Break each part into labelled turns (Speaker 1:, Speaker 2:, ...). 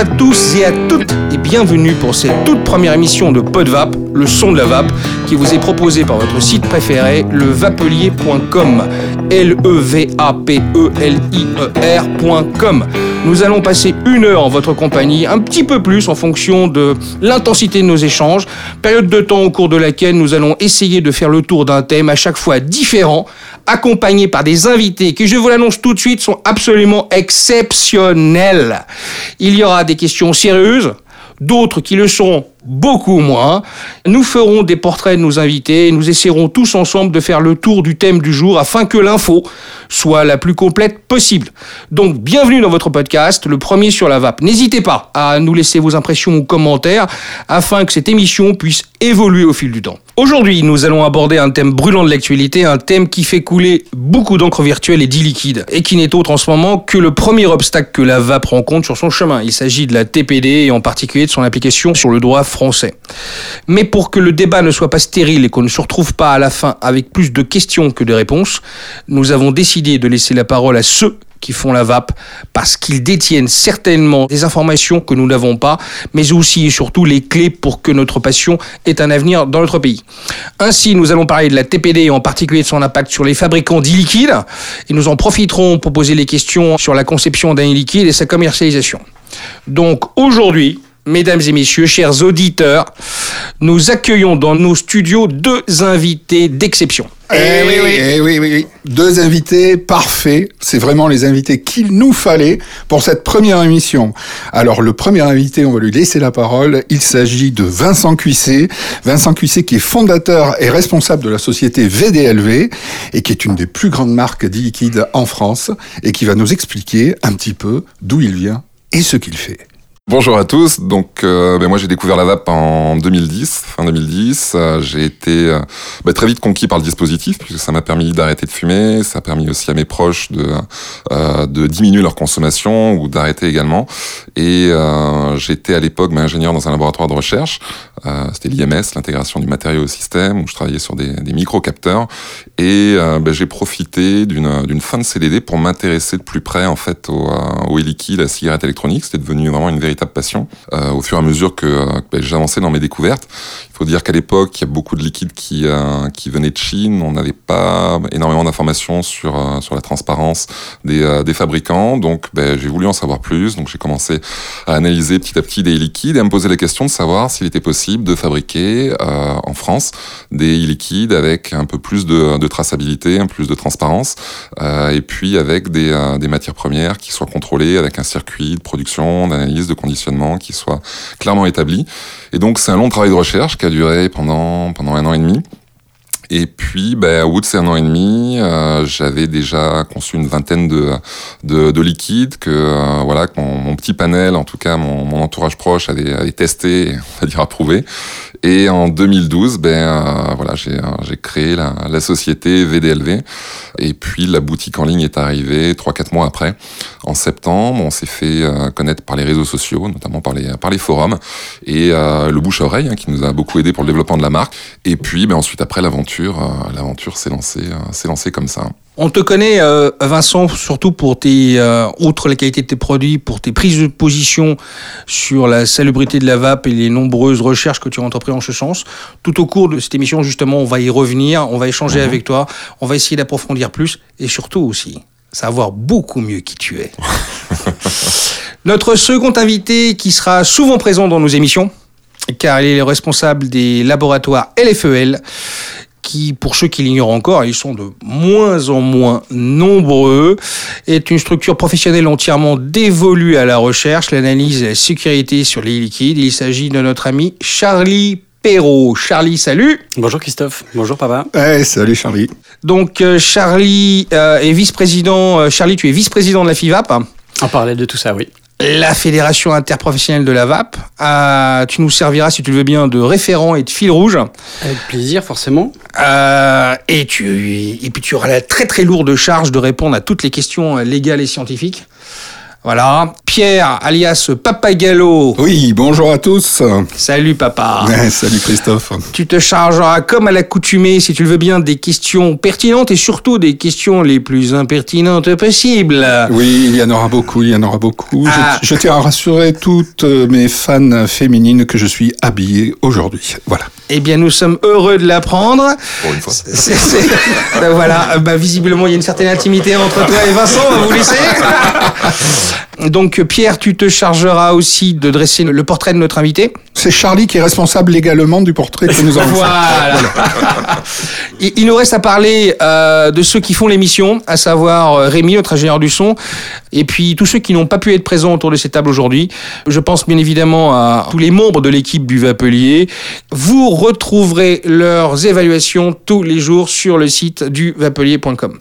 Speaker 1: À tous et à toutes et bienvenue pour cette toute première émission de Podvap, le son de la vape, qui vous est proposé par votre site préféré, levapelier.com. L-E-V-A-P-E-L-I-E-R.com. Nous allons passer une heure en votre compagnie, un petit peu plus en fonction de l'intensité de nos échanges, période de temps au cours de laquelle nous allons essayer de faire le tour d'un thème à chaque fois différent, accompagné par des invités qui, je vous l'annonce tout de suite, sont absolument exceptionnels. Il y aura des questions sérieuses, d'autres qui le sont beaucoup moins. Nous ferons des portraits de nos invités et nous essaierons tous ensemble de faire le tour du thème du jour afin que l'info soit la plus complète possible. Donc bienvenue dans votre podcast, le premier sur la vape. N'hésitez pas à nous laisser vos impressions ou commentaires afin que cette émission puisse évoluer au fil du temps. Aujourd'hui, nous allons aborder un thème brûlant de l'actualité, un thème qui fait couler beaucoup d'encre virtuelle et d'e-liquide, et qui n'est autre en ce moment que le premier obstacle que la vape rencontre sur son chemin. Il s'agit de la TPD et en particulier de son application sur le droit français. Mais pour que le débat ne soit pas stérile et qu'on ne se retrouve pas à la fin avec plus de questions que de réponses, nous avons décidé de laisser la parole à ceux qui font la vape parce qu'ils détiennent certainement des informations que nous n'avons pas, mais aussi et surtout les clés pour que notre passion ait un avenir dans notre pays. Ainsi, nous allons parler de la TPD et en particulier de son impact sur les fabricants d'e-liquide et nous en profiterons pour poser les questions sur la conception d'un e-liquide et sa commercialisation. Donc aujourd'hui, Mesdames et messieurs, chers auditeurs, nous accueillons dans nos studios deux invités d'exception.
Speaker 2: Eh oui, oui, eh oui, oui, oui. Deux invités parfaits. C'est vraiment les invités qu'il nous fallait pour cette première émission. Alors, le premier invité, on va lui laisser la parole. Il s'agit de Vincent Cuissé. Vincent Cuissé qui est fondateur et responsable de la société VDLV et qui est une des plus grandes marques d'e-liquide en France et qui va nous expliquer un petit peu d'où il vient et ce qu'il fait.
Speaker 3: Bonjour à tous. Donc, euh, ben moi, j'ai découvert la vape en 2010, fin 2010. Euh, j'ai été euh, ben, très vite conquis par le dispositif puisque ça m'a permis d'arrêter de fumer. Ça a permis aussi à mes proches de de diminuer leur consommation ou d'arrêter également. Et j'étais à l'époque ben, ingénieur dans un laboratoire de recherche. C'était l'IMS, l'intégration du matériau au système, où je travaillais sur des, des micro-capteurs. Et ben, j'ai profité d'une d'une fin de CDD pour m'intéresser de plus près en fait au, au liquide, à la cigarette électronique. C'était devenu vraiment une véritable passion euh, au fur et à mesure que, euh, ben, j'avançais dans mes découvertes. Il faut dire qu'à l'époque, il y a beaucoup de liquides qui, euh, qui venaient de Chine. On n'avait pas énormément d'informations sur, sur la transparence des, des fabricants. Donc, ben, j'ai voulu en savoir plus. Donc, j'ai commencé à analyser petit à petit des liquides et à me poser la question de savoir s'il était possible de fabriquer en France des liquides avec un peu plus de, de traçabilité, un peu plus de transparence, et puis avec des, des matières premières qui soient contrôlées avec un circuit de production, d'analyse, de qui soit clairement établi. Et donc c'est un long travail de recherche qui a duré pendant, pendant un an et demi. Et puis, ben, au bout de ces un an et demi, euh, j'avais déjà conçu une vingtaine de, de, de liquides que, euh, voilà, mon, petit panel, en tout cas mon, mon entourage proche, avait, avait testé, on va dire approuvé. Et en 2012, ben euh, voilà, j'ai euh, j'ai créé la, la, société VDLV. Et puis la boutique en ligne est arrivée trois quatre mois après, en septembre. On s'est fait euh, connaître par les réseaux sociaux, notamment par les par les forums et le bouche à oreille hein, qui nous a beaucoup aidé pour le développement de la marque. Et puis ben ensuite après l'aventure, l'aventure s'est lancée s'est lancée comme ça.
Speaker 1: On te connaît, euh, Vincent, surtout pour tes, euh, outre la qualité de tes produits, pour tes prises de position sur la salubrité de la vape et les nombreuses recherches que tu as entreprises en ce sens. Tout au cours de cette émission, justement, on va y revenir, on va échanger mhm. avec toi, on va essayer d'approfondir plus et surtout aussi savoir beaucoup mieux qui tu es. Notre second invité qui sera souvent présent dans nos émissions, car il est le responsable des laboratoires LFEL qui, pour ceux qui l'ignorent encore, ils sont de moins en moins nombreux, est une structure professionnelle entièrement dévolue à la recherche, l'analyse et la sécurité sur les liquides. Il s'agit de notre ami Charlie Perrault. Charlie, salut.
Speaker 4: Bonjour Christophe. Bonjour papa.
Speaker 2: Hey, salut Charlie.
Speaker 1: Donc euh, Charlie euh, est vice-président. Euh, Charlie, tu es vice-président de la FIVAP.
Speaker 4: En parallèle de tout ça, oui
Speaker 1: la Fédération interprofessionnelle de la VAP. Euh, tu nous serviras, si tu le veux bien, de référent et de fil rouge.
Speaker 4: Avec plaisir, forcément.
Speaker 1: Euh, et, tu, et puis tu auras la très très lourde charge de répondre à toutes les questions légales et scientifiques. Voilà. Pierre, alias Papagallo.
Speaker 2: Oui, bonjour à tous.
Speaker 1: Salut papa.
Speaker 2: Ouais, salut Christophe.
Speaker 1: Tu te chargeras, comme à l'accoutumée, si tu le veux bien, des questions pertinentes et surtout des questions les plus impertinentes possibles.
Speaker 2: Oui, il y en aura beaucoup, il y en aura beaucoup.
Speaker 1: Ah.
Speaker 2: Je, je tiens à rassurer toutes mes fans féminines que je suis habillé aujourd'hui. Voilà.
Speaker 1: Eh bien, nous sommes heureux de l'apprendre.
Speaker 3: Pour une fois.
Speaker 1: Ben voilà, euh, bah, visiblement, il y a une certaine intimité entre toi et Vincent, on va vous laisser. Donc, Pierre, tu te chargeras aussi de dresser le portrait de notre invité.
Speaker 2: C'est Charlie qui est responsable légalement du portrait que nous avons fait.
Speaker 1: Voilà. Il, il nous reste à parler euh, de ceux qui font l'émission, à savoir euh, Rémi, notre ingénieur du son, et puis tous ceux qui n'ont pas pu être présents autour de cette table aujourd'hui. Je pense bien évidemment à tous les membres de l'équipe du Vapelier. Vous retrouverez leurs évaluations tous les jours sur le site du vapelier.com.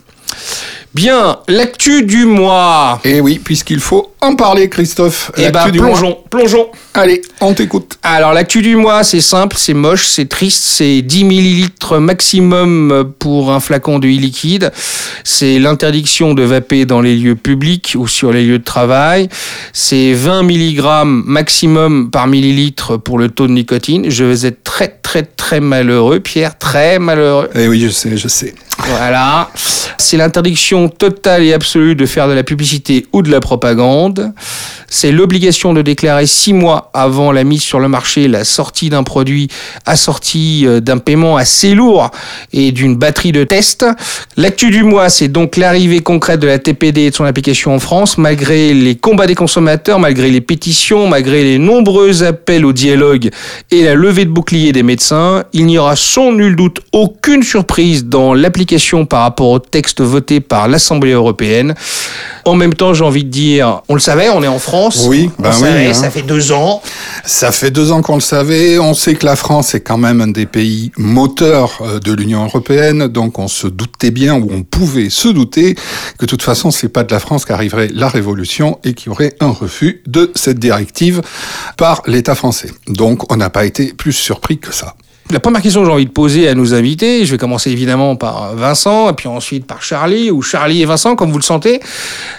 Speaker 1: Bien, l'actu du mois.
Speaker 2: Et oui, puisqu'il faut en parler, Christophe.
Speaker 1: Eh
Speaker 2: L'actu
Speaker 1: ben,
Speaker 2: mois.
Speaker 1: plongeons, plongeons.
Speaker 2: Allez, on t'écoute.
Speaker 1: Alors, l'actu du mois, c'est simple, c'est moche, c'est triste, c'est 10 millilitres maximum pour un flacon de e-liquide. C'est l'interdiction de vaper dans les lieux publics ou sur les lieux de travail. C'est 20 mg maximum par millilitre pour le taux de nicotine. Je vais être très, très, très malheureux, Pierre, très malheureux.
Speaker 2: Eh oui, je sais, je sais.
Speaker 1: Voilà. C'est l'interdiction totale et absolue de faire de la publicité ou de la propagande. C'est l'obligation de déclarer six mois avant la mise sur le marché la sortie d'un produit assorti euh, d'un paiement assez lourd et d'une batterie de test. L'actu du mois, c'est donc l'arrivée concrète de la TPD et de son application en France, malgré les combats des consommateurs, malgré les pétitions, malgré les nombreux appels au dialogue et la levée de bouclier des médecins. Il n'y aura sans nul doute aucune surprise dans l'application par rapport au texte voté par l'Assemblée européenne. En même temps, j'ai envie de dire, on le savait, on est en France.
Speaker 2: Oui,
Speaker 1: on
Speaker 2: ben oui,
Speaker 1: savait,
Speaker 2: hein.
Speaker 1: ça fait deux ans.
Speaker 2: Ça fait deux ans qu'on le savait. On sait que la France est quand même un des pays moteurs euh, de l'Union européenne, donc on se doutait bien ou on pouvait se douter que de toute façon c'est pas de la France qu'arriverait la révolution et qu'il y aurait un refus de cette directive par l'État français. Donc on n'a pas été plus surpris que ça.
Speaker 1: La première question que j'ai envie de poser à nos invités, je vais commencer évidemment par Vincent, et puis ensuite par Charlie, ou Charlie et Vincent, comme vous le sentez.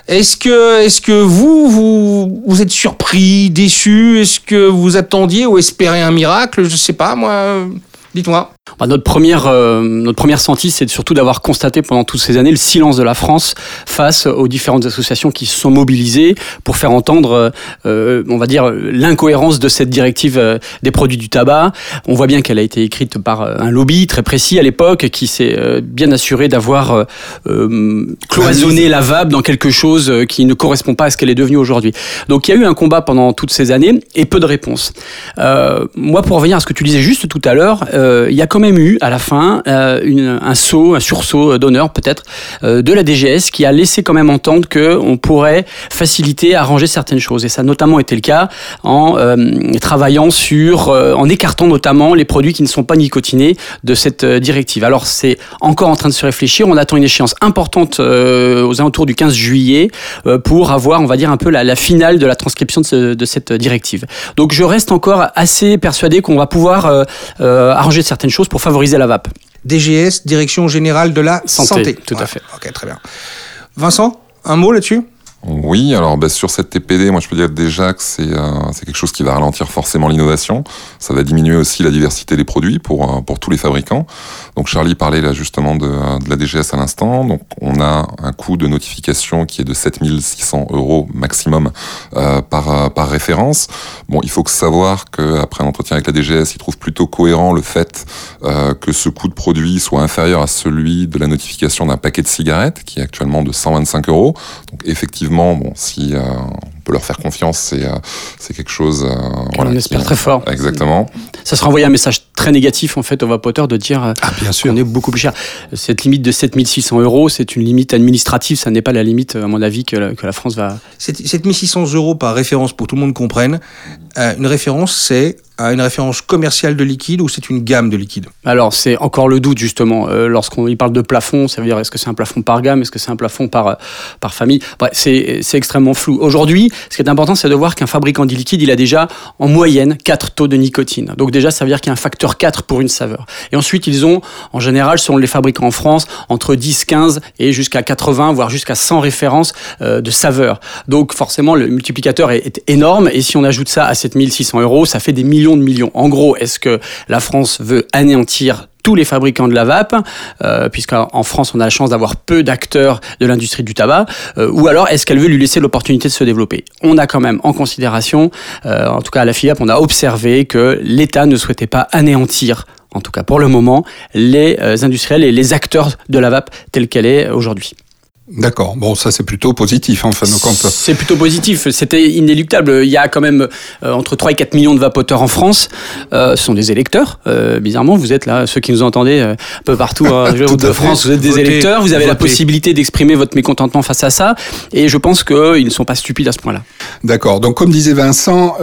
Speaker 1: Est-ce que, est-ce que vous, vous, vous êtes surpris, déçu? Est-ce que vous attendiez ou espérez un miracle? Je sais pas, moi. Dites-moi.
Speaker 4: Bah, notre première, euh, notre première senti, c'est surtout d'avoir constaté pendant toutes ces années le silence de la France face aux différentes associations qui se sont mobilisées pour faire entendre, euh, on va dire, l'incohérence de cette directive euh, des produits du tabac. On voit bien qu'elle a été écrite par euh, un lobby très précis à l'époque qui s'est euh, bien assuré d'avoir euh, euh, cloisonné la vape dans quelque chose euh, qui ne correspond pas à ce qu'elle est devenue aujourd'hui. Donc il y a eu un combat pendant toutes ces années et peu de réponses. Euh, moi, pour revenir à ce que tu disais juste tout à l'heure, euh, il y a quand même eu à la fin euh, un saut, un sursaut d'honneur peut-être euh, de la DGS qui a laissé quand même entendre que on pourrait faciliter, arranger certaines choses. Et ça a notamment été le cas en euh, travaillant sur, euh, en écartant notamment les produits qui ne sont pas nicotinés de cette euh, directive. Alors c'est encore en train de se réfléchir. On attend une échéance importante euh, aux alentours du 15 juillet euh, pour avoir, on va dire, un peu la, finale de la transcription de, ce- de cette directive. Donc je reste encore assez persuadé qu'on va pouvoir euh, euh, arranger certaines choses pour favoriser la vape.
Speaker 1: DGS, Direction Générale de la Santé.
Speaker 4: Santé, tout à fait.
Speaker 1: Ok, très bien. Vincent, un mot là-dessus?
Speaker 3: Oui, alors bah, sur cette TPD, moi je peux dire déjà que c'est euh, c'est quelque chose qui va ralentir forcément l'innovation. Ça va diminuer aussi la diversité des produits pour, euh, pour tous les fabricants. Donc Charlie parlait là justement de, de la DGS à l'instant. Donc on a un coût de notification qui est de 7600 euros maximum euh, par, par référence. Bon, il faut que savoir qu'après un entretien avec la DGS, ils trouvent plutôt cohérent le fait que ce coût de produit soit inférieur à celui de la notification d'un paquet de cigarettes, qui est actuellement de 125 euros. Donc effectivement, bon, si euh, peut leur faire confiance, c'est euh, c'est quelque chose. euh,
Speaker 4: on espère
Speaker 3: qui-
Speaker 4: très fort.
Speaker 3: Exactement.
Speaker 4: Ça sera envoyé un message très négatif en fait aux vapoteurs de dire euh,
Speaker 2: Ah bien sûr.
Speaker 4: qu'on est beaucoup plus cher. Cette limite de 7600 euros, c'est une limite administrative. Ça n'est pas la limite, à mon avis, que la, que la France va.
Speaker 1: 7600 euros par référence pour que tout le monde comprenne. Euh, une référence, c'est une référence commerciale de liquide ou c'est une gamme de liquide?
Speaker 4: Alors, c'est encore le doute, justement. Euh, Lorsqu'on parle de plafond, ça veut dire est-ce que c'est un plafond par gamme, est-ce que c'est un plafond par, euh, par famille? Bref, c'est c'est extrêmement flou. Aujourd'hui, ce qui est important, c'est de voir qu'un fabricant de liquide, il a déjà en moyenne 4 taux de nicotine. Donc, déjà, ça veut dire qu'il y a un facteur sur 4 pour une saveur. Et ensuite, ils ont, en général, selon les fabricants en France, entre 10, 15 et jusqu'à 80, voire jusqu'à 100 références euh, de saveurs. Donc forcément, le multiplicateur est, est, énorme. Et si on ajoute ça à 7600 euros, ça fait des millions de millions. En gros, est-ce que la France veut anéantir tous les fabricants de la vape, euh, puisqu'en France on a la chance d'avoir peu d'acteurs de l'industrie du tabac, euh, ou alors est-ce qu'elle veut lui laisser l'opportunité de se développer? On a quand même en considération, euh, en tout cas à la FIAP, on a observé que l'État ne souhaitait pas anéantir en tout cas pour le moment, les euh, industriels et les acteurs de la vape telle qu'elle est aujourd'hui.
Speaker 2: D'accord. Bon, ça c'est plutôt positif en fin de compte.
Speaker 4: C'est plutôt positif. C'était inéluctable. Il y a quand même euh, entre 3 et 4 millions de vapoteurs en France. Euh, ce sont des électeurs. Euh, bizarrement, vous êtes là, ceux qui nous entendez un peu partout hein, de France, vous êtes des Votez, électeurs. Vous avez votez. la possibilité d'exprimer votre mécontentement face à ça. Et je pense qu'ils ne sont pas stupides à ce point-là.
Speaker 2: D'accord. Donc, comme disait Vincent,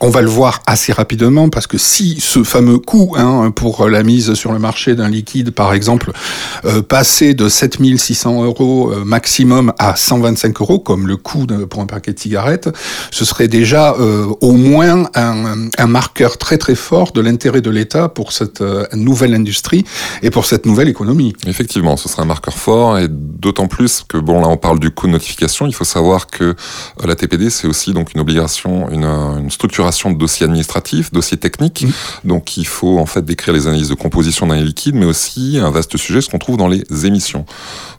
Speaker 2: on va le voir assez rapidement parce que si ce fameux coût hein, pour la mise sur le marché d'un liquide, par exemple, passait de 7600 euros maximum à 125 euros, comme le coût pour un paquet de cigarettes, ce serait déjà euh, au moins un, un, marqueur très très fort de l'intérêt de l'État pour cette euh, nouvelle industrie et pour cette nouvelle économie.
Speaker 3: Effectivement, ce serait un marqueur fort et d'autant plus que bon là on parle du coût de notification. Il faut savoir que euh, la TPD c'est aussi donc une obligation, une, une, structuration de dossiers administratifs, dossiers techniques. Mmh. Donc il faut en fait décrire les analyses de composition d'un liquide, mais aussi un vaste sujet ce qu'on trouve dans les émissions.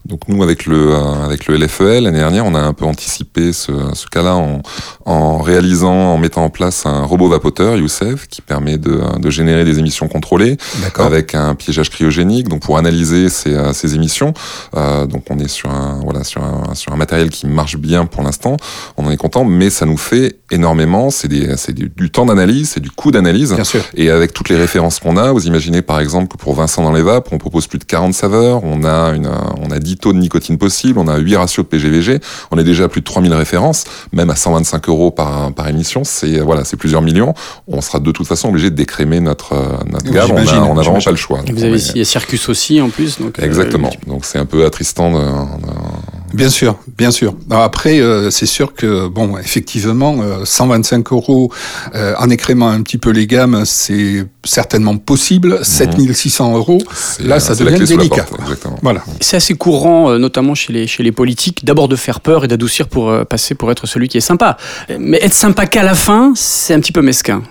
Speaker 3: Donc nous avec le avec le LFEL l'année dernière, on a un peu anticipé ce, ce cas-là en, en, réalisant, en mettant en place un robot vapoteur Youssef qui permet de, de générer des émissions contrôlées avec un piégeage cryogénique. Donc pour analyser ces, ces émissions, euh, donc on est sur un voilà sur un, sur un matériel qui marche bien pour l'instant. On en est content, mais ça nous fait énormément. C'est des c'est du, du, temps d'analyse, c'est du coût d'analyse. Et avec toutes les références qu'on a, vous imaginez par exemple que pour Vincent dans les vapes, on propose plus de 40 saveurs, on a une on a 10 taux de nicotine possible, on a 8 ratios de PGVG, on est déjà à plus de 3000 références, même à 125 euros par, par émission, c'est voilà, c'est plusieurs millions. On sera de toute façon obligé de décrémer notre, notre gamme, on a, on a vraiment pas le choix.
Speaker 4: Vous avez il y a Circus aussi en plus. Donc
Speaker 3: Exactement, euh, donc c'est un peu attristant de, de...
Speaker 2: Bien sûr, bien sûr. Après, euh, c'est sûr que, bon, effectivement, euh, 125 euros euh, en écrémant un petit peu les gammes, c'est certainement possible. Mmh. 7600 euros, là, ça devient délicat.
Speaker 3: Porte,
Speaker 2: voilà.
Speaker 4: C'est assez courant, euh, notamment chez les, chez les politiques, d'abord de faire peur et d'adoucir pour euh, passer pour être celui qui est sympa. Mais être sympa qu'à la fin, c'est un petit peu mesquin.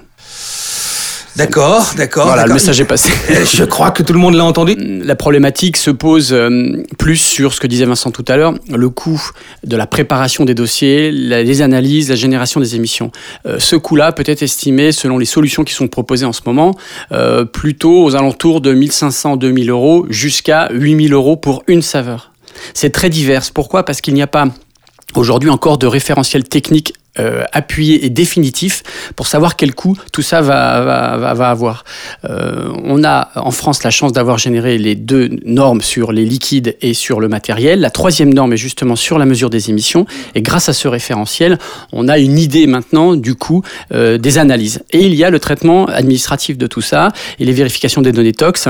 Speaker 1: D'accord, d'accord.
Speaker 4: Voilà, le message est passé.
Speaker 1: Je crois que tout le monde l'a entendu.
Speaker 4: La problématique se pose euh, plus sur ce que disait Vincent tout à l'heure, le coût de la préparation des dossiers, la, les analyses, la génération des émissions. Euh, ce coût-là peut être estimé, selon les solutions qui sont proposées en ce moment, euh, plutôt aux alentours de 1500-2000 euros jusqu'à 8000 euros pour une saveur. C'est très divers. Pourquoi? Parce qu'il n'y a pas aujourd'hui encore de référentiel technique euh, appuyé et définitif pour savoir quel coût tout ça va, avoir. Euh, on a en France la chance d'avoir généré les deux normes sur les liquides et sur le matériel. La troisième norme est justement sur la mesure des émissions. Et grâce à ce référentiel, on a une idée maintenant du coût euh, des analyses. Et il y a le traitement administratif de tout ça et les vérifications des données TOX.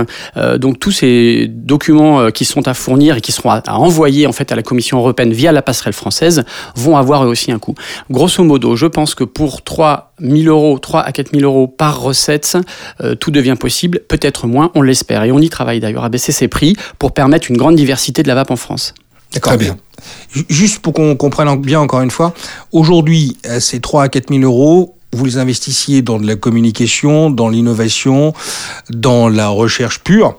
Speaker 4: Donc tous ces documents qui sont à fournir et qui seront à, envoyer en fait à la Commission européenne via la passerelle française vont avoir aussi un coût. Grosso modo, je pense que pour 3 000 euros, 3 à 4 000 euros par recette, euh, tout devient possible, peut-être moins, on l'espère. Et on y travaille d'ailleurs à baisser ces prix pour permettre une grande diversité de la vape en France.
Speaker 1: Très bien. Juste pour qu'on comprenne bien encore une fois, aujourd'hui, ces 3 à 4 000 euros, vous les investissiez dans de la communication, dans l'innovation, dans la recherche pure.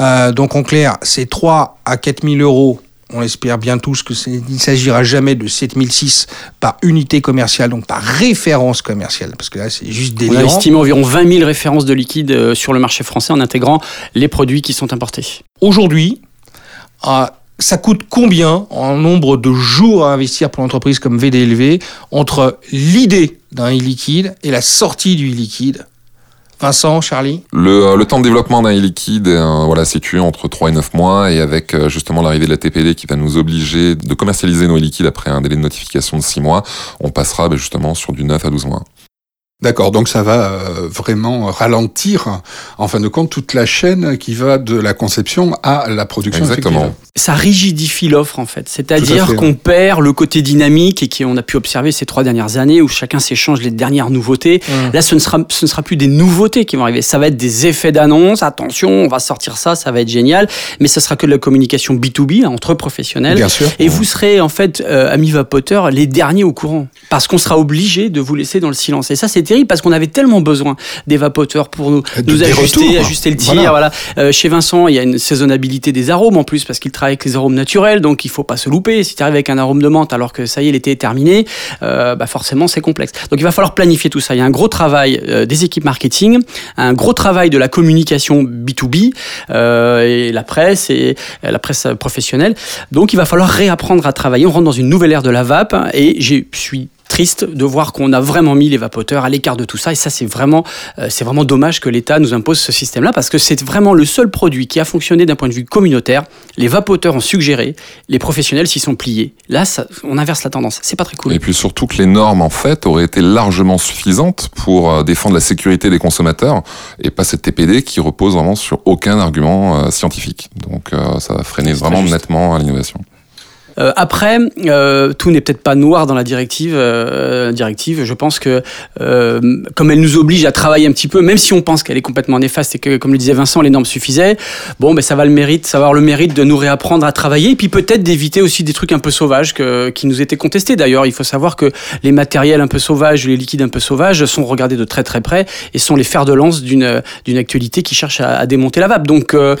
Speaker 1: Euh, donc en clair, ces 3 à 4 000 euros on espère bien tous que il ne s'agira jamais de 7006 par unité commerciale, donc par référence commerciale, parce que là c'est juste des.
Speaker 4: On a estimé environ 20 000 références de liquide euh, sur le marché français en intégrant les produits qui sont importés.
Speaker 1: Aujourd'hui, euh, ça coûte combien en nombre de jours à investir pour l'entreprise comme VDLV entre l'idée d'un e-liquide et la sortie du e-liquide? Vincent, Charlie
Speaker 3: le, le, temps de développement d'un e-liquide euh, voilà, situé entre 3 et 9 mois et avec euh, justement l'arrivée de la TPD qui va nous obliger de commercialiser nos e-liquides après un délai de notification de 6 mois, on passera ben, justement sur du 9 à 12 mois.
Speaker 2: D'accord, donc ça va euh, vraiment ralentir, en fin de compte, toute la chaîne qui va de la conception à la production.
Speaker 3: Exactement.
Speaker 2: effective.
Speaker 4: ça rigidifie l'offre en fait. C'est-à-dire qu'on perd le côté dynamique et qu'on a pu observer ces trois dernières années où chacun s'échange les dernières nouveautés.
Speaker 1: Mmh.
Speaker 4: Là, ce ne, sera, ce ne sera plus des nouveautés qui vont arriver. Ça va être des effets d'annonce. Attention, on va sortir ça, ça va être génial. Mais ça sera que de la communication B2B hein, entre professionnels.
Speaker 2: Bien sûr.
Speaker 4: Et vous serez en fait, euh, amis vapoteurs, les derniers au courant. Parce qu'on sera obligé de vous laisser dans le silence. Et ça, c'est terrible parce qu'on avait tellement besoin des vapoteurs pour nous,
Speaker 2: De-
Speaker 4: nous ajuster,
Speaker 2: retours.
Speaker 4: ajuster le tir.
Speaker 2: Voilà.
Speaker 4: Voilà. Euh, chez Vincent, il y a une saisonnabilité des arômes en plus parce qu'il travaille avec les arômes naturels. Donc, il faut pas se louper. Si tu arrives avec un arôme de menthe alors que ça y est, l'été est terminé, euh, bah forcément, c'est complexe. Donc, il va falloir planifier tout ça. Il y a un gros travail euh, des équipes marketing, un gros travail de la communication B2B euh, et la presse et la presse professionnelle. Donc, il va falloir réapprendre à travailler. On rentre dans une nouvelle ère de la vape hein, et je suis triste de voir qu'on a vraiment mis les vapoteurs à l'écart de tout ça. Et ça c'est vraiment euh, c'est vraiment dommage que l'État nous impose ce système là parce que c'est vraiment le seul produit qui a fonctionné d'un point de vue communautaire. Les vapoteurs ont suggéré les professionnels s'y sont pliés. Là ça, on inverse la tendance. C'est pas très cool.
Speaker 3: Et puis surtout que les normes, en fait, auraient été largement suffisantes pour euh, défendre la sécurité des consommateurs et pas cette TPD qui repose vraiment sur aucun argument euh, scientifique. Donc euh, ça va freiner vraiment nettement l'innovation.
Speaker 4: Euh, après, euh, tout n'est peut-être pas noir dans la directive. euh, directive, je pense que euh, comme elle nous oblige à travailler un petit peu, même si on pense qu'elle est complètement néfaste et que, comme le disait Vincent, les normes suffisaient, bon, ben ça va le mérite, ça va avoir le mérite de nous réapprendre à travailler et puis peut-être d'éviter aussi des trucs un peu sauvages que, qui nous étaient contestés. D'ailleurs, il faut savoir que les matériels un peu sauvages, les liquides un peu sauvages sont regardés de très très près et sont les fers de lance d'une d'une actualité qui cherche à, à démonter la vape. Donc euh,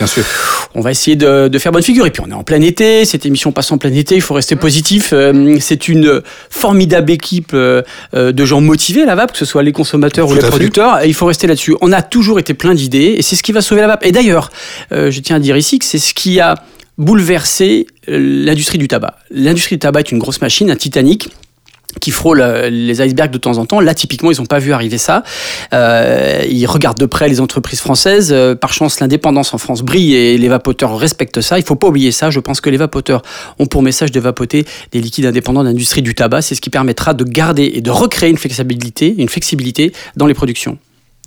Speaker 4: on va essayer de, de faire bonne figure. Et puis on est en plein été, cette émission passe en plein été, il faut rester positif. Euh, c'est une formidable équipe euh, euh, de gens motivés la vape, que ce soit les consommateurs
Speaker 2: Tout
Speaker 4: ou les producteurs. Et il faut rester là-dessus. On a toujours été plein d'idées et c'est ce qui va sauver la vape. Et d'ailleurs, je tiens à dire ici que c'est ce qui a bouleversé l'industrie du tabac. L'industrie du tabac est une grosse machine, un Titanic qui frôle euh, les icebergs de temps en temps. Là, typiquement, ils n'ont pas vu arriver ça. Euh, ils regardent de près les entreprises françaises. Euh, par chance, l'indépendance en France brille et les vapoteurs respectent ça. Il faut pas oublier ça. Je pense que les vapoteurs ont pour message de vapoter des liquides indépendants de l'industrie du tabac. C'est ce qui permettra de garder et de recréer une flexibilité, une flexibilité dans les productions.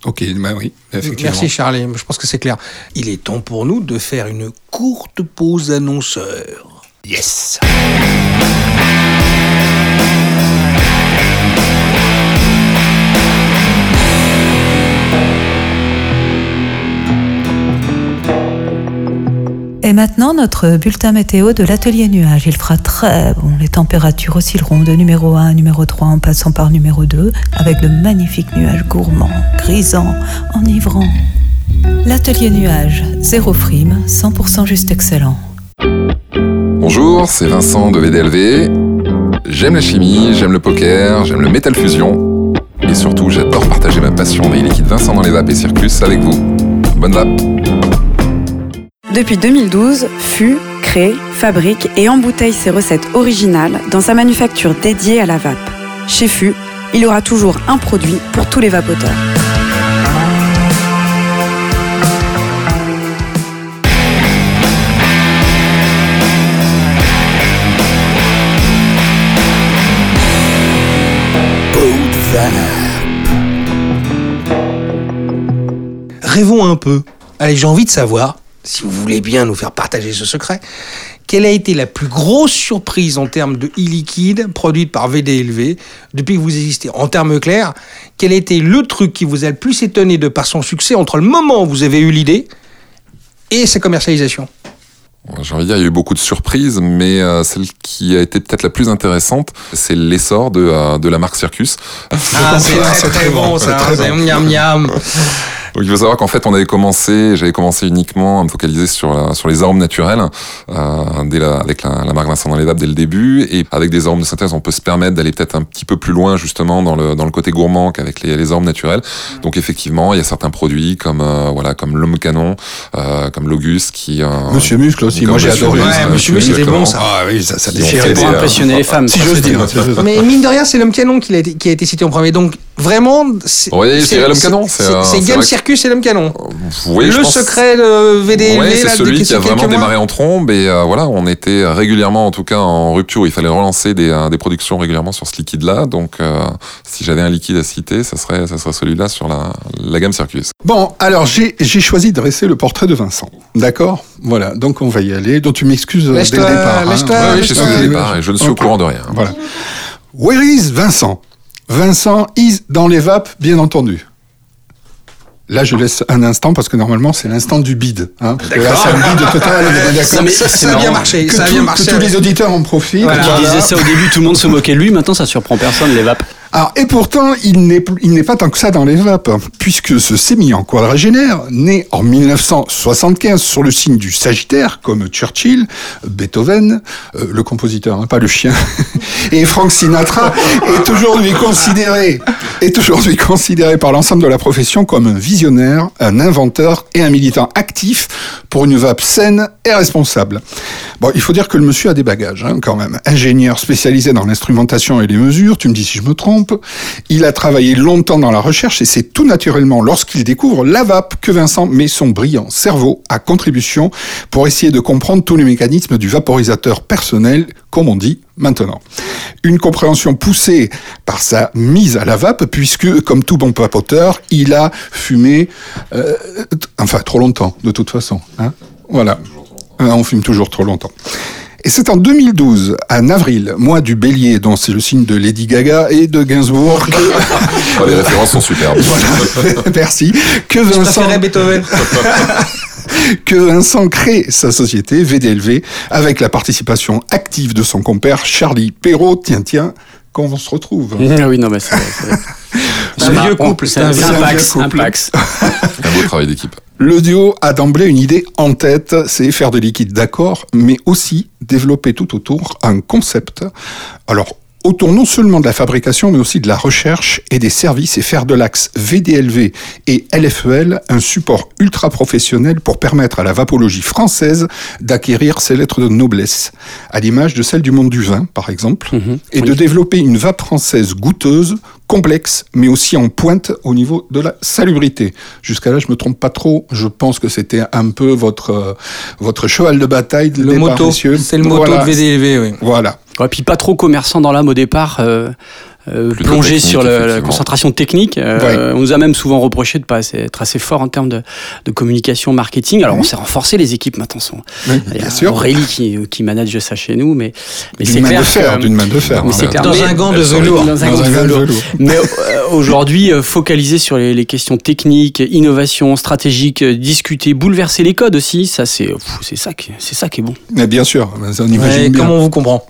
Speaker 2: Ok, bah oui, effectivement.
Speaker 1: Merci Charlie, je pense que c'est clair. Il est temps pour nous de faire une courte pause annonceur. Yes
Speaker 5: Et maintenant, notre bulletin météo de l'atelier nuage. Il fera très bon. Les températures oscilleront de numéro 1 à numéro 3 en passant par numéro 2 avec de magnifiques nuages gourmands, grisants, enivrants. L'atelier nuage, zéro frime, 100% juste excellent.
Speaker 3: Bonjour, c'est Vincent de VDLV. J'aime la chimie, j'aime le poker, j'aime le métal fusion. Et surtout, j'adore partager ma passion des liquides Vincent dans les vapes et Circus avec vous. Bonne vape
Speaker 6: Depuis 2012, FU crée, fabrique et embouteille ses recettes originales dans sa manufacture dédiée à la vape. Chez FU, il aura toujours un produit pour tous les vapoteurs.
Speaker 1: Rêvons un peu. Allez, j'ai envie de savoir, si vous voulez bien nous faire partager ce secret, quelle a été la plus grosse surprise en termes de e-liquide produite par VDLV depuis que vous existez? En termes clairs, quel a été le truc qui vous a le plus étonné de par son succès entre le moment où vous avez eu l'idée et sa commercialisation?
Speaker 3: J'ai envie de dire, il y a eu beaucoup de surprises, mais euh, celle qui a été peut-être la plus intéressante, c'est l'essor de, euh, de la marque Circus.
Speaker 1: Ah, c'est très, très, bon, ça. C'est miam miam.
Speaker 3: Donc il faut savoir qu'en fait on avait commencé, j'avais commencé uniquement à me focaliser sur la- sur les arômes naturels euh, dès la, avec la, la marque Vincent dans les dès le début et avec des arômes de synthèse on peut se permettre d'aller peut-être un petit peu plus loin justement dans le dans le côté gourmand qu'avec les, les arômes naturels. Donc effectivement il y a certains produits comme euh, voilà comme l'homme canon, euh, comme l'Auguste qui euh,
Speaker 2: Monsieur Muscle aussi, moi j'ai adoré.
Speaker 1: Ouais. Monsieur Muscle, c'était bon, ça.
Speaker 2: Ah oui, ça, ça déchirait.
Speaker 4: Pour
Speaker 3: euh,
Speaker 4: impressionner les femmes.
Speaker 2: Si j'ose dire.
Speaker 1: Mais mine de rien, c'est l'homme canon qui a, été, qui a été cité en premier. Donc vraiment, c'est
Speaker 3: Oui,
Speaker 1: c'est-
Speaker 3: l'homme canon, c'est, euh,
Speaker 1: Circus et l'homme canon.
Speaker 3: Oui, je
Speaker 1: le secret de VDLV,
Speaker 3: Ouais, c'est celui qui a vraiment
Speaker 1: mois.
Speaker 3: démarré en trombe et euh, voilà, on était régulièrement, en tout cas en rupture, où il fallait relancer des, euh, des productions régulièrement sur ce liquide-là. Donc, euh, si j'avais un liquide à citer, ça serait, ça serait celui-là sur la, la gamme Circus.
Speaker 2: Bon, alors j'ai j'ai choisi de dresser le portrait de Vincent. D'accord? Voilà, donc on va y aller. Donc tu m'excuses euh, dès le départ.
Speaker 3: Ouais,
Speaker 1: Ah,
Speaker 3: oui,
Speaker 1: je
Speaker 3: suis au départ et je ne suis au courant de rien.
Speaker 2: Voilà. Where is Vincent? Vincent is dans les vapes, bien entendu. Là, je laisse un instant parce que normalement, c'est l'instant du bide. Hein, parce que là, c'est un bide total.
Speaker 4: Non, mais
Speaker 1: Ça, ça a bien marché.
Speaker 2: que,
Speaker 1: Ça a
Speaker 2: tout-
Speaker 1: bien
Speaker 2: que
Speaker 1: marché.
Speaker 2: tous les auditeurs en profitent.
Speaker 1: Voilà.
Speaker 4: Disais ça au début, tout le monde se moquait de lui, maintenant ça surprend personne, les vapes.
Speaker 2: Alors, et pourtant, il n'est il n'est pas tant que ça dans les vapes, hein, puisque ce sémillant quadragénaire, né en 1975 sur le signe du Sagittaire, comme Churchill, Beethoven, euh, le compositeur, hein, pas le chien, et Frank Sinatra, est aujourd'hui considéré, est aujourd'hui considéré par l'ensemble de la profession comme un visionnaire, un inventeur et un militant actif pour une vape saine et responsable. Bon, il faut dire que le monsieur a des bagages, hein, quand même. Ingénieur spécialisé dans l'instrumentation et les mesures, tu me dis si je me trompe. Il a travaillé longtemps dans la recherche et c'est tout naturellement lorsqu'il découvre la vape que Vincent met son brillant cerveau à contribution pour essayer de comprendre tous les mécanismes du vaporisateur personnel, comme on dit maintenant. Une compréhension poussée par sa mise à la vape, puisque, comme tout bon papoteur, il a fumé, euh, enfin, trop longtemps, de toute façon. Hein voilà. Euh, On fume toujours trop longtemps. Et c'est en 2012, en avril, mois du bélier, dont c'est le signe de Lady Gaga et de Gainsbourg, que,
Speaker 3: Oh, les références sont superbes.
Speaker 2: voilà, merci, que
Speaker 1: Je
Speaker 2: Vincent,
Speaker 1: préférais Beethoven.
Speaker 2: que Vincent crée sa société VDLV avec la participation active de son compère Charlie Perrault. Tiens, tiens, quand on se retrouve.
Speaker 4: Ah oui, non, mais c'est.
Speaker 1: C'est un vieux couple, c'est un vieux
Speaker 4: un
Speaker 2: vieux
Speaker 4: un
Speaker 2: couple.
Speaker 4: pax.
Speaker 3: Un beau travail d'équipe.
Speaker 2: Le duo a d'emblée une idée en tête, c'est faire des liquides d'accord, mais aussi développer tout autour un concept. Alors, autour non seulement de la fabrication, mais aussi de la recherche et des services et faire de l'axe VDLV et LFEL un support ultra professionnel pour permettre à la vapologie française d'acquérir ses lettres de noblesse, à l'image de celle du monde du vin, par exemple, et de développer une vape française goûteuse, complexe, mais aussi en pointe au niveau de la salubrité. Jusqu'à là, je me trompe pas trop. Je pense que c'était un peu votre euh, votre cheval de bataille. de
Speaker 1: Le moto. C'est le moto
Speaker 2: Voilà.
Speaker 1: de VDLV, oui.
Speaker 2: Voilà.
Speaker 4: Ouais, puis pas trop commerçant dans l'âme au départ. euh, euh, plongé sur le- la concentration technique. Euh, On nous a même souvent reproché de pas assez- être assez fort en termes de, de communication, marketing. Alors on s'est renforcé, les équipes maintenant sont.
Speaker 2: Oui,
Speaker 4: Il y
Speaker 2: bien
Speaker 4: a
Speaker 2: sûr.
Speaker 4: Aurélie qui, qui manage ça chez nous, mais, mais c'est
Speaker 2: D'une main
Speaker 4: clair
Speaker 2: de fer,
Speaker 4: que-
Speaker 2: d'une main de fer.
Speaker 4: mais
Speaker 2: hein.
Speaker 4: clair.
Speaker 1: Dans
Speaker 4: Mais-
Speaker 1: un gant de velours.
Speaker 4: Dans un
Speaker 2: Dans
Speaker 4: gant
Speaker 2: un
Speaker 4: de
Speaker 2: gant de
Speaker 4: velours.
Speaker 2: velours.
Speaker 4: Mais euh, aujourd'hui, euh, focaliser sur les, les questions techniques, innovation, stratégique, euh, discuter, bouleverser les codes aussi, ça c'est c'est ça qui c'est ça qui est bon.
Speaker 2: Mais bien sûr, on imagine
Speaker 1: Ouais,
Speaker 2: bien.
Speaker 1: Comme on vous comprend?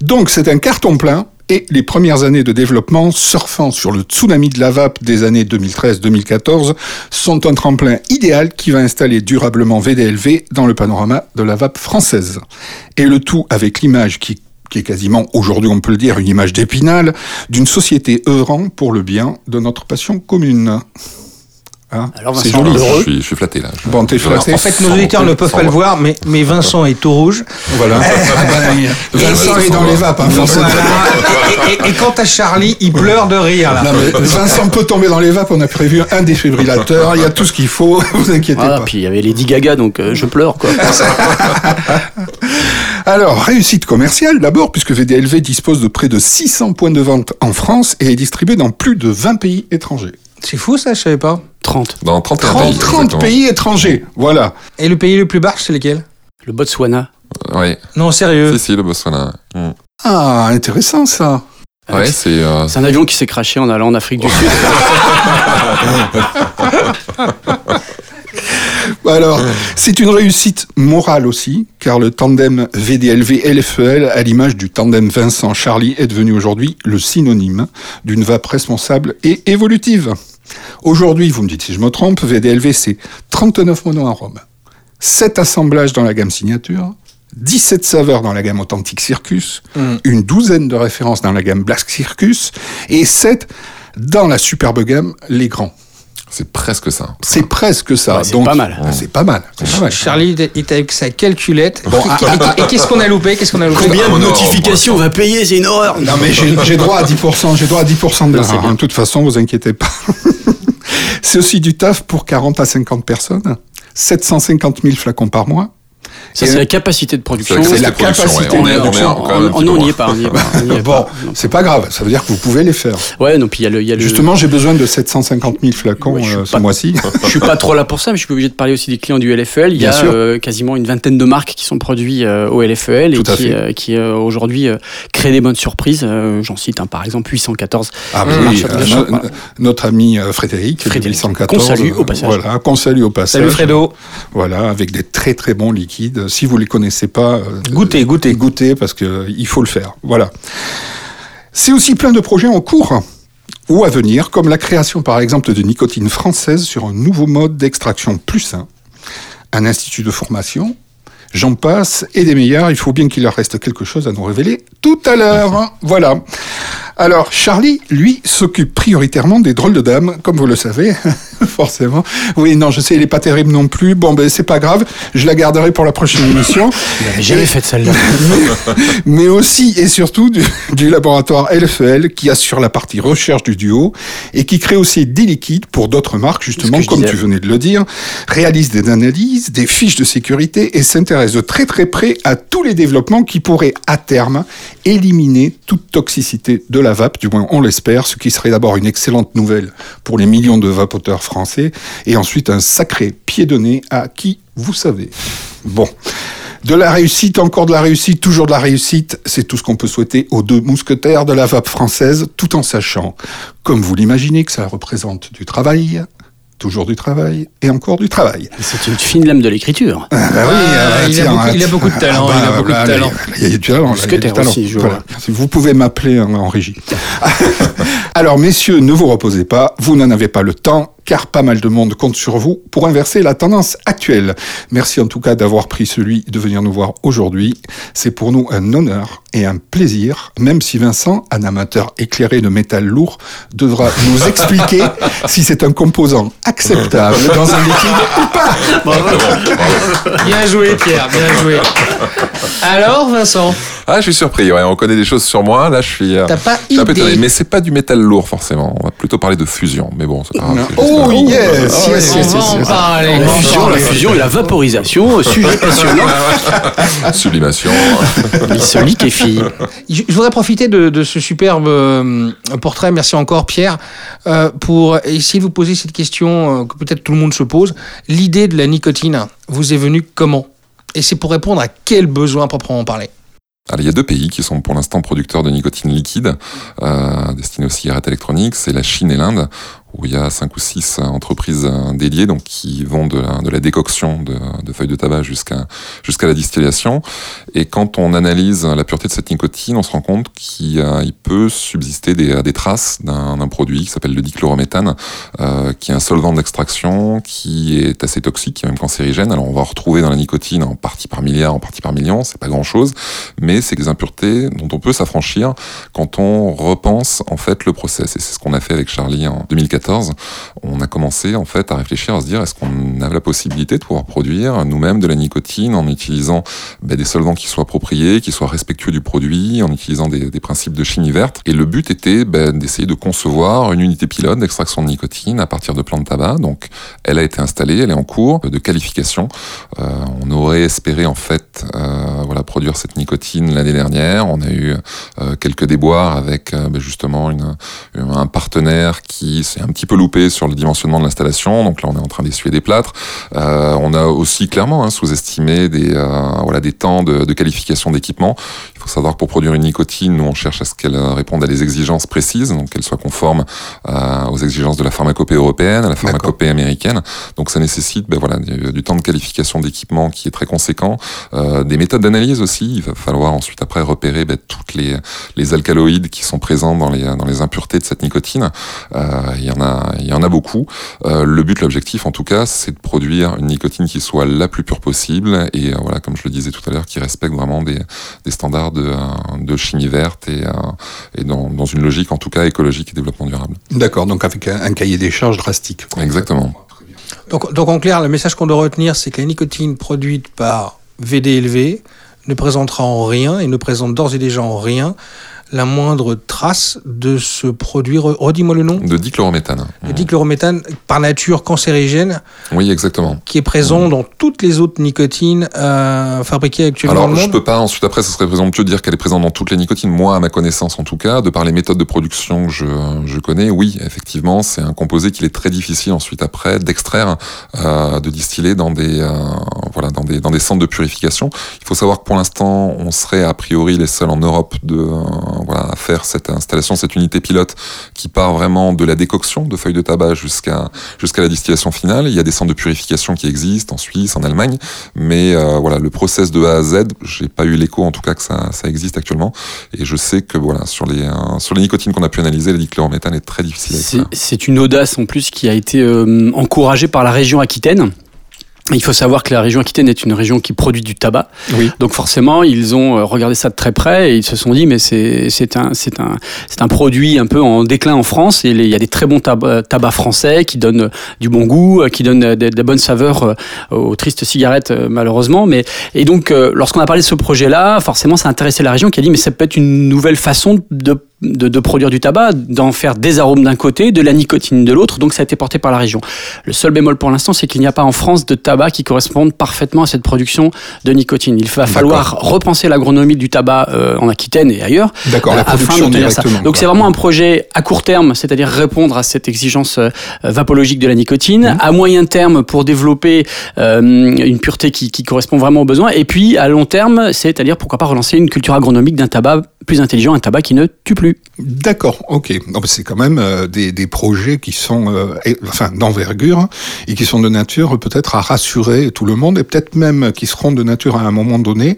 Speaker 2: Donc c'est un carton plein et les premières années de développement surfant sur le tsunami de la vape des années 2013-2014 sont un tremplin idéal qui va installer durablement VDLV dans le panorama de la vape française. Et le tout avec l'image qui est quasiment, aujourd'hui on peut le dire, une image d'épinal, d'une société œuvrant pour le bien de notre passion commune. Hein
Speaker 4: Alors,
Speaker 2: c'est
Speaker 4: Vincent,
Speaker 2: joli.
Speaker 3: Je suis, je suis flatté là. Je-
Speaker 2: Bon, t'es flatté.
Speaker 1: En fait, nos auditeurs ne peuvent pas le voir, mais, mais Vincent est tout rouge.
Speaker 2: Voilà. Ah Vincent est dans les vapes, hein, forcément.
Speaker 1: Et, et- et quant à Charlie, il pleure de rire là.
Speaker 2: Non, mais Vincent peut tomber dans les vapes, on a prévu un défibrillateur, il y a tout ce qu'il faut, vous inquiétez
Speaker 4: Voilà,
Speaker 2: pas.
Speaker 4: puis il y avait Lady Gaga, donc euh, je pleure quoi.
Speaker 2: Alors, réussite commerciale d'abord, puisque VDLV dispose de près de 600 points de vente en France et est distribué dans plus de 20 pays étrangers.
Speaker 1: C'est fou ça, je savais pas.
Speaker 4: 30.
Speaker 3: Dans 31
Speaker 2: 30,
Speaker 3: pays.
Speaker 2: 30
Speaker 3: exactement.
Speaker 2: pays étrangers, voilà.
Speaker 1: Et le pays le plus barge, c'est lequel?
Speaker 4: Le Botswana.
Speaker 3: Ouais.
Speaker 1: Non, sérieux.
Speaker 3: Si, si, le Botswana. Mm.
Speaker 2: Ah, intéressant ça.
Speaker 3: Ouais, c'est. euh,
Speaker 4: C'est un avion qui s'est craché en allant en Afrique du Sud.
Speaker 2: Alors, c'est une réussite morale aussi, car le tandem VDLV-LFEL, à l'image du tandem Vincent-Charlie, est devenu aujourd'hui le synonyme d'une vape responsable et évolutive. Aujourd'hui, vous me dites si je me trompe, VDLV c'est 39 monoarômes, 7 assemblages dans la gamme signature, 17 saveurs dans la gamme Authentic Circus,
Speaker 1: Mm.
Speaker 2: une douzaine de références dans la gamme Black Circus et 7 dans la superbe gamme Les Grands.
Speaker 3: C'est presque ça.
Speaker 2: C'est presque ça.
Speaker 4: Ouais, c'est
Speaker 2: Donc,
Speaker 4: pas mal.
Speaker 2: C'est pas mal. c'est pas mal.
Speaker 1: Charlie est avec sa calculette.
Speaker 2: Bon, ah,
Speaker 1: Et, et qu'est-ce qu'on a loupé? Qu'est-ce qu'on a loupé?
Speaker 4: Combien de
Speaker 3: Ah,
Speaker 4: notifications on va payer? C'est une horreur.
Speaker 2: Non mais j'ai j'ai droit à 10%, j'ai droit à 10% de hein. De toute façon, vous inquiétez pas. C'est aussi du taf pour 40 à 50 personnes, 750 000 flacons par mois.
Speaker 4: Ça, c'est la capacité de production.
Speaker 2: C'est la
Speaker 3: production,
Speaker 2: capacité de production.
Speaker 4: On n'y est pas.
Speaker 2: Bon, c'est pas grave, ça veut dire que vous pouvez les faire.
Speaker 4: Ouais, non, puis il y a le. il Y a le
Speaker 2: Justement, j'ai besoin de 750 000 flacons euh, ce mois-ci.
Speaker 4: je suis pas trop là pour ça, mais je suis obligé de parler aussi des clients du LFEL. Il y a euh, quasiment une vingtaine de marques qui sont produits euh, au LFEL et
Speaker 2: Tout à
Speaker 4: qui, euh, euh, aujourd'hui euh, créent des bonnes surprises. Euh, J'en cite un par exemple 814.
Speaker 2: Ah oui,
Speaker 4: bien.
Speaker 2: no-
Speaker 4: Voilà.
Speaker 2: notre ami Frédéric,
Speaker 4: Frédéric,
Speaker 2: 814,
Speaker 4: qu'on salue au passage.
Speaker 2: Voilà, qu'on salue au passage.
Speaker 1: Salut Fredo.
Speaker 2: Voilà, avec des très très bons liquides. Si vous les connaissez pas, euh,
Speaker 1: Goûtez, goûtez.
Speaker 2: goûtez parce que euh, faut le faire. Voilà. C'est aussi plein de projets en cours ou à venir, comme la création par exemple de nicotine française sur un nouveau mode d'extraction plus sain, un institut de formation. J'en passe et des meilleurs. Il faut bien qu'il leur reste quelque chose à nous révéler tout à l'heure. Voilà. Alors, Charlie, lui, s'occupe prioritairement des drôles de dames, comme vous le savez, forcément. Oui, non, je sais, il est pas terrible non plus. Bon, ben, c'est pas grave. Je la garderai pour la prochaine émission.
Speaker 4: J'avais jamais fait celle-là.
Speaker 2: mais aussi et surtout du, du laboratoire LFL qui assure la partie recherche du duo et qui crée aussi des liquides pour d'autres marques, justement, comme
Speaker 4: disais.
Speaker 2: tu venais de le dire, réalise des analyses, des fiches de sécurité et s'intéresse de très très près à tous les développements qui pourraient, à terme, éliminer toute toxicité de la vape, du moins on l'espère, ce qui serait d'abord une excellente nouvelle pour les millions de vapoteurs français et ensuite un sacré pied de nez à qui vous savez. Bon. De la réussite, encore de la réussite, toujours de la réussite, c'est tout ce qu'on peut souhaiter aux deux mousquetaires de la vape française, tout en sachant, comme vous l'imaginez, que ça représente du travail, toujours du travail, et encore du travail.
Speaker 4: C'est une fine lame de l'écriture.
Speaker 2: Ah, bah oui,
Speaker 1: Ah, il a beaucoup- il a
Speaker 2: ah,
Speaker 1: beaucoup de talent,
Speaker 2: bah,
Speaker 1: il a beaucoup de talent.
Speaker 2: Il y a du talent. là, il y a du
Speaker 4: Mousquetaire
Speaker 2: talent.
Speaker 4: aussi,
Speaker 2: Voilà. Vous pouvez m'appeler en, en régie. Alors, messieurs, ne vous reposez pas, vous n'en avez pas le temps, car pas mal de monde compte sur vous pour inverser la tendance actuelle. Merci en tout cas d'avoir pris celui de venir nous voir aujourd'hui. C'est pour nous un honneur et un plaisir, même si Vincent, un amateur éclairé de métal lourd, devra nous expliquer si c'est un composant acceptable dans un liquide ou pas.
Speaker 1: Bien joué, Pierre, bien joué. Alors, Vincent,
Speaker 3: Ah, je suis surpris. Ouais, on connaît des choses sur moi. Là, je suis. euh,
Speaker 1: t'as pas idée
Speaker 3: étonné. Mais c'est pas du métal lourd forcément. On va plutôt parler de fusion. Mais bon, c'est pas grave.
Speaker 2: Oh yes,
Speaker 4: La fusion, la
Speaker 1: parler.
Speaker 4: fusion et la vaporisation, euh, sujet passionnant.
Speaker 3: Sublimation.
Speaker 4: Il se liquéfie.
Speaker 1: Je voudrais profiter de, de ce superbe euh, portrait, merci encore Pierre, euh, pour essayer de vous poser cette question euh, que peut-être tout le monde se pose. L'idée de la nicotine vous est venue comment? Et c'est pour répondre à quel besoin proprement parler?
Speaker 3: Alors, il y a deux pays qui sont pour l'instant producteurs de nicotine liquide, euh, destinés aux cigarettes électroniques, c'est la Chine et l'Inde, où il y a cinq ou six entreprises euh, dédiées, donc qui vont de la, décoction de, feuilles de tabac jusqu'à la distillation. Et quand on analyse la pureté de cette nicotine, on se rend compte qu'il euh, il peut subsister des, traces d'un produit qui s'appelle le dichlorométhane, euh, qui est un solvant d'extraction, qui est assez toxique, qui est même cancérigène. Alors on va retrouver dans la nicotine en partie par milliard, en partie par million, c'est pas grand chose, mais c'est des impuretés dont on peut s'affranchir quand on repense en fait le process. Et c'est ce qu'on a fait avec Charlie en 2014. On a commencé en fait à réfléchir, à se dire est-ce qu'on a la possibilité de pouvoir produire nous-mêmes de la nicotine en utilisant ben, des solvants qui soient appropriés, qui soient respectueux du produit, en utilisant des, principes de chimie verte? Et le but était ben, d'essayer de concevoir une unité pilote d'extraction de nicotine à partir de plantes de tabac. Donc elle a été installée, elle est en cours de qualification. Euh, on aurait espéré en fait euh, produire cette nicotine l'année dernière. On a eu euh, quelques déboires avec ben, justement un partenaire qui s'est un petit peu loupé sur le dimensionnement de l'installation. Donc là, on est en train d'essuyer des plâtres. Euh, on a aussi clairement hein, sous-estimé des, euh, voilà, des temps de, de qualification d'équipement. Il faut savoir que pour produire une nicotine, nous, on cherche à ce qu'elle réponde à des exigences précises, donc qu'elle soit conforme euh, aux exigences de la pharmacopée européenne, à la pharmacopée américaine. Donc ça nécessite ben, voilà, du, du temps de qualification d'équipement qui est très conséquent, euh, des méthodes d'analyse aussi. Il va falloir ensuite après repérer ben, toutes les, les alcaloïdes qui sont présents dans les, dans les impuretés de cette nicotine. Euh, il y en a, il y en a beaucoup. Euh, le but, l'objectif, en tout cas, c'est de produire une nicotine qui soit la plus pure possible et euh, voilà, comme je le disais tout à l'heure, qui respecte vraiment des, des standards de, euh, de chimie verte et, euh, et dans, dans une logique, en tout cas, écologique et développement durable.
Speaker 2: D'accord, donc avec un, un cahier des charges drastique. quoi.
Speaker 3: Exactement.
Speaker 1: donc, donc en clair, le message qu'on doit retenir, c'est que la nicotine produite par VDLV ne présentera en rien et ne présente d'ores et déjà en rien la moindre trace de ce produit. Re- Redis-moi le nom.
Speaker 3: De dichlorométhane.
Speaker 1: Le dichlorométhane, par nature cancérigène,
Speaker 3: Oui, exactement.
Speaker 1: qui est présent dans toutes les autres nicotines euh, fabriquées actuellement
Speaker 3: Alors,
Speaker 1: dans le
Speaker 3: je
Speaker 1: monde.
Speaker 3: peux pas, ensuite après, ce serait présomptueux de dire qu'elle est présente dans toutes les nicotines. Moi, à ma connaissance en tout cas, de par les méthodes de production que je, je connais, oui, effectivement, c'est un composé qu'il est très difficile ensuite après d'extraire, euh, de distiller dans des, euh, voilà, dans des, dans des centres de purification. Il faut savoir que pour l'instant, on serait a priori les seuls en Europe de, voilà, à faire cette installation, cette unité pilote qui part vraiment de la décoction de feuilles de tabac jusqu'à, jusqu'à la distillation finale. Il y a des centres de purification qui existent en Suisse, en Allemagne, mais euh, voilà, le process de A à Z, j'ai pas eu l'écho en tout cas que ça, ça existe actuellement, et je sais que voilà, sur les, euh, sur les nicotines qu'on a pu analyser, le dichlorométhane est très difficile
Speaker 4: c'est une audace en plus qui a été euh, encouragée par la région Aquitaine. Il faut savoir que la région Aquitaine est une région qui produit du tabac.
Speaker 1: Oui.
Speaker 4: Donc forcément, ils ont euh, regardé ça de très près et ils se sont dit mais c'est c'est un c'est un c'est un produit un peu en déclin en France et il y a des très bons tab- tabacs français qui donnent du bon goût, euh, qui donnent euh, des, des bonnes saveurs euh, aux tristes cigarettes euh, malheureusement. Mais et donc euh, lorsqu'on a parlé de ce projet-là, forcément ça a intéressé la région qui a dit mais ça peut être une nouvelle façon de de, de produire du tabac, d'en faire des arômes d'un côté, de la nicotine de l'autre, donc ça a été porté par la région. Le seul bémol pour l'instant, c'est qu'il n'y a pas en France de tabac qui corresponde parfaitement à cette production de nicotine. Il va falloir repenser l'agronomie du tabac euh, en Aquitaine et ailleurs
Speaker 2: D'accord,
Speaker 4: euh, afin d'obtenir ça. Donc c'est vraiment un projet à court terme, c'est-à-dire répondre à cette exigence euh, vapologique de la nicotine,
Speaker 2: Mmh.
Speaker 4: à moyen terme pour développer euh, une pureté qui, qui correspond vraiment aux besoins, et puis à long terme, c'est-à-dire pourquoi pas relancer une culture agronomique d'un tabac plus intelligent, un tabac qui ne tue plus.
Speaker 2: D'accord, ok. C'est quand même euh, des, des projets qui sont, euh, et- enfin, d'envergure hein, et qui sont de nature peut-être à rassurer tout le monde et peut-être même qui seront de nature à un moment donné,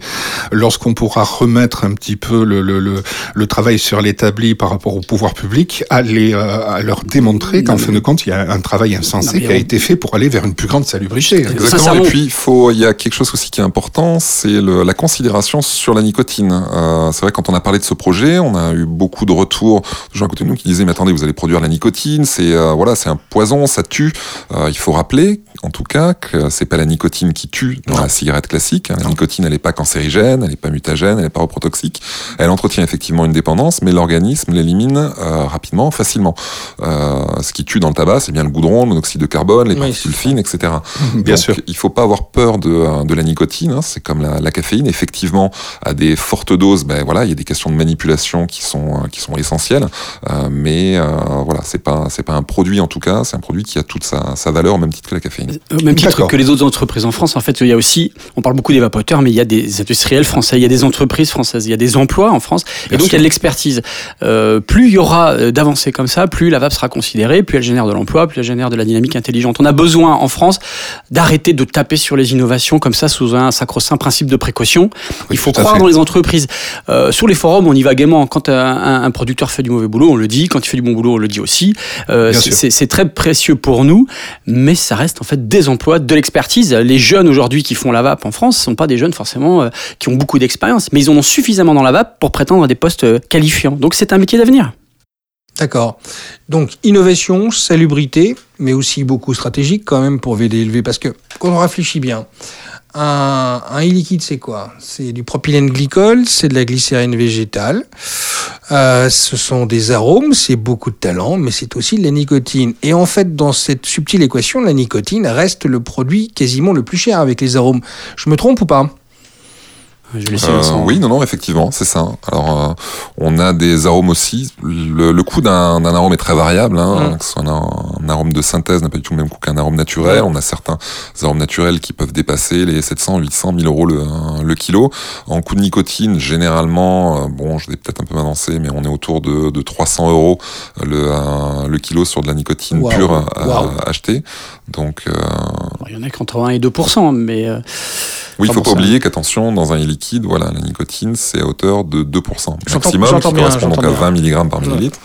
Speaker 2: lorsqu'on pourra remettre un petit peu le, le, le, le travail sur l'établi par rapport au pouvoir public, à, les, euh, à leur démontrer qu'en fin de compte, il y a un travail insensé
Speaker 4: Non,
Speaker 2: qui a
Speaker 4: on-
Speaker 2: été fait pour aller vers une plus grande salubrité.
Speaker 3: Exactement. Et puis, il faut, il y a quelque chose aussi qui est important, c'est le- la considération sur la nicotine. Euh, c'est vrai, quand on a parlé de ce projet, on a eu beaucoup de retours de gens à côté de nous qui disaient, mais attendez, vous allez produire la nicotine, c'est, euh, un poison, ça tue. Euh, il faut rappeler, en tout cas, que c'est pas la nicotine qui tue dans la cigarette classique. hein. La nicotine, elle n'est pas cancérigène, elle n'est pas mutagène, elle n'est pas reprotoxique. Elle entretient effectivement une dépendance, mais l'organisme l'élimine euh, rapidement, facilement. Euh, ce qui tue dans le tabac, c'est bien le goudron, le monoxyde de carbone, les
Speaker 1: Oui,
Speaker 3: particules fines, etc.
Speaker 2: Bien
Speaker 3: Donc,
Speaker 2: sûr.
Speaker 3: Il faut pas avoir peur de, euh, de la nicotine. hein. C'est comme la, la caféine. Effectivement, à des fortes doses, ben voilà, il y a des questions de manipulation qui sont qui sont essentielles. Euh, mais euh, voilà, c'est pas c'est pas un produit en tout cas. C'est un produit qui a toute sa, sa valeur au même titre que la caféine.
Speaker 4: Au même titre que les autres entreprises en France, en fait, il y a aussi, on parle beaucoup des vapoteurs, mais il y a des industriels français, il y a des entreprises françaises, il y a des emplois en France, et donc il y a de l'expertise. Euh, plus il y aura d'avancées comme ça, plus la vape sera considérée, plus elle génère de l'emploi, plus elle génère de la dynamique intelligente. On a besoin en France d'arrêter de taper sur les innovations comme ça sous un sacro-saint principe de précaution. il faut croire dans les entreprises. Euh, sur les forums, on y va gaiement. Quand un, producteur fait du mauvais boulot, on le dit. Quand il fait du bon boulot, on le dit aussi. Euh,
Speaker 2: sûr.
Speaker 4: c'est très précieux pour nous, mais ça reste en fait des emplois, de l'expertise. Les jeunes aujourd'hui qui font la vape en France sont pas des jeunes forcément euh, qui ont beaucoup d'expérience, mais ils en ont suffisamment dans la vape pour prétendre à des postes euh, qualifiants. Donc c'est un métier d'avenir.
Speaker 1: D'accord. Donc, innovation, salubrité, mais aussi beaucoup stratégique quand même pour VDLV, parce que quand on réfléchit bien, un, un e-liquide, c'est quoi? C'est du propylène glycol, c'est de la glycérine végétale, euh, ce sont des arômes, c'est beaucoup de talent, mais c'est aussi de la nicotine. Et en fait, dans cette subtile équation, la nicotine reste le produit quasiment le plus cher avec les arômes. Je me trompe ou pas?
Speaker 4: Je
Speaker 3: Euh, oui, non, non, effectivement, c'est ça. Alors, euh, on a des arômes aussi. Le, le coût d'un d'un arôme est très variable. Hein,
Speaker 1: Mm.
Speaker 3: Que ce soit un, un arôme de synthèse n'a pas du tout le même coût qu'un arôme naturel. On a certains arômes naturels qui peuvent dépasser les 700, 800, 1000 euros le, le kilo. En coût de nicotine, généralement, euh, bon, je vais peut-être un peu m'avancer, mais on est autour de, de 300 euros le, euh, le kilo sur de la nicotine
Speaker 1: Wow.
Speaker 3: pure à,
Speaker 1: Wow.
Speaker 3: à acheter. Donc, euh,
Speaker 4: Il y en a qu'entre 1 et 2% mais euh,
Speaker 3: oui, il
Speaker 4: Enfin,
Speaker 3: faut pas oublier qu'attention, dans un liquide, voilà, la nicotine, c'est à hauteur de 2%.
Speaker 1: J'entends-
Speaker 3: Maximum, qui correspond donc à
Speaker 1: j'entends
Speaker 3: 20 mg par millilitre,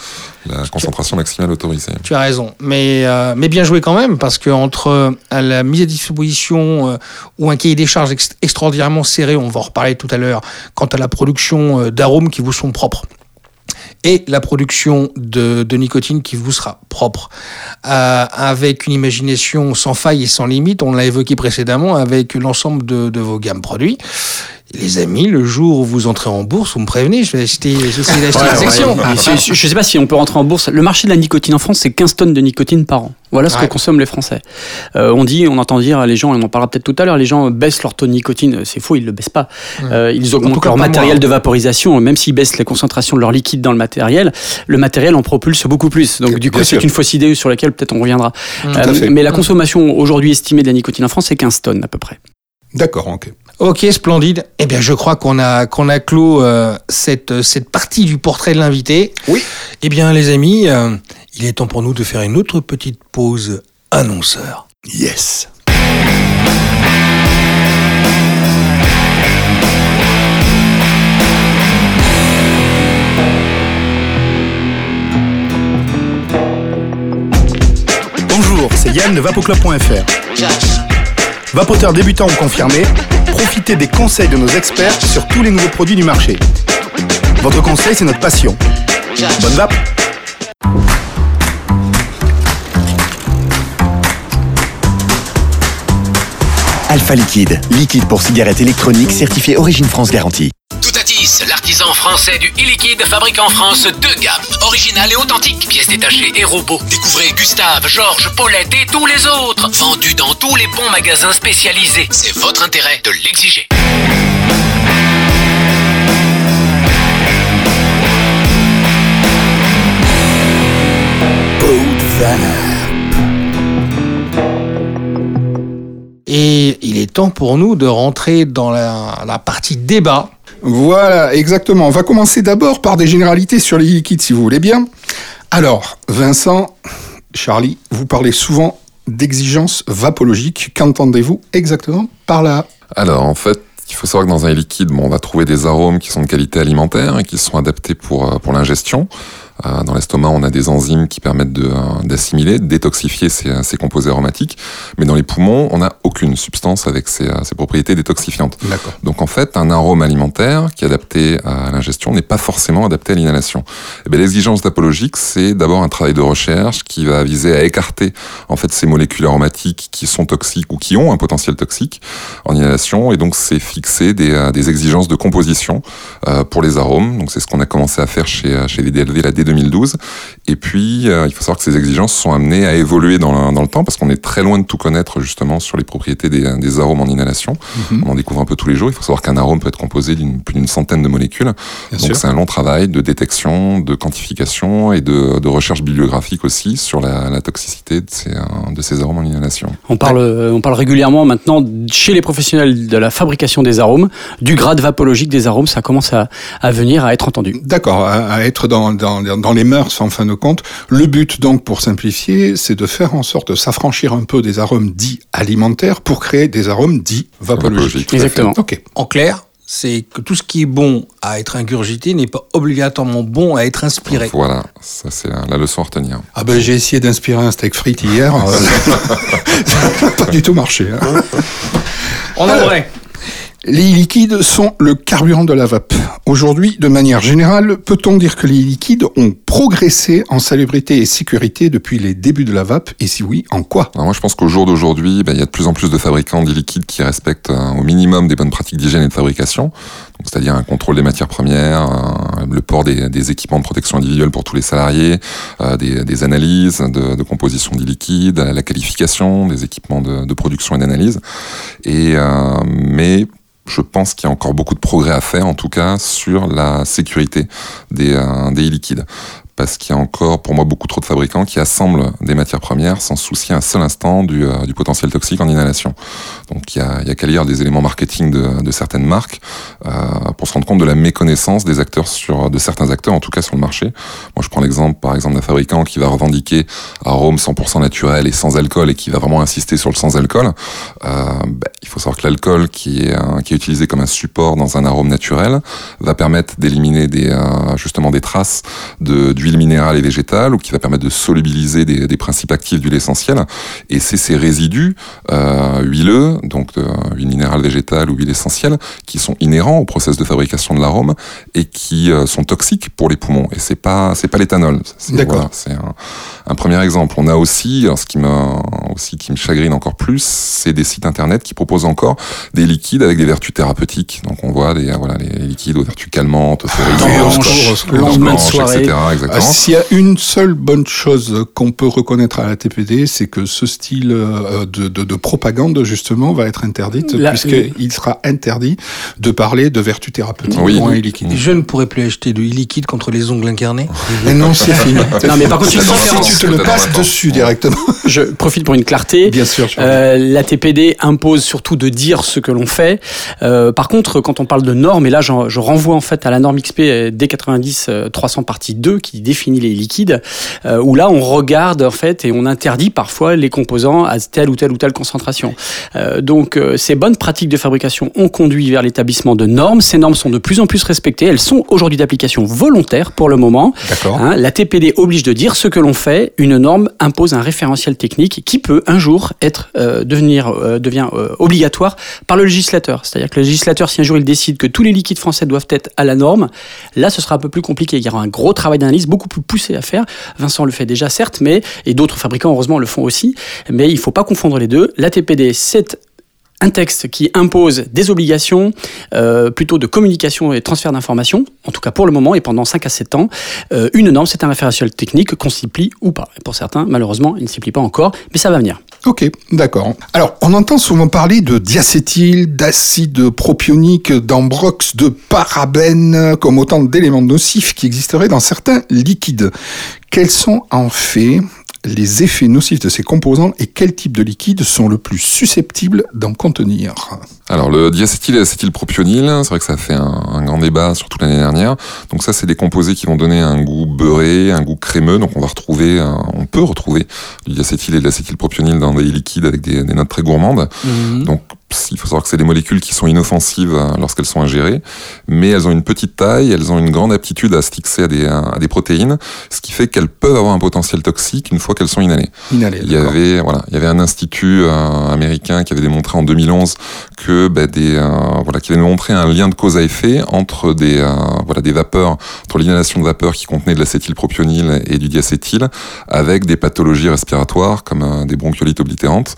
Speaker 3: la concentration maximale autorisée.
Speaker 1: Tu as raison, mais, euh, mais bien joué quand même, parce que entre euh, la mise à disposition euh, ou un cahier des charges ex- extraordinairement serré, on va en reparler tout à l'heure, quant à la production d'arômes qui vous sont propres, et la production de, nicotine qui vous sera propre, euh, avec une imagination sans faille et sans limite, on l'a évoqué précédemment, avec l'ensemble de vos gammes produits, Les amis, le jour où vous entrez en bourse, vous me prévenez, je vais acheter, j'essaie d'acheter
Speaker 4: Ouais, ouais. Et c'est- Je ne sais pas si on peut rentrer en bourse. Le marché de la nicotine en France, c'est 15 tonnes de nicotine par an. Voilà ce
Speaker 1: Ouais.
Speaker 4: que consomment les Français. Euh, on dit, on entend dire, les gens, et on en parlera peut-être tout à l'heure, les gens baissent leur taux de nicotine. C'est faux, ils le baissent pas. Euh, ils augmentent leur matériel
Speaker 1: moi.
Speaker 4: de vaporisation, même s'ils baissent la concentration de leur liquide dans le matériel, le matériel en propulse beaucoup plus. Donc du coup, c'est une fausse idée sur laquelle peut-être on reviendra. Euh, mais la consommation aujourd'hui estimée de la nicotine en France, c'est 15 tonnes à peu près.
Speaker 2: D'accord, ok.
Speaker 1: Ok, splendide. Eh bien, je crois qu'on a qu'on a clos euh, cette cette partie du portrait de l'invité.
Speaker 2: Oui.
Speaker 1: Eh bien, les amis, euh, il est temps pour nous de faire une autre petite pause annonceur.
Speaker 2: Yes.
Speaker 7: Bonjour, c'est Yann de vapoclub.fr. Vapoteur débutant ou confirmé, profitez des conseils de nos experts sur tous les nouveaux produits du marché. Votre conseil, c'est notre passion. Bonne vape
Speaker 8: Alpha Liquide, liquide pour cigarettes électroniques certifié Origine France Garantie.
Speaker 9: Toutatis, l'artisan français du e-liquide fabrique en France deux gammes, originales et authentiques, pièces détachées et robots. Découvrez Gustave, Georges, Paulette et tous les autres, vendus dans tous les bons magasins spécialisés. C'est votre intérêt de l'exiger.
Speaker 1: Et il est temps pour nous de rentrer dans la partie débat.
Speaker 2: Voilà, exactement. On va commencer d'abord par des généralités sur les liquides, si vous voulez bien. Alors, Vincent, Charlie, vous parlez souvent d'exigences vapologiques. Qu'entendez-vous exactement par là?
Speaker 3: Alors, en fait, il faut savoir que dans un liquide, on va trouver des arômes qui sont de qualité alimentaire et qui sont adaptés pour, euh, pour l'ingestion. Euh, Dans l'estomac, on a des enzymes qui permettent euh, d'assimiler, de détoxifier ces, ces composés aromatiques. Mais dans les poumons, on n'a aucune substance avec ces, euh, ces propriétés détoxifiantes. Donc en fait, un arôme alimentaire qui est adapté à l'ingestion n'est pas forcément adapté à l'inhalation. Eh bien, l'exigence d'apologique, c'est d'abord un travail de recherche qui va viser à écarter en fait ces molécules aromatiques qui sont toxiques ou qui ont un potentiel toxique en inhalation. Et donc c'est fixer des, euh, des exigences de composition euh, pour les arômes. Donc c'est ce qu'on a commencé à faire chez, euh, chez les DLV la dès 2012. Et puis euh, il faut savoir que ces exigences sont amenées à évoluer dans le, dans le temps parce qu'on est très loin de tout connaître justement sur les propriétés des, des arômes en inhalation. On en découvre un peu tous les jours. Il faut savoir qu'un arôme peut être composé d'une plus d'une centaine de molécules.
Speaker 2: Bien
Speaker 3: Donc
Speaker 2: sûr.
Speaker 3: c'est un long travail de détection, de quantification et de, de recherche bibliographique aussi sur la, la toxicité de ces, euh, de ces arômes en inhalation.
Speaker 4: On parle, euh, on parle régulièrement maintenant chez les professionnels de la fabrication des arômes, du grade vapologique des arômes, ça commence à, à venir, à être entendu.
Speaker 2: D'accord, à, à être dans, dans, dans les mœurs en fin de compte. Le but donc, pour simplifier, c'est de faire en sorte de s'affranchir un peu des arômes dits alimentaires pour créer des arômes dits vapologiques.
Speaker 4: Exactement.
Speaker 2: Ok.
Speaker 1: En clair, c'est que tout ce qui est bon à être ingurgité n'est pas obligatoirement bon à être inspiré.
Speaker 3: Voilà, ça c'est la, la leçon à retenir.
Speaker 2: Ah ben j'ai essayé d'inspirer un steak frites hier. ça n'a pas du tout marché. hein.
Speaker 1: En vrai.
Speaker 2: Les liquides sont le carburant de la vape. Aujourd'hui, de manière générale, peut-on dire que les liquides ont progressé en salubrité et sécurité depuis les débuts de la vape? Et si oui, en quoi?
Speaker 3: Moi je pense qu'au jour d'aujourd'hui, ben, il y a de plus en plus de fabricants de liquides qui respectent euh, au minimum des bonnes pratiques d'hygiène et de fabrication, c'est-à-dire un contrôle des matières premières, le port des, des équipements de protection individuelle pour tous les salariés, euh, des, des analyses de, de composition des liquides, la qualification des équipements de, de production et d'analyse. Et euh, mais je pense qu'il y a encore beaucoup de progrès à faire, en tout cas sur la sécurité des, euh, des liquides. Parce qu'il y a encore, pour moi, beaucoup trop de fabricants qui assemblent des matières premières sans soucier un seul instant du, euh, du potentiel toxique en inhalation. Donc il y a, a qu'à lire des éléments marketing de, certaines marques euh, pour se rendre compte de la méconnaissance des acteurs sur, de certains acteurs, en tout cas sur le marché. Moi, je prends l'exemple, par exemple, d'un fabricant qui va revendiquer arôme 100% naturel et sans alcool et qui va vraiment insister sur le sans alcool. Euh, ben, il faut savoir que l'alcool qui est, qui est utilisé comme un support dans un arôme naturel va permettre d'éliminer des, justement des traces de, minérale et végétale ou qui va permettre de solubiliser des, des principes actifs d'huile essentielle. Et c'est ces résidus euh, huileux, donc de huile minérale végétale ou huile essentielle, qui sont inhérents au process de fabrication de l'arôme et qui euh, sont toxiques pour les poumons. Et c'est pas c'est pas l'éthanol. C'est-
Speaker 2: D'accord.
Speaker 3: voilà, c'est un, un premier exemple. On a aussi, ce qui m'a aussi qui me chagrine encore plus, c'est des sites internet qui proposent encore des liquides avec des vertus thérapeutiques. Donc on voit des, voilà, les liquides aux vertus calmantes,
Speaker 4: lendemain de soirée,
Speaker 3: etc.
Speaker 2: Ah, S'il y a une seule bonne chose qu'on peut reconnaître à la TPD, c'est que ce style euh, de, de, de propagande, justement, va être interdite, puisqu'il sera interdit de parler de vertus thérapeutiques
Speaker 3: Oui.
Speaker 2: pour un liquide.
Speaker 1: Je ne pourrais plus acheter de liquide contre les ongles incarnés.
Speaker 2: Mais non, c'est fini.
Speaker 4: Non, mais par contre, une différence.
Speaker 2: tu te le passes dessus directement.
Speaker 4: Je profite pour une clarté.
Speaker 2: Bien sûr.
Speaker 4: Euh, la TPD impose surtout de dire ce que l'on fait. Euh, par contre, quand on parle de normes, et là je, je renvoie en fait à la norme XP D90 euh, 300 partie 2 qui définit les liquides, euh, où là on regarde en fait et on interdit parfois les composants à telle ou telle ou telle concentration. Euh, donc euh, ces bonnes pratiques de fabrication ont conduit vers l'établissement de normes. Ces normes sont de plus en plus respectées. Elles sont aujourd'hui d'application volontaire pour le moment. Hein, la TPD oblige de dire ce que l'on fait. Une norme impose un référentiel technique qui peut un jour être devenir devient obligatoire par le législateur. C'est-à-dire que le législateur, si un jour il décide que tous les liquides français doivent être à la norme, là ce sera un peu plus compliqué. Il y aura un gros travail d'analyse beaucoup plus poussé à faire. Vincent le fait déjà certes, mais et d'autres fabricants heureusement le font aussi. Mais il faut pas confondre les deux. La TPD c'est un texte qui impose des obligations euh, plutôt de communication et transfert d'informations, en tout cas pour le moment et pendant 5 à 7 ans. Euh, une norme, c'est un référentiel technique qu'on s'y plie ou pas. Pour certains, malheureusement, ils ne s'y plient pas encore, mais ça va venir.
Speaker 2: Ok, d'accord. Alors, on entend souvent parler de diacétyl, d'acide propionique, d'ambrox, de parabènes, comme autant d'éléments nocifs qui existeraient dans certains liquides. Quels sont en fait les effets nocifs de ces composants et quels types de liquides sont le plus susceptibles d'en contenir
Speaker 3: Alors le diacétyl et l'acétylpropionil, c'est vrai que ça a fait un, un grand débat surtout l'année dernière. Donc ça c'est des composés qui vont donner un goût beurré, un goût crémeux. Donc on va retrouver, euh, on peut retrouver du diacétyl et de l'acétylpropionil dans des liquides avec des, des notes très gourmandes. Donc il faut savoir que c'est des molécules qui sont inoffensives euh, lorsqu'elles sont ingérées, mais elles ont une petite taille, elles ont une grande aptitude à se fixer à des, à des protéines, ce qui fait qu'elles peuvent avoir un potentiel toxique une fois qu'elles sont inhalées.
Speaker 2: Inhalés.
Speaker 3: Il y avait voilà, il y avait un institut euh, américain qui avait démontré en 2011 que bah, des euh, voilà, qui avait démontré un lien de cause à effet entre des euh, voilà des vapeurs, entre l'inhalation de vapeurs qui contenaient de l'acétylpropionil et du diacétyl, avec des pathologies respiratoires comme des bronchiolites oblitérantes.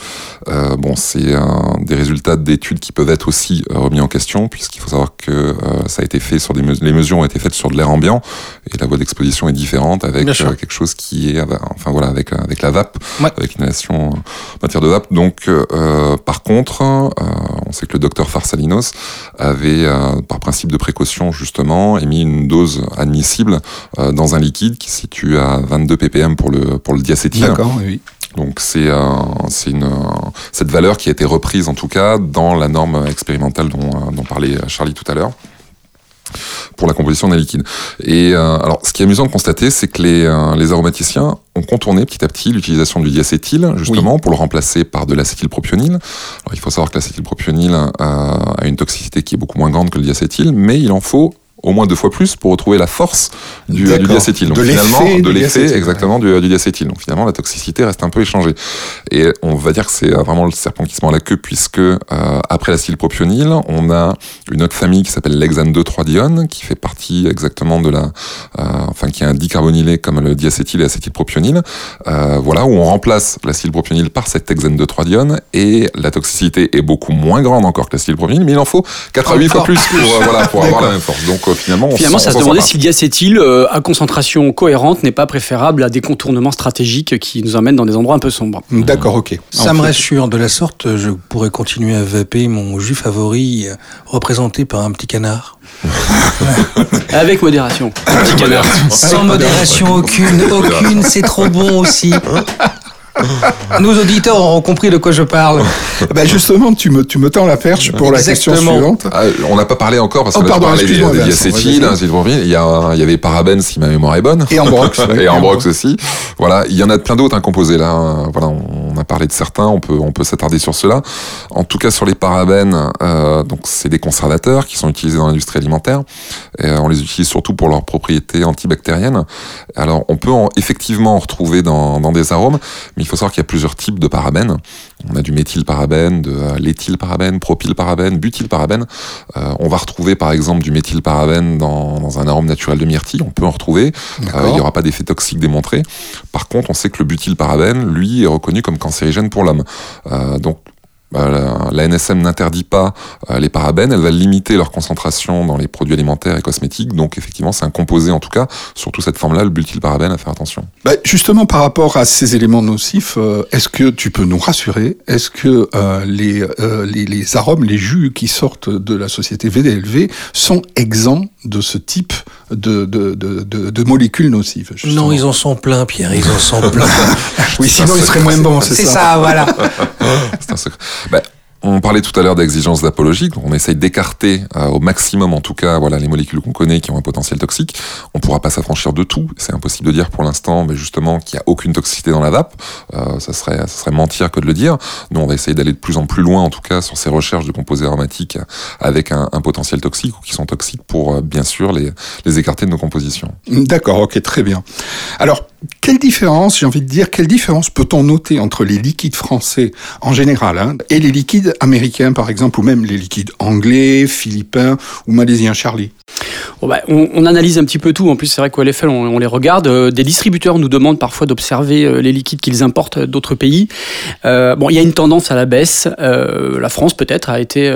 Speaker 3: Euh, bon, c'est des résultats d'études qui peuvent être aussi euh, remis en question, puisqu'il faut savoir que euh, ça a été fait sur des mes- les mesures ont été faites sur de l'air ambiant et la voie d'exposition est différente avec euh, quelque chose qui est enfin voilà avec avec la vape
Speaker 1: Ouais.
Speaker 3: avec l'inhalation en matière de vape. Donc, euh, par contre, on sait que le docteur Farsalinos avait, par principe de précaution justement, émis une dose admissible dans un liquide qui se situe à 22 ppm pour le pour le diacétyl.
Speaker 2: D'accord, oui.
Speaker 3: Donc c'est euh, c'est une euh, cette valeur qui a été reprise en tout cas dans la norme expérimentale dont, euh, dont parlait Charlie tout à l'heure pour la composition des liquides. Et euh, alors, ce qui est amusant de constater, c'est que les, euh, les aromaticiens ont contourné petit à petit l'utilisation du diacétyl, justement, pour le remplacer par de l'acétylpropionil. Alors, il faut savoir que l'acétylpropionil euh, a une toxicité qui est beaucoup moins grande que le diacétyl, mais il en faut au moins deux fois plus pour retrouver la force du,
Speaker 2: D'accord.
Speaker 3: du diacétyl. Donc
Speaker 2: De
Speaker 3: finalement, de l'effet exactement du, du diacétyl. Donc finalement, la toxicité reste un peu échangée. Et on va dire que c'est vraiment le serpent qui se mord la queue puisque euh, après l'acétylpropionil, on a une autre famille qui s'appelle l'hexane 2 3 dione qui fait partie exactement de la, euh, enfin qui est un dicarbonylé comme le diacétyl et l'acétylpropionil. Euh, voilà où on remplace l'acétylpropionil par cet hexane 2 3 dione et la toxicité est beaucoup moins grande encore que l'acétylpropionil, mais il en faut 4 à 8 fois plus pour, euh, voilà, pour avoir la même force. Donc finalement, on
Speaker 4: Finalement,
Speaker 3: s'en-
Speaker 4: ça
Speaker 3: on
Speaker 4: se demandait si le diacétyl, euh, à concentration cohérente, n'est pas préférable à des contournements stratégiques qui nous emmènent dans des endroits un peu sombres.
Speaker 2: D'accord, ok.
Speaker 1: Ça
Speaker 2: En
Speaker 1: me
Speaker 2: fait,
Speaker 1: rassure, de la sorte, je pourrais continuer à vaper mon jus favori euh, représenté par un petit canard.
Speaker 4: Avec modération. Petit canard.
Speaker 1: Sans modération aucune, aucune, c'est trop bon aussi. Nos auditeurs auront compris de quoi je parle.
Speaker 2: bah justement, tu me, tu me tends la perche pour la question suivante.
Speaker 3: Ah, on n'a pas parlé encore parce
Speaker 2: Oh,
Speaker 3: que là,
Speaker 2: pardon,
Speaker 3: je parlais des, des hein, il y, a, il y avait parabènes si ma mémoire est bonne.
Speaker 2: Et Ambrox, ouais.
Speaker 3: et Ambrox aussi. Voilà, il y en a plein d'autres hein, composés là. hein. Voilà, on a parlé de certains, on peut, on peut s'attarder sur cela. En tout cas, sur les parabènes, euh, donc c'est des conservateurs qui sont utilisés dans l'industrie alimentaire. Et, euh, on les utilise surtout pour leurs propriétés antibactériennes. Alors, on peut en- effectivement en retrouver dans, dans des arômes, mais il faut savoir qu'il y a plusieurs types de parabènes. On a du méthylparabène, de euh, l'éthylparabène, propylparabène, butylparabène. Euh, on va retrouver par exemple du méthylparabène dans, dans un arôme naturel de myrtille. On peut en retrouver. Euh, il n'y aura pas d'effet toxique démontré. Par contre, on sait que le butylparabène, lui, est reconnu comme cancérigène pour l'homme. Euh, donc la, la NSM n'interdit pas euh, les parabènes, elle va limiter leur concentration dans les produits alimentaires et cosmétiques. Donc effectivement, c'est un composé en tout cas, surtout cette forme-là, le butylparabène, à faire attention.
Speaker 2: Bah, justement, par rapport à ces éléments nocifs, euh, est-ce que tu peux nous rassurer? Est-ce que euh, les, euh, les, les arômes, les jus qui sortent de la société VDLV sont exempts de ce type de, de, de, de, de molécules nocives justement?
Speaker 10: Non, ils en sont pleins, Pierre, ils en sont pleins.
Speaker 2: Oui, sinon ils seraient moins bons, c'est
Speaker 10: C'est
Speaker 2: ça,
Speaker 10: voilà.
Speaker 3: Ben, on parlait tout à l'heure d'exigence d'apologie, donc on essaye d'écarter euh, au maximum en tout cas voilà les molécules qu'on connaît qui ont un potentiel toxique. On pourra pas s'affranchir de tout, c'est impossible de dire pour l'instant, mais justement qu'il y a aucune toxicité dans la vape, euh, ça serait ça serait mentir que de le dire. Nous on va essayer d'aller de plus en plus loin en tout cas sur ces recherches de composés aromatiques avec un, un potentiel toxique ou qui sont toxiques pour euh, bien sûr les les écarter de nos compositions.
Speaker 2: D'accord, ok, très bien. Alors, quelle différence, j'ai envie de dire, quelle différence peut-on noter entre les liquides français en général hein, et les liquides américains, par exemple, ou même les liquides anglais, philippins ou malaisiens, Charlie?
Speaker 4: Bah, on, on analyse un petit peu tout. En plus, c'est vrai qu'au LFL, on, on les regarde. Euh, des distributeurs nous demandent parfois d'observer euh, les liquides qu'ils importent d'autres pays. Euh, bon, il y a une tendance à la baisse. Euh, la France, peut-être, a été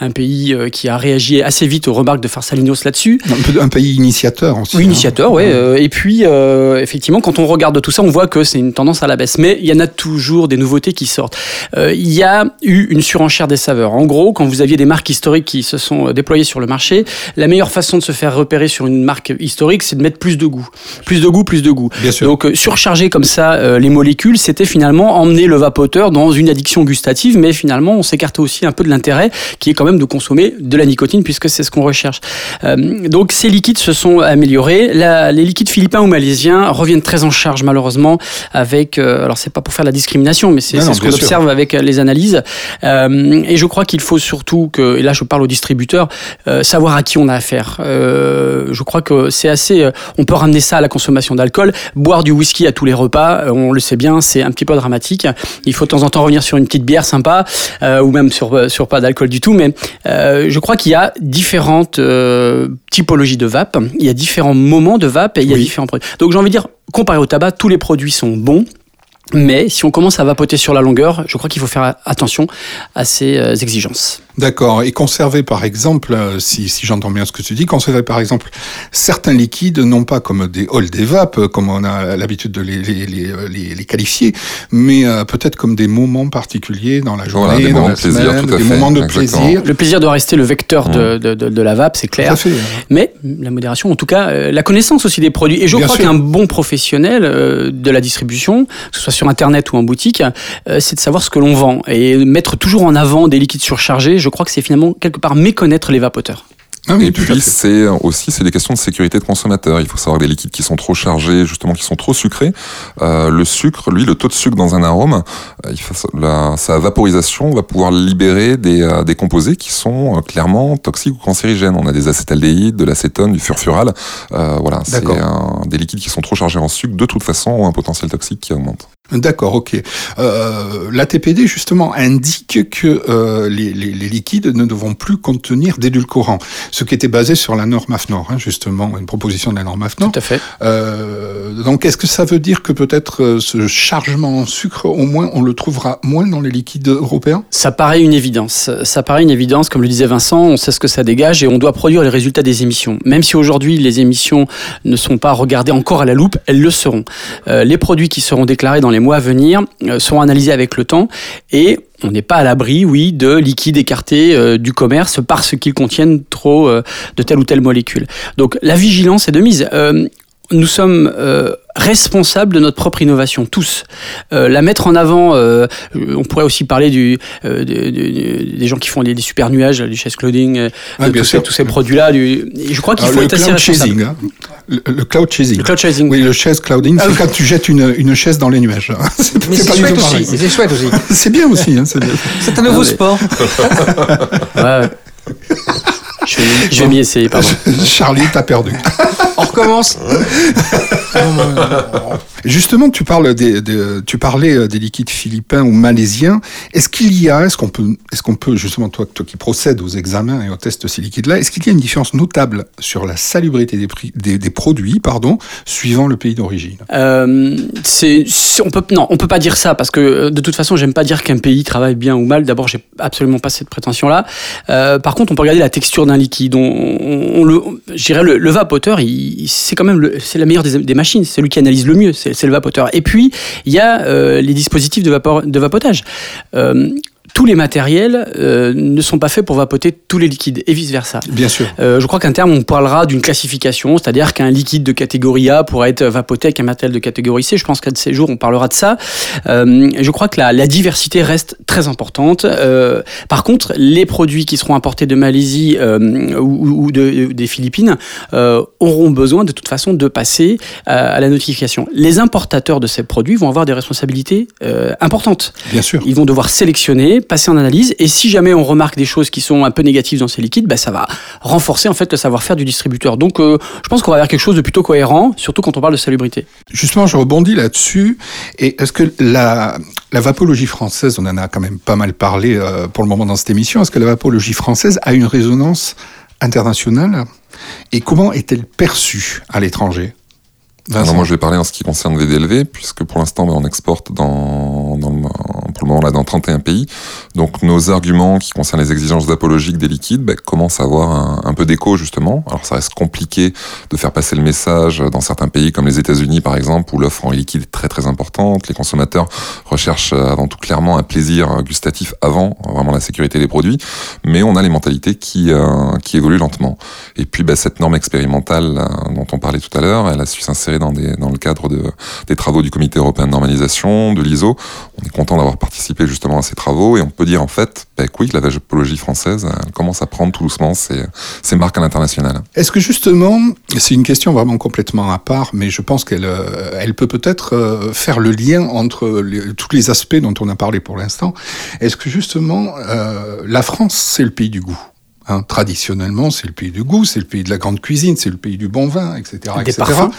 Speaker 4: un pays qui a réagi assez vite aux remarques de Farsalinos là-dessus.
Speaker 2: un, un pays initiateur aussi.
Speaker 4: Oui,
Speaker 2: hein.
Speaker 4: initiateur, ouais. euh, et puis, euh, effectivement, quand on regarde tout ça, on voit que c'est une tendance à la baisse. Mais il y en a toujours des nouveautés qui sortent. Euh, il y a eu une surenchère des saveurs. En gros, quand vous aviez des marques historiques qui se sont euh, déployées sur le marché, la meilleure façon de se faire repérer sur une marque historique, c'est de mettre plus de goût. Plus de goût, plus de goût.
Speaker 2: Bien sûr.
Speaker 4: Donc, euh, surcharger comme ça euh, les molécules, c'était finalement emmener le vapoteur dans une addiction gustative, mais finalement, on s'écarte aussi un peu de l'intérêt qui est quand même de consommer de la nicotine, puisque c'est ce qu'on recherche. Donc, ces liquides se sont améliorés. La- les liquides philippins ou malaisiens reviennent très en charge, malheureusement, avec. euh, alors, c'est pas pour faire la discrimination, mais c'est ce qu'on observe avec euh, les analyses. Euh, et je crois qu'il faut surtout que, et là, je parle aux distributeurs, euh, savoir à qui on a affaire. Euh, je crois que c'est assez. euh, on peut ramener ça à la consommation d'alcool. Boire du whisky à tous les repas, on le sait bien, c'est un petit peu dramatique. Il faut de temps en temps revenir sur une petite bière sympa, euh, ou même sur, sur pas d'alcool du tout. Mais euh, je crois qu'il y a différentes euh, typologies de vape, il y a différents moments de vape et il y a
Speaker 2: Oui.
Speaker 4: différents produits. Donc j'ai envie de dire, comparé au tabac, tous les produits sont bons. Mais si on commence à vapoter sur la longueur, je crois qu'il faut faire attention à ces euh, exigences.
Speaker 2: D'accord. Et conserver, par exemple, euh, si, si j'entends bien ce que tu dis, conserver, par exemple, certains liquides, non pas comme des halls, des vapes, euh, comme on a l'habitude de les, les, les, les- les qualifier, mais euh, peut-être comme des moments particuliers dans la journée,
Speaker 3: Voilà, des
Speaker 2: dans
Speaker 3: moments
Speaker 2: la
Speaker 3: de plaisir,
Speaker 2: semaine,
Speaker 3: tout à
Speaker 2: des
Speaker 3: fait,
Speaker 2: moments de
Speaker 3: exactement.
Speaker 2: plaisir.
Speaker 4: Le plaisir doit rester le vecteur de, de, de, de la vape, c'est
Speaker 2: Tout à
Speaker 4: clair.
Speaker 2: fait.
Speaker 4: Mais la modération, en tout cas, euh, la connaissance aussi des produits. Et je
Speaker 2: Bien
Speaker 4: crois qu'un bon professionnel euh, de la distribution, que ce soit sur Internet ou en boutique, euh, c'est de savoir ce que l'on vend. Et mettre toujours en avant des liquides surchargés, je crois que c'est finalement quelque part méconnaître les vapoteurs.
Speaker 2: Ah oui,
Speaker 3: Et puis c'est aussi c'est des questions de sécurité de consommateur. Il faut savoir que les liquides qui sont trop chargés, justement qui sont trop sucrés, euh, le sucre, lui, le taux de sucre dans un arôme, euh, il faut, la, sa vaporisation va pouvoir libérer des, euh, des composés qui sont euh, clairement toxiques ou cancérigènes. On a des acétaldéhydes, de l'acétone, du furfural. Euh, voilà, c'est des liquides qui sont trop chargés en sucre, de toute façon, ont un potentiel toxique qui augmente.
Speaker 2: D'accord, ok. Euh, L'ATPD, justement, indique que euh, les, les, les liquides ne devront plus contenir d'édulcorants, ce qui était basé sur la norme AFNOR, hein, justement, une proposition de la norme AFNOR.
Speaker 4: Tout à fait.
Speaker 2: Euh, donc, est-ce que ça veut dire que peut-être euh, ce chargement en sucre, au moins, on le trouvera moins dans les liquides européens?
Speaker 4: Ça paraît une évidence. Ça paraît une évidence, comme le disait Vincent, on sait ce que ça dégage et on doit produire les résultats des émissions. Même si aujourd'hui les émissions ne sont pas regardées encore à la loupe, elles le seront. Les produits qui seront déclarés dans les mois à venir euh, seront analysés avec le temps et on n'est pas à l'abri, oui, de liquides écartés euh, du commerce parce qu'ils contiennent trop euh, de telle ou telle molécule. Donc la vigilance est de mise. Nous sommes euh, responsables de notre propre innovation, tous. Euh, la mettre en avant, euh, on pourrait aussi parler du, euh, de- de- de- des gens qui font des, des super nuages, du chase clouding, euh,
Speaker 2: Ah,
Speaker 4: de tous, ces, tous ces produits-là. Du, je crois qu'il
Speaker 2: Alors,
Speaker 4: faut
Speaker 2: Le
Speaker 4: être assez
Speaker 2: cloud
Speaker 4: responsable.
Speaker 2: chasing. hein. Le, le cloud chasing.
Speaker 4: Le cloud chasing.
Speaker 2: Oui, le chaise clouding, c'est
Speaker 4: Ah,
Speaker 2: quand tu jettes une, une chaise dans les nuages. C'est
Speaker 10: Mais
Speaker 2: c'est
Speaker 10: chouette aussi. C'est chouette aussi.
Speaker 2: C'est bien aussi. Hein, c'est bien.
Speaker 10: C'est un nouveau
Speaker 4: Ah, mais-
Speaker 10: sport.
Speaker 4: Ouais, ouais. Je vais, je vais m'y essayer, pardon.
Speaker 2: Charlie, t'as perdu.
Speaker 10: On recommence. Non, non, non.
Speaker 2: Justement, tu parles des, parlais euh, des liquides philippins ou malaisiens. Est-ce qu'il y a, est-ce qu'on peut, est-ce qu'on peut justement toi, toi qui procèdes aux examens et aux tests de ces liquides-là, est-ce qu'il y a une différence notable sur la salubrité des, produits, pardon, suivant le pays d'origine?
Speaker 4: Euh, on peut non, on peut pas dire ça parce que euh, de toute façon, j'aime pas dire qu'un pays travaille bien ou mal. D'abord, j'ai absolument pas cette prétention-là. Euh, par contre, on peut regarder la texture d'un liquide. On, on- le, le, vapoteur, c'est quand même c'est la meilleure des, machines. C'est celui qui analyse le mieux. C'est le vapoteur. Et puis, il y a euh, les dispositifs de, de vapotage. Tous les matériels euh, ne sont pas faits pour vapoter tous les liquides et vice versa.
Speaker 2: Bien sûr.
Speaker 4: Euh, je crois qu'un terme, on parlera d'une classification, c'est-à-dire qu'un liquide de catégorie A pourrait être vapoté avec un matériel de catégorie C. Je pense qu'à de ces jours, on parlera de ça. Euh, je crois que la, la diversité reste très importante. Euh, par contre, les produits qui seront importés de Malaisie euh, ou, ou de, des Philippines euh, auront besoin de toute façon de passer à, à la notification. Les importateurs de ces produits vont avoir des responsabilités euh, importantes.
Speaker 2: Bien sûr.
Speaker 4: Ils vont devoir sélectionner, passer en analyse, et si jamais on remarque des choses qui sont un peu négatives dans ces liquides, bah, ça va renforcer en fait le savoir-faire du distributeur. Donc, euh, je pense qu'on va vers quelque chose de plutôt cohérent, surtout quand on parle de salubrité.
Speaker 2: Justement, je rebondis là-dessus. Et est-ce que la, la vapologie française, on en a quand même pas mal parlé euh, pour le moment dans cette émission, est-ce que la vapologie française a une résonance internationale? Et comment est-elle perçue à l'étranger?
Speaker 3: Alors moi je vais parler en ce qui concerne VDLV, puisque pour l'instant ben, on exporte dans, dans le- moment là dans 31 pays. Donc nos arguments qui concernent les exigences d'apologique des liquides ben, commencent à avoir un, peu d'écho justement. Alors ça reste compliqué de faire passer le message dans certains pays comme les États-Unis par exemple, où l'offre en liquide est très très importante. Les consommateurs recherchent euh, avant tout clairement un plaisir gustatif avant euh, vraiment la sécurité des produits. Mais on a les mentalités qui, euh, qui évoluent lentement. Et puis ben, cette norme expérimentale dont on parlait tout à l'heure, elle a su s'insérer dans, des, dans le cadre de, des travaux du Comité européen de normalisation, de l'ISO. On est content d'avoir participé justement à ces travaux et on peut dire en fait ben, oui, la vapologie française elle commence à prendre tout doucement ses, marques à l'international.
Speaker 2: Est-ce que justement, c'est une question vraiment complètement à part, mais je pense qu'elle euh, elle peut peut-être euh, faire le lien entre tous les aspects dont on a parlé pour l'instant. Est-ce que justement, euh, la France, c'est le pays du goût? Hein, traditionnellement, c'est le pays du goût, c'est le pays de la grande cuisine, c'est le pays du bon vin, etc.
Speaker 4: Parfums.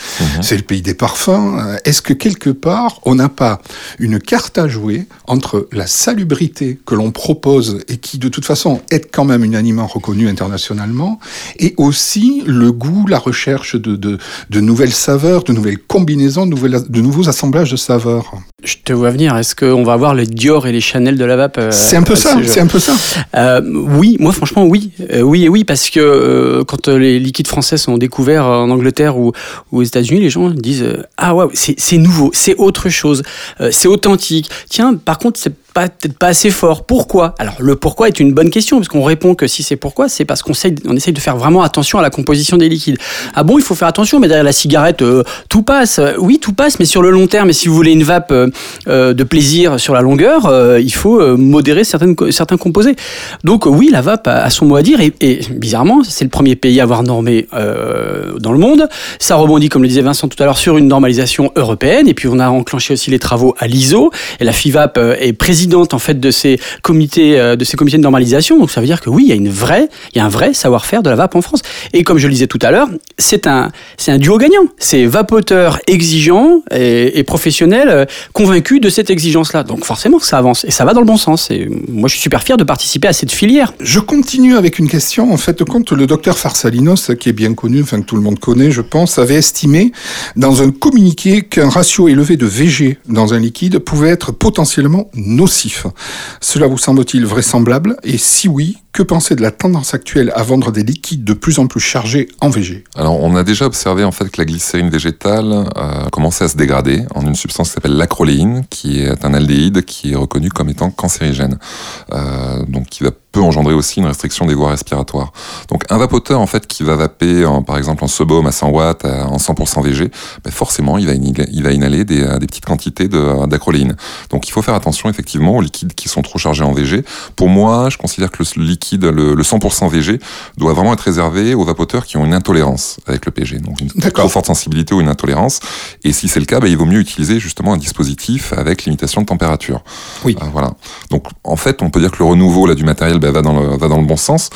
Speaker 2: C'est le pays des parfums. Euh, Est-ce que quelque part, on n'a pas une carte à jouer entre la salubrité que l'on propose et qui, de toute façon, est quand même unanimement reconnue internationalement, et aussi le goût, la recherche de, de, de nouvelles saveurs, de nouvelles combinaisons, de, nouvelles- de nouveaux assemblages de saveurs?
Speaker 4: Je te vois venir. Est-ce qu'on va avoir les Dior et les Chanel de la vape euh,
Speaker 2: C'est un peu ça,
Speaker 4: ce
Speaker 2: c'est un peu ça.
Speaker 4: Euh, oui, moi franchement oui, Euh, oui oui parce que euh, quand euh, les liquides français sont découverts en Angleterre ou, ou aux États-Unis, les gens disent ah ouais c'est nouveau, c'est autre chose, c'est authentique. Tiens, par contre c'est peut-être pas assez fort. Pourquoi? Alors le pourquoi est une bonne question parce qu'on répond que si c'est pourquoi, c'est parce qu'on essaye, on essaye de faire vraiment attention à la composition des liquides. Ah bon, il faut faire attention, mais derrière la cigarette, euh, tout passe. Euh, Oui, tout passe, mais sur le long terme, et si vous voulez une vape euh, de plaisir sur la longueur, il faut modérer certaines, certains composés. Donc oui, la vape a, son mot à dire, et, et bizarrement, c'est le premier pays à avoir normé dans le monde. Ça rebondit, comme le disait Vincent tout à l'heure, sur une normalisation européenne, et puis on a enclenché aussi les travaux à l'ISO, et la FIVAP est présidente en fait de ces comités, euh, de ces comités de normalisation. Donc ça veut dire que oui, il y a une vraie, il y a un vrai savoir-faire de la vape en France. Et comme je le disais tout à l'heure, c'est un, c'est un duo gagnant. C'est vapoteur exigeant et, et professionnel euh, convaincu de cette exigence-là. Donc forcément, ça avance et ça va dans le bon sens. Et moi, je suis super fier de participer à cette filière.
Speaker 2: Je continue avec une question. En fait, compte le docteur Farsalinos, qui est bien connu, enfin que tout le monde connaît, je pense, avait estimé dans un communiqué qu'un ratio élevé de VG dans un liquide pouvait être potentiellement nocif. Cela vous semble-t-il vraisemblable? Et si oui, que pensez de la tendance actuelle à vendre des liquides de plus en plus chargés en VG
Speaker 3: Alors, on a déjà observé en fait que la glycérine végétale euh, commençait à se dégrader en une substance qui s'appelle l'acroléine, qui est un aldéhyde qui est reconnu comme étant cancérigène, euh, donc qui va peut engendrer aussi une restriction des voies respiratoires. Donc, un vapoteur en fait qui va vaper, en, par exemple en sebum à 100 watts à- en 100% VG, ben, forcément, il va inhaler, des, euh, des petites quantités d'acroléine. Donc, il faut faire attention effectivement aux liquides qui sont trop chargés en VG. Pour moi, je considère que le liquide, le, le 100% VG, doit vraiment être réservé aux vapoteurs qui ont une intolérance avec le PG, donc une trop forte sensibilité ou une intolérance. Et si c'est le cas, bah, il vaut mieux utiliser justement un dispositif avec limitation de température.
Speaker 2: Oui.
Speaker 3: Euh, voilà. Donc en fait, on peut dire que le renouveau là, du matériel bah, va, dans le, va dans le bon sens.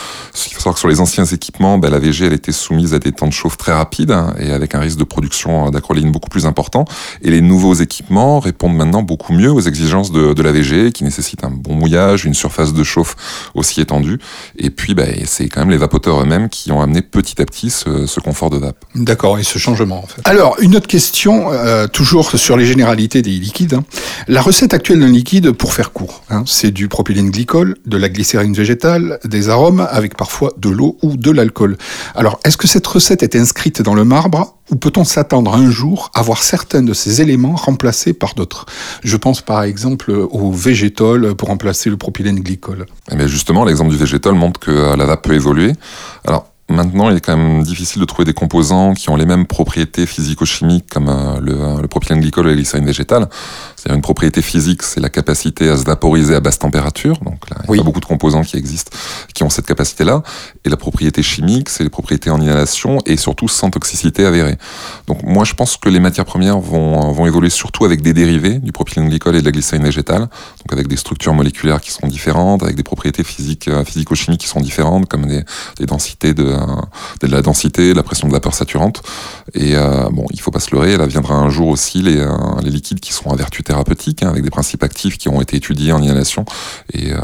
Speaker 3: Il faut savoir que sur les anciens équipements, bah, la VG elle était soumise à des temps de chauffe très rapides hein, et avec un risque de production d'acroléine beaucoup plus important. Et les nouveaux équipements répondent maintenant beaucoup mieux aux exigences de, de la VG qui nécessitent un bon mouillage, une surface de chauffe aussi étendue. Et puis bah, c'est quand même les vapoteurs eux-mêmes qui ont amené petit à petit ce, ce confort de vape.
Speaker 2: D'accord, et ce changement en fait. Alors, une autre question, euh, toujours sur les généralités des liquides. hein. La recette actuelle d'un liquide, pour faire court, hein, c'est du propylène glycol, de la glycérine végétale, des arômes, avec parfois de l'eau ou de l'alcool. Alors, est-ce que cette recette est inscrite dans le marbre ou peut-on s'attendre un jour à voir certains de ces éléments remplacés par d'autres? Je pense par exemple au végétol pour remplacer le propylène glycol.
Speaker 3: Eh bien justement, l'exemple du végétal montre que euh, la vape peut évoluer. Alors maintenant, il est quand même difficile de trouver des composants qui ont les mêmes propriétés physico-chimiques comme euh, le, le propylène glycol ou la glycérine végétale. C'est-à-dire une propriété physique, c'est la capacité à se vaporiser à basse température. Donc là, il y a pas beaucoup de composants qui existent qui ont cette capacité-là. Et la propriété chimique, c'est les propriétés en inhalation et surtout sans toxicité avérée. Donc moi, je pense que les matières premières vont, vont évoluer surtout avec des dérivés du propylène glycol et de la glycérine végétale. Donc avec des structures moléculaires qui seront différentes, avec des propriétés physiques, euh, physico-chimiques qui sont différentes, comme des, des densités de, de la densité, la pression de vapeur saturante. Et euh, bon, il faut pas se leurrer, là viendra un jour aussi les, euh, les liquides qui seront à vertu thérapeutique, hein, avec des principes actifs qui ont été étudiés en inhalation. Et euh,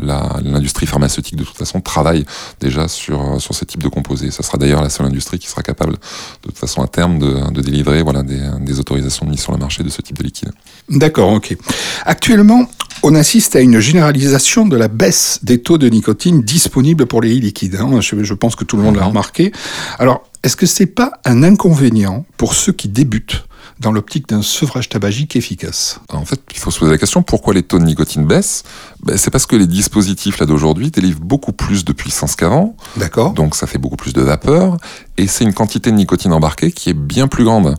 Speaker 3: la- l'industrie pharmaceutique, de toute façon, travaille déjà sur, euh, sur ce type de composés. Ça sera d'ailleurs la seule industrie qui sera capable, de toute façon, à terme, de, de délivrer voilà, des, des autorisations de mise sur le marché de ce type de liquide.
Speaker 2: D'accord, ok. Actuellement, on assiste à une généralisation de la baisse des taux de nicotine disponibles pour les liquides. hein. Je, je pense que tout le monde l'a remarqué. Alors, est-ce que c'est pas un inconvénient pour ceux qui débutent dans l'optique d'un sevrage tabagique efficace?
Speaker 3: En fait, il faut se poser la question pourquoi les taux de nicotine baissent? Ben, C'est parce que les dispositifs là d'aujourd'hui délivrent beaucoup plus de puissance qu'avant.
Speaker 2: D'accord.
Speaker 3: Donc ça fait beaucoup plus de vapeur et c'est une quantité de nicotine embarquée qui est bien plus grande.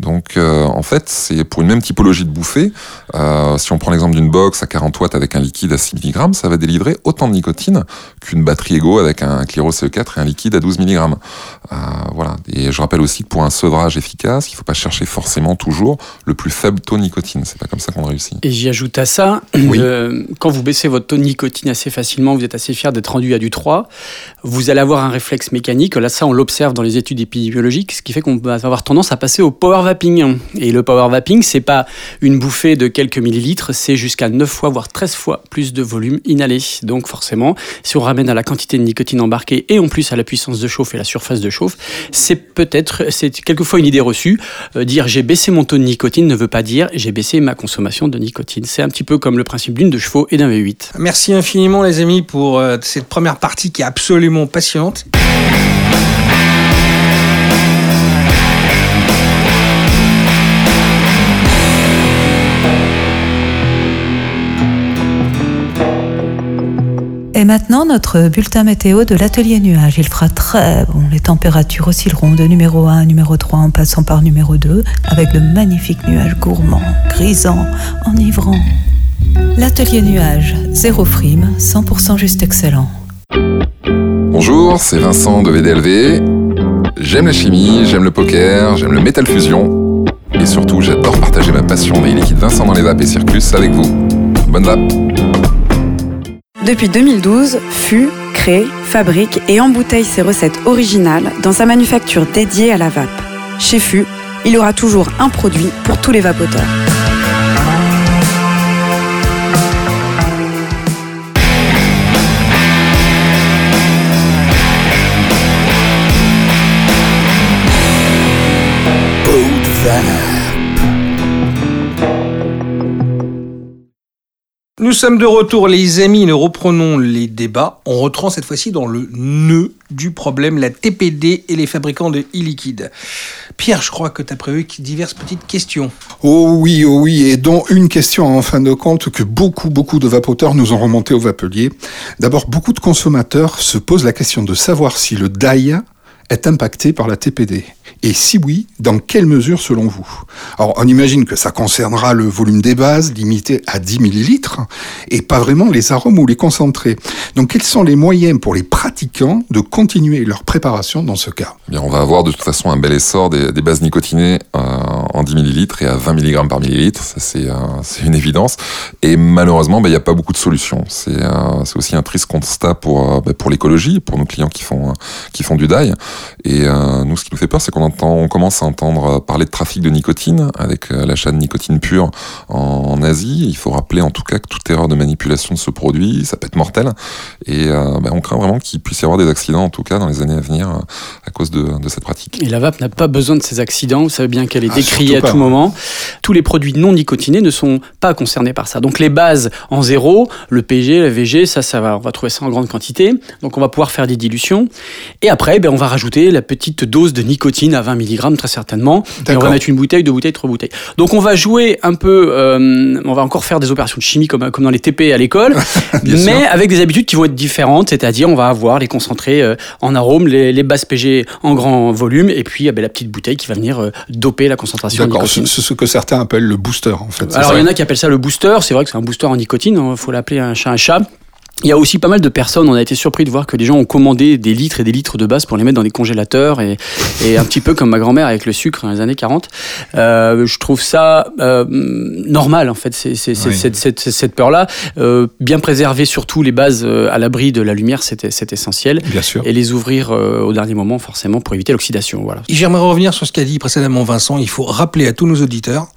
Speaker 3: Donc euh, en fait, c'est pour une même typologie de bouffée. euh, si on prend l'exemple d'une box à 40 watts avec un liquide à 6 mg, ça va délivrer autant de nicotine qu'une batterie Ego avec un Cliro CE4 et un liquide à 12 mg. Euh, voilà. Et je rappelle aussi que pour un sevrage efficace, il ne faut pas chercher forcément toujours le plus faible taux de nicotine. C'est pas comme ça qu'on réussit.
Speaker 4: Et j'y ajoute à ça, quand vous baissez votre taux de nicotine assez facilement, vous êtes assez fier d'être rendu à du 3, vous allez avoir un réflexe mécanique. Là, ça, on l'observe dans les études épidémiologiques, ce qui fait qu'on va avoir tendance à passer au power Et le power vaping, c'est pas une bouffée de quelques millilitres, c'est jusqu'à 9 fois, voire 13 fois plus de volume inhalé. Donc, forcément, si on ramène à la quantité de nicotine embarquée et en plus à la puissance de chauffe et la surface de chauffe, c'est peut-être, c'est quelquefois une idée reçue. Euh, dire j'ai baissé mon taux de nicotine ne veut pas dire j'ai baissé ma consommation de nicotine. C'est un petit peu comme le principe d'une de chevaux et d'un V8.
Speaker 1: Merci infiniment les amis pour euh, cette première partie qui est absolument passionnante.
Speaker 5: Et maintenant, notre bulletin météo de l'atelier nuage. Il fera très bon. Les températures oscilleront de numéro 1 à numéro 3 en passant par numéro 2 avec le magnifique nuage gourmand, grisant, enivrant. L'atelier nuage, zéro frime, 100% juste excellent.
Speaker 3: Bonjour, c'est Vincent de VDLV. J'aime la chimie, j'aime le poker, j'aime le métal fusion. Et surtout, j'adore partager ma passion des liquides Vincent dans les vapes et Circus avec vous. Bonne vape
Speaker 6: Depuis 2012, FU crée, fabrique et embouteille ses recettes originales dans sa manufacture dédiée à la vape. Chez FU, il aura toujours un produit pour tous les vapoteurs.
Speaker 1: Nous sommes de retour, les amis. Nous reprenons les débats. On reprend cette fois-ci dans le nœud du problème, la TPD et les fabricants de e-liquide. Pierre, je crois que tu as prévu diverses petites questions.
Speaker 2: Oh oui, oh oui, et dont une question en fin de compte que beaucoup, beaucoup de vapoteurs nous ont remonté au vapelier. D'abord, beaucoup de consommateurs se posent la question de savoir si le DAI est impacté par la TPD. Et si oui, dans quelle mesure selon vous? Alors, on imagine que ça concernera le volume des bases, limité à 10 millilitres, et pas vraiment les arômes ou les concentrés. Donc, quels sont les moyens pour les pratiquants de continuer leur préparation dans ce cas?
Speaker 3: Eh Bien, on va avoir de toute façon un bel essor des, bases nicotinées euh, en 10 millilitres et à 20 mg par millilitre. Ça, c'est, euh, c'est une évidence. Et malheureusement, bah, il n'y a pas beaucoup de solutions. C'est, euh, aussi un triste constat pour, euh, bah, pour l'écologie, pour nos clients qui font, qui font du dye. Et nous, ce qui nous fait peur, c'est qu'on entend, on commence à entendre parler de trafic de nicotine avec l'achat de nicotine pure en, Asie. Il faut rappeler en tout cas que toute erreur de manipulation de ce produit, ça peut être mortel. Et bah, on craint vraiment qu'il puisse y avoir des accidents, en tout cas dans les années à venir, à cause de, de cette pratique.
Speaker 4: Et la vape n'a pas besoin de ces accidents. Vous savez bien qu'elle est ah, à tout moment. Tous les produits non nicotinés ne sont pas concernés par ça. Donc les bases en zéro, le PG, le VG, ça, ça va, on va trouver ça en grande quantité. Donc on va pouvoir faire des dilutions. Et après, ben, on va rajouter la petite dose de nicotine à 20 mg très certainement. Et on va mettre une bouteille, deux bouteilles, trois bouteilles. Donc on va jouer un peu, euh, on va encore faire des opérations de chimie comme, comme dans les TP à l'école, mais avec des habitudes qui vont être différentes, c'est-à-dire on va avoir les concentrés euh, en arôme, les, les bases PG en grand volume, et puis eh ben, la petite bouteille qui va venir euh, doper la concentration.
Speaker 2: D'accord, c'est ce que certains appellent le booster en fait.
Speaker 4: Alors il y en a qui appellent ça le booster, c'est vrai que c'est un booster en nicotine, il hein, faut l'appeler un chat un chat. Il y a aussi pas mal de personnes, on a été surpris de voir que des gens ont commandé des litres et des litres de base pour les mettre dans des congélateurs et, et un petit peu comme ma grand-mère avec le sucre dans les années 40. Euh, je trouve ça euh, normal en fait, c'est, c'est, cette, cette, cette, peur-là. Euh, bien préserver surtout les bases à l'abri de la lumière, c'est, c'est essentiel.
Speaker 2: Bien sûr.
Speaker 4: Et les ouvrir euh, au dernier moment forcément pour éviter l'oxydation. Voilà.
Speaker 1: J'aimerais revenir sur ce qu'a dit précédemment Vincent. Il faut rappeler à tous nos auditeurs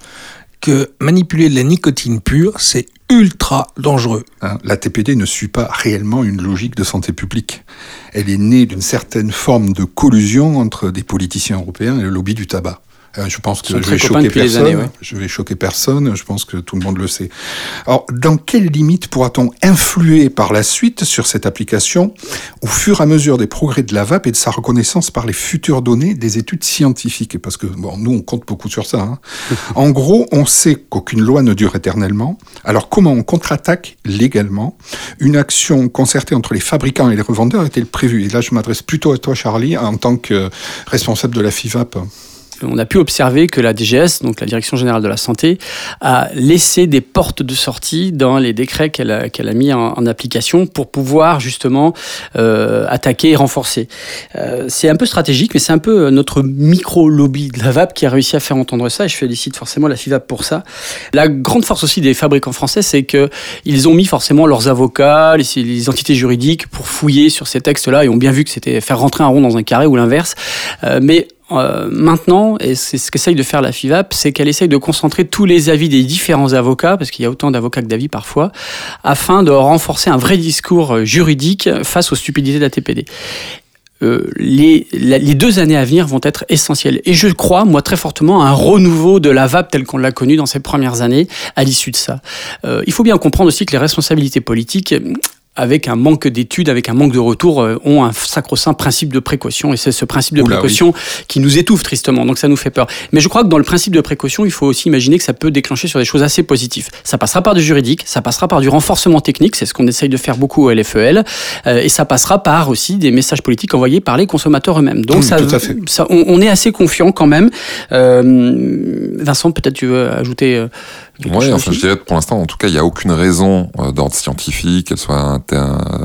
Speaker 1: que manipuler de la nicotine pure, c'est ultra dangereux.
Speaker 2: Hein, la TPD ne suit pas réellement une logique de santé publique. Elle est née d'une certaine forme de collusion entre des politiciens européens et le lobby du tabac. Euh, je pense que je vais choquer personne. Je vais choquer personne. Je pense que tout le monde le sait. Alors, dans quelles limites pourra-t-on influer par la suite sur cette application au fur et à mesure des progrès de la VAP et de sa reconnaissance par les futures données des études scientifiques? Parce que bon, nous, on compte beaucoup sur ça. Hein. en gros, on sait qu'aucune loi ne dure éternellement. Alors, comment on contre-attaque légalement? Une action concertée entre les fabricants et les revendeurs est-elle prévue? Et là, je m'adresse plutôt à toi, Charlie, en tant que responsable de la FIVAP
Speaker 4: on a pu observer que la DGS, donc la Direction générale de la santé, a laissé des portes de sortie dans les décrets qu'elle a, mis en, application pour pouvoir justement euh, attaquer et renforcer. Euh, c'est un peu stratégique, mais c'est un peu notre micro-lobby de la VAP qui a réussi à faire entendre ça, et je félicite forcément la FIVAP pour ça. La grande force aussi des fabricants français, c'est qu'ils ont mis forcément leurs avocats, les, entités juridiques pour fouiller sur ces textes-là, et ont bien vu que c'était faire rentrer un rond dans un carré ou l'inverse. Euh, mais euh, maintenant, et c'est ce qu'essaye de faire la FIVAP, c'est qu'elle essaye de concentrer tous les avis des différents avocats, parce qu'il y a autant d'avocats que d'avis parfois, afin de renforcer un vrai discours euh, juridique face aux stupidités de la TPD. Euh, les, deux années à venir vont être essentielles. Et je crois, moi, très fortement, à un renouveau de la VAP telle qu'on l'a connue dans ces premières années à l'issue de ça. Euh, il faut bien comprendre aussi que les responsabilités politiques, avec un manque d'études, avec un manque de retour, euh, ont un sacro-saint principe de précaution. Et c'est ce principe de précaution qui nous étouffe tristement. Donc ça nous fait peur. Mais je crois que dans le principe de précaution, il faut aussi imaginer que ça peut déclencher sur des choses assez positives. Ça passera par du juridique, ça passera par du renforcement technique, c'est ce qu'on essaye de faire beaucoup au LFEL, euh, et ça passera par aussi des messages politiques envoyés par les consommateurs eux-mêmes. Donc ça, ça on, est assez confiant quand même. Euh, Vincent, peut-être tu veux ajouter euh,
Speaker 3: oui, enfin, je dirais pour l'instant, en tout cas, il n'y a aucune raison euh, d'ordre scientifique, qu'elle soit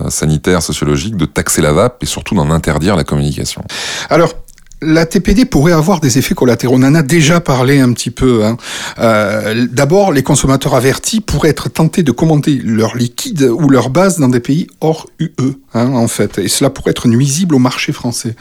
Speaker 3: sanitaire, sociologique, de taxer la vape et surtout d'en interdire la communication.
Speaker 2: Alors, la TPD pourrait avoir des effets collatéraux. On en a déjà parlé un petit peu. Hein. Euh, D'abord, les consommateurs avertis pourraient être tentés de commander leur liquide ou leur base dans des pays hors UE, hein, en fait. Et cela pourrait être nuisible au marché français.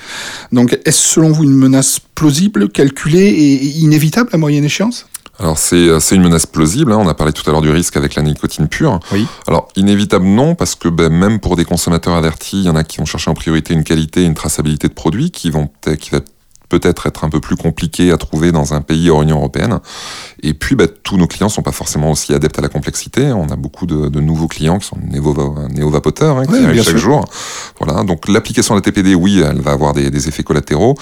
Speaker 2: Donc, est-ce selon vous une menace plausible, calculée et inévitable à moyenne échéance?
Speaker 3: Alors c'est c'est une menace plausible. Hein. On a parlé tout à l'heure du risque avec la nicotine pure.
Speaker 2: Oui.
Speaker 3: Alors inévitable non parce que ben, même pour des consommateurs avertis, il y en a qui vont chercher en priorité une qualité, une traçabilité de produits, qui vont qui va peut-être être un peu plus compliqué à trouver dans un pays hors Union européenne. Et puis, bah, tous nos clients sont pas forcément aussi adeptes à la complexité. On a beaucoup de, de nouveaux clients qui sont néo-vapoteurs, hein, qui arrivent chaque jour. Voilà. Donc, l'application de la TPD, oui, elle va avoir des, des effets collatéraux.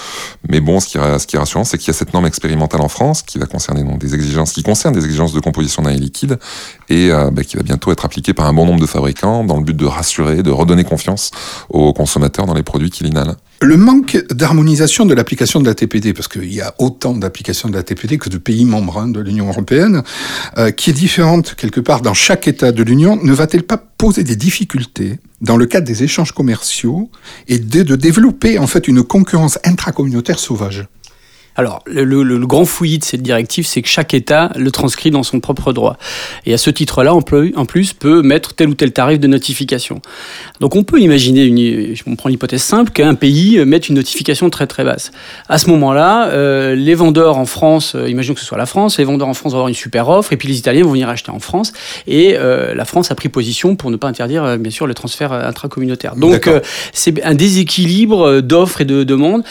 Speaker 3: Mais bon, ce qui, ce qui est rassurant, c'est qu'il y a cette norme expérimentale en France qui va concerner donc, des exigences, qui concerne des exigences de composition d'un liquide et euh, bah, qui va bientôt être appliquée par un bon nombre de fabricants dans le but de rassurer, de redonner confiance aux consommateurs dans les produits qu'ils inhalent.
Speaker 2: Le manque d'harmonisation de l'application de la TPD, parce qu'il y a autant d'applications de la TPD que de pays membres hein, de l'Union européenne, euh, qui est différente quelque part dans chaque État de l'Union, ne va-t-elle pas poser des difficultés dans le cadre des échanges commerciaux et de, de développer en fait une concurrence intracommunautaire sauvage?
Speaker 4: Alors, le, le- le grand fouillis de cette directive, c'est que chaque État le transcrit dans son propre droit. Et à ce titre-là, en plus, peut mettre tel ou tel tarif de notification. Donc, on peut imaginer, une, on prend l'hypothèse simple, qu'un pays mette une notification très très basse. À ce moment-là, euh, les vendeurs en France, euh, imaginons que ce soit la France, les vendeurs en France vont avoir une super offre, et puis les Italiens vont venir acheter en France. Et euh, la France a pris position pour ne pas interdire, bien sûr, le transfert intracommunautaire. Donc, c'est un déséquilibre d'offres et de demandes.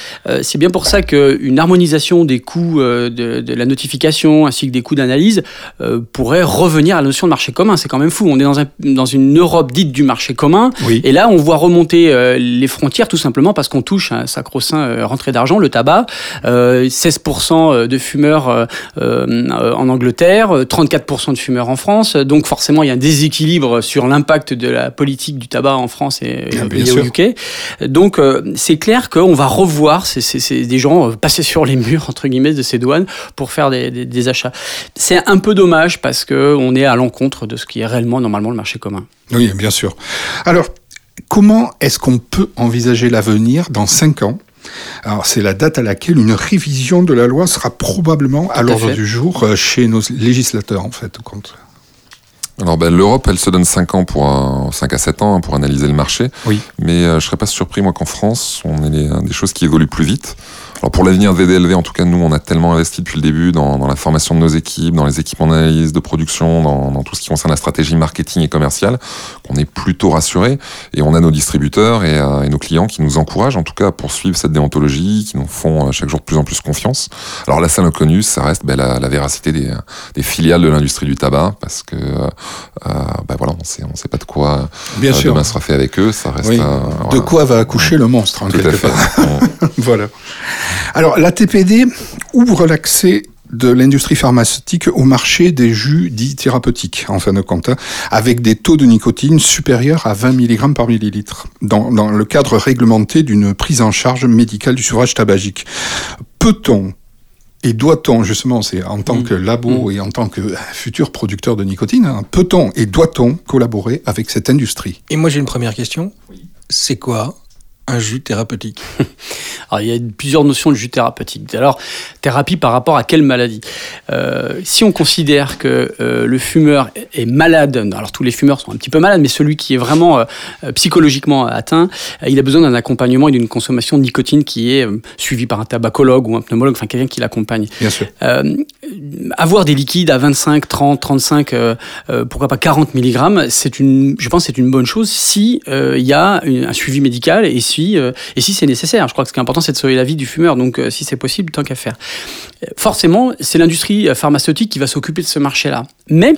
Speaker 4: C'est bien pour ça qu'une harmonisation des coûts euh, de, de la notification ainsi que des coûts d'analyse euh, pourrait revenir à la notion de marché commun. C'est quand même fou. On est dans, un, dans une Europe dite du marché commun.
Speaker 2: Oui.
Speaker 4: Et là, on voit remonter euh, les frontières tout simplement parce qu'on touche un sacro-saint rentrée d'argent, le tabac. Euh, 16% de fumeurs en Angleterre, euh, 34% de fumeurs en France. Donc forcément, il y a un déséquilibre sur l'impact de la politique du tabac en France et,
Speaker 2: bien
Speaker 4: au
Speaker 2: sûr.
Speaker 4: UK. Donc c'est clair qu'on va revoir ces, ces- ces- des gens passer sur les murs entre guillemets de ces douanes pour faire des, des- des achats. C'est un peu dommage parce que on est à l'encontre de ce qui est réellement normalement le marché commun.
Speaker 2: Oui, bien sûr. Alors, comment est-ce qu'on peut envisager l'avenir dans cinq ans? Alors, c'est la date à laquelle une révision de la loi sera probablement à
Speaker 4: à
Speaker 2: l'ordre du jour euh, chez nos législateurs, en fait.
Speaker 3: Alors ben, l'Europe, elle se donne 5 ans pour un- 5 à 7 ans hein, pour analyser le marché.
Speaker 2: Oui.
Speaker 3: Mais euh, je serais pas surpris moi qu'en France, on ait des choses qui évoluent plus vite. Alors pour l'avenir de VDLV, en tout cas nous, on a tellement investi depuis le début dans, dans la formation de nos équipes, dans les équipements d'analyse, de production, dans, dans tout ce qui concerne la stratégie marketing et commerciale, qu'on est plutôt rassuré. Et on a nos distributeurs et, euh, et nos clients qui nous encouragent en tout cas à poursuivre cette déontologie, qui nous font euh, chaque jour de plus en plus confiance. Alors la seule inconnue, ça reste ben, la, la véracité des, des filiales de l'industrie du tabac, parce que euh, euh, ben voilà, on sait, on sait pas de quoi
Speaker 2: Bien
Speaker 3: euh,
Speaker 2: sûr.
Speaker 3: demain sera fait avec eux. Ça reste
Speaker 2: Oui. De quoi va accoucher le monstre, en
Speaker 3: Tout à
Speaker 2: quelque
Speaker 3: fait.
Speaker 2: part. Voilà. Alors, la TPD ouvre l'accès de l'industrie pharmaceutique au marché des jus dits thérapeutiques, en fin de compte, hein, avec des taux de nicotine supérieurs à 20 mg par millilitre, dans, dans le cadre réglementé d'une prise en charge médicale du sevrage tabagique. Peut-on et doit-on, justement, c'est en tant
Speaker 4: Mm.
Speaker 2: que labo et en tant que futur producteur de nicotine, hein, peut-on et doit-on collaborer avec cette industrie?
Speaker 10: Et moi, j'ai une première question. C'est quoi un jus thérapeutique
Speaker 4: Alors, il y a plusieurs notions de jus thérapeutique. Alors, thérapie par rapport à quelle maladie? Euh, Si on considère que euh, le fumeur est malade, alors tous les fumeurs sont un petit peu malades, mais celui qui est vraiment euh, euh, psychologiquement atteint, euh, il a besoin d'un accompagnement et d'une consommation de nicotine qui est euh, suivie par un tabacologue ou un pneumologue, enfin quelqu'un qui l'accompagne.
Speaker 2: Bien sûr.
Speaker 4: Avoir des liquides à 25, 30, 35, euh, euh, pourquoi pas 40 mg, c'est une, je pense, que c'est une bonne chose si il y a une- un suivi médical et si euh, et si c'est nécessaire. Je crois que ce qui est important, c'est de sauver la vie du fumeur. Donc, euh, si c'est possible, tant qu'à faire. Euh, Forcément, c'est l'industrie pharmaceutique qui va s'occuper de ce marché-là. Mais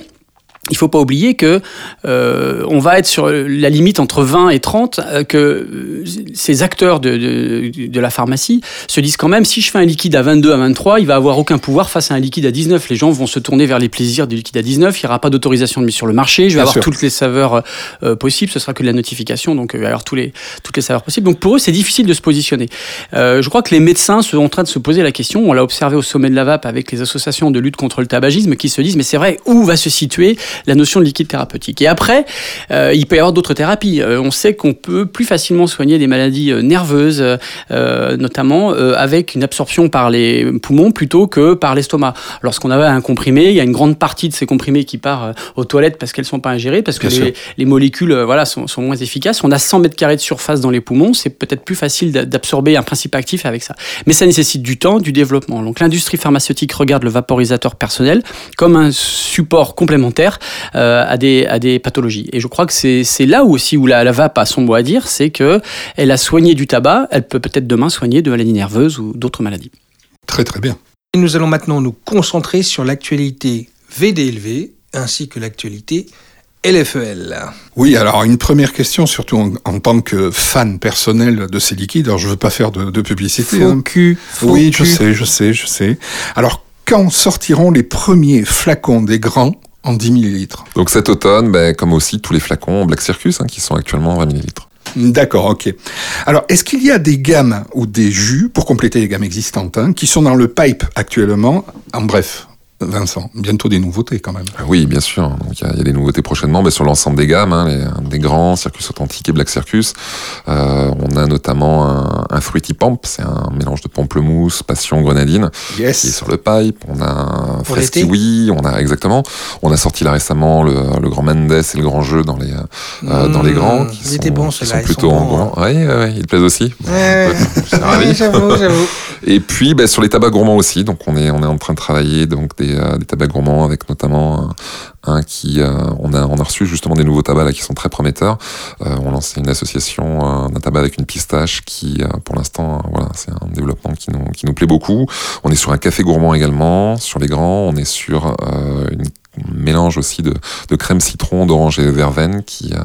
Speaker 4: il faut pas oublier que euh, on va être sur la limite entre 20 et 30, euh, que euh, ces acteurs de, de, de la pharmacie se disent quand même si je fais un liquide à 22, à 23, il va avoir aucun pouvoir face à un liquide à 19. Les gens vont se tourner vers les plaisirs du liquide à 19, il n'y aura pas d'autorisation de mise sur le marché, je vais
Speaker 2: Bien
Speaker 4: avoir
Speaker 2: sûr.
Speaker 4: toutes les saveurs euh, possibles, ce sera que de la notification, donc il va y avoir tous les, toutes les saveurs possibles. Donc pour eux, c'est difficile de se positionner. Je crois que les médecins sont en train de se poser la question, on l'a observé au sommet de la VAP avec les associations de lutte contre le tabagisme qui se disent mais c'est vrai, où va se situer la notion de liquide thérapeutique. Et après, euh, il peut y avoir d'autres thérapies. Euh, on sait qu'on peut plus facilement soigner des maladies euh, nerveuses, euh, notamment euh, avec une absorption par les poumons plutôt que par l'estomac. Lorsqu'on a un comprimé, il y a une grande partie de ces comprimés qui part aux toilettes parce qu'elles sont pas ingérées, parce que les, molécules voilà, sont, sont moins efficaces. On a 100 mètres carrés de surface dans les poumons, c'est peut-être plus facile d'a- d'absorber un principe actif avec ça. Mais ça nécessite du temps, du développement. Donc l'industrie pharmaceutique regarde le vaporisateur personnel comme un support complémentaire euh, à, des, à des pathologies. Et je crois que c'est c'est là où aussi où la, la VAP a son mot à dire, c'est que elle a soigné du tabac, elle peut peut-être demain soigner de maladies nerveuses ou d'autres maladies.
Speaker 2: Très très bien.
Speaker 10: Et nous allons maintenant nous concentrer sur l'actualité VDLV ainsi que l'actualité LFEL.
Speaker 2: Oui, alors une première question, surtout en, en tant que fan personnel de ces liquides. Alors je veux pas faire de, de publicité.
Speaker 10: Faux
Speaker 2: hein.
Speaker 10: cul, faux
Speaker 2: Oui, je sais, je sais, je sais. Alors quand sortiront les premiers flacons des grands? En 10 millilitres
Speaker 3: Donc cet automne, ben, comme aussi tous les flacons Black Circus hein, qui sont actuellement en 20 millilitres.
Speaker 2: D'accord, ok. Alors, est-ce qu'il y a des gammes ou des jus, pour compléter les gammes existantes, hein, qui sont dans le pipe actuellement? En bref, Vincent Bientôt des nouveautés quand même.
Speaker 3: Oui, bien sûr. Donc il y, a- il y a des nouveautés prochainement, mais sur l'ensemble des gammes, hein, les, des grands Circus Authentique et Black Circus. Euh, on a notamment un, un Fruity Pump, c'est un mélange de pamplemousse, passion, grenadine, qui est
Speaker 2: Yes.
Speaker 3: sur le pipe. On a un
Speaker 10: l'été
Speaker 3: Kiwi, on a exactement. On a sorti là récemment le, le Grand Mendes et le Grand Jeu dans les euh, dans les
Speaker 10: Mmh,
Speaker 3: grands. Qui
Speaker 10: ils
Speaker 3: sont,
Speaker 10: étaient bons, ceux-là,
Speaker 3: plutôt
Speaker 10: sont
Speaker 3: en
Speaker 10: bons,
Speaker 3: blanc. Oui, ouais, ouais, ils te plaisent aussi.
Speaker 10: J'avoue, j'avoue.
Speaker 3: Et puis bah, sur les tabacs gourmands aussi, donc on est on est en train de travailler donc des, euh, des tabacs gourmands avec notamment un, qui euh, on a on a reçu justement des nouveaux tabacs là qui sont très prometteurs. Euh, on lance une association d'un tabac avec une pistache qui pour l'instant voilà c'est un développement qui nous qui nous plaît beaucoup. On est sur un café gourmand également sur les grands. On est sur une un mélange aussi de, de crème citron, d'orange et de verveine qui, euh,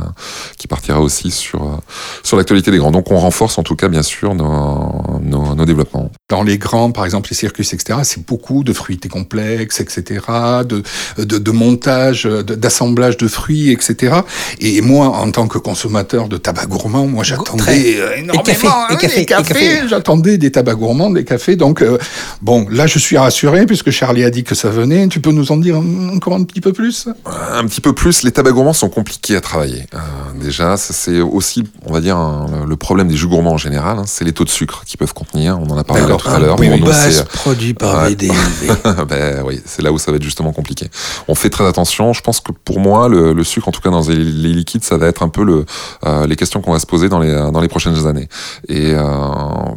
Speaker 3: qui partira aussi sur, euh, sur l'actualité des grands. Donc on renforce en tout cas bien sûr nos, nos, nos développements.
Speaker 2: Dans les grands, par exemple les circus, etc., c'est beaucoup de fruités complexes, etc., de, de, de montage, d'assemblage de fruits, etc. Et moi, en tant que consommateur de tabac gourmand, moi j'attendais euh, énormément
Speaker 10: café,
Speaker 2: hein,
Speaker 10: et café,
Speaker 2: des
Speaker 10: et
Speaker 2: cafés.
Speaker 10: café.
Speaker 2: J'attendais des tabacs gourmands, des cafés. Donc euh, bon, là je suis rassuré puisque Charlie a dit que ça venait. Tu peux nous en dire encore un petit peu plus
Speaker 3: Un petit peu plus, les tabacs gourmands sont compliqués à travailler. Euh, déjà, ça, c'est aussi, on va dire, un- le problème des jus gourmands en général, hein, c'est les taux de sucre qu'ils peuvent contenir. On en a parlé là tout à l'heure.
Speaker 2: Oui,
Speaker 3: Bon,
Speaker 10: Base produit par
Speaker 3: Ouais. Ben oui, c'est là où ça va être justement compliqué. On fait très attention. Je pense que pour moi, le, le sucre, en tout cas dans les, les liquides, ça va être un peu le, euh, les questions qu'on va se poser dans les, dans les prochaines années. Et euh,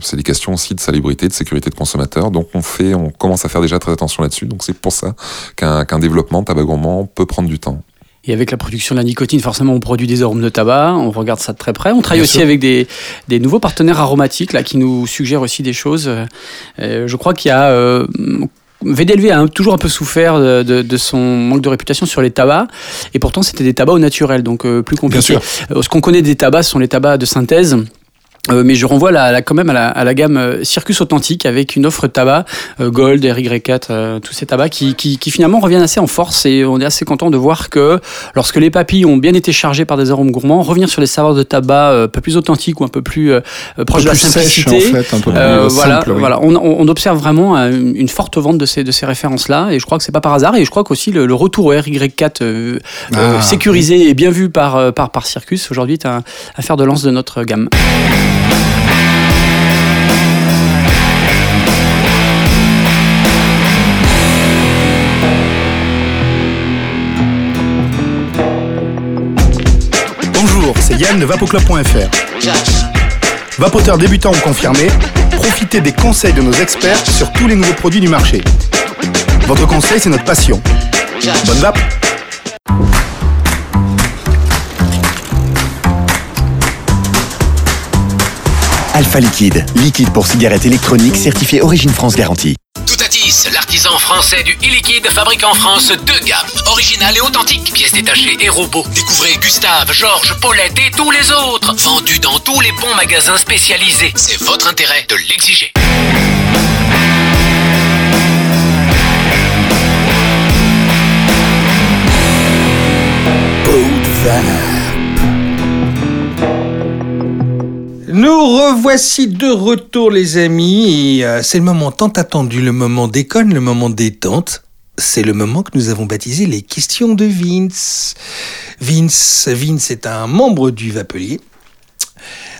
Speaker 3: c'est des questions aussi de salubrité, de sécurité de consommateur. Donc on fait, on commence à faire déjà très attention là-dessus. Donc c'est pour ça qu'un qu'un développement tabac gourmand peut prendre du temps.
Speaker 4: Et avec la production de la nicotine, forcément, on produit des arômes de tabac, on regarde ça de très près. On travaille
Speaker 2: Bien
Speaker 4: aussi
Speaker 2: sûr.
Speaker 4: avec des, des nouveaux partenaires aromatiques là, qui nous suggèrent aussi des choses. Euh, je crois qu'il y a... euh, VDLV a toujours un peu souffert de, de- de son manque de réputation sur les tabacs, et pourtant c'était des tabacs au naturel, donc euh, plus compliqué.
Speaker 2: sûr.
Speaker 4: Euh, ce qu'on connaît des tabacs, ce sont les tabacs de synthèse. Euh, mais je renvoie la, la- quand même à la, à la gamme euh, Circus Authentique avec une offre de tabac euh, Gold, RY4, euh, tous ces tabacs qui, qui, qui finalement reviennent assez en force et on est assez content de voir que lorsque les papilles ont bien été chargées par des arômes gourmands, revenir sur des saveurs de tabac euh, un peu plus authentiques ou un peu plus euh, proches de la
Speaker 2: plus sèche,
Speaker 4: simplicité.
Speaker 2: en fait, un peu plus
Speaker 4: Euh,
Speaker 2: simple,
Speaker 4: voilà,
Speaker 2: oui.
Speaker 4: voilà. On, on- observe vraiment une forte vente de ces, de ces références-là, et je crois que c'est pas par hasard. Et je crois qu'aussi le, le retour au RY4 euh, euh,
Speaker 2: Ah.
Speaker 4: sécurisé et bien vu par, par, par Circus aujourd'hui est un, un fer de lance de notre gamme.
Speaker 7: Bonjour, c'est Yann de vapoclub.fr. Vapoteur débutant ou confirmé, profitez des conseils de nos experts sur tous les nouveaux produits du marché. Votre conseil, c'est notre passion. Bonne vape
Speaker 8: Alpha Liquide, liquide pour cigarettes électroniques certifié Origine France Garantie.
Speaker 9: Toutatis, l'artisan français du e-liquide fabrique en France deux gammes, original et authentique, pièces détachées et robots. Découvrez Gustave, Georges, Paulette et tous les autres, vendus dans tous les bons magasins spécialisés. C'est votre intérêt de l'exiger.
Speaker 10: Nous revoici de retour, les amis. Euh, c'est le moment tant attendu, le moment déconne, le moment détente. C'est le moment que nous avons baptisé les questions de Vince. Vince, Vince est un membre du Vapelier.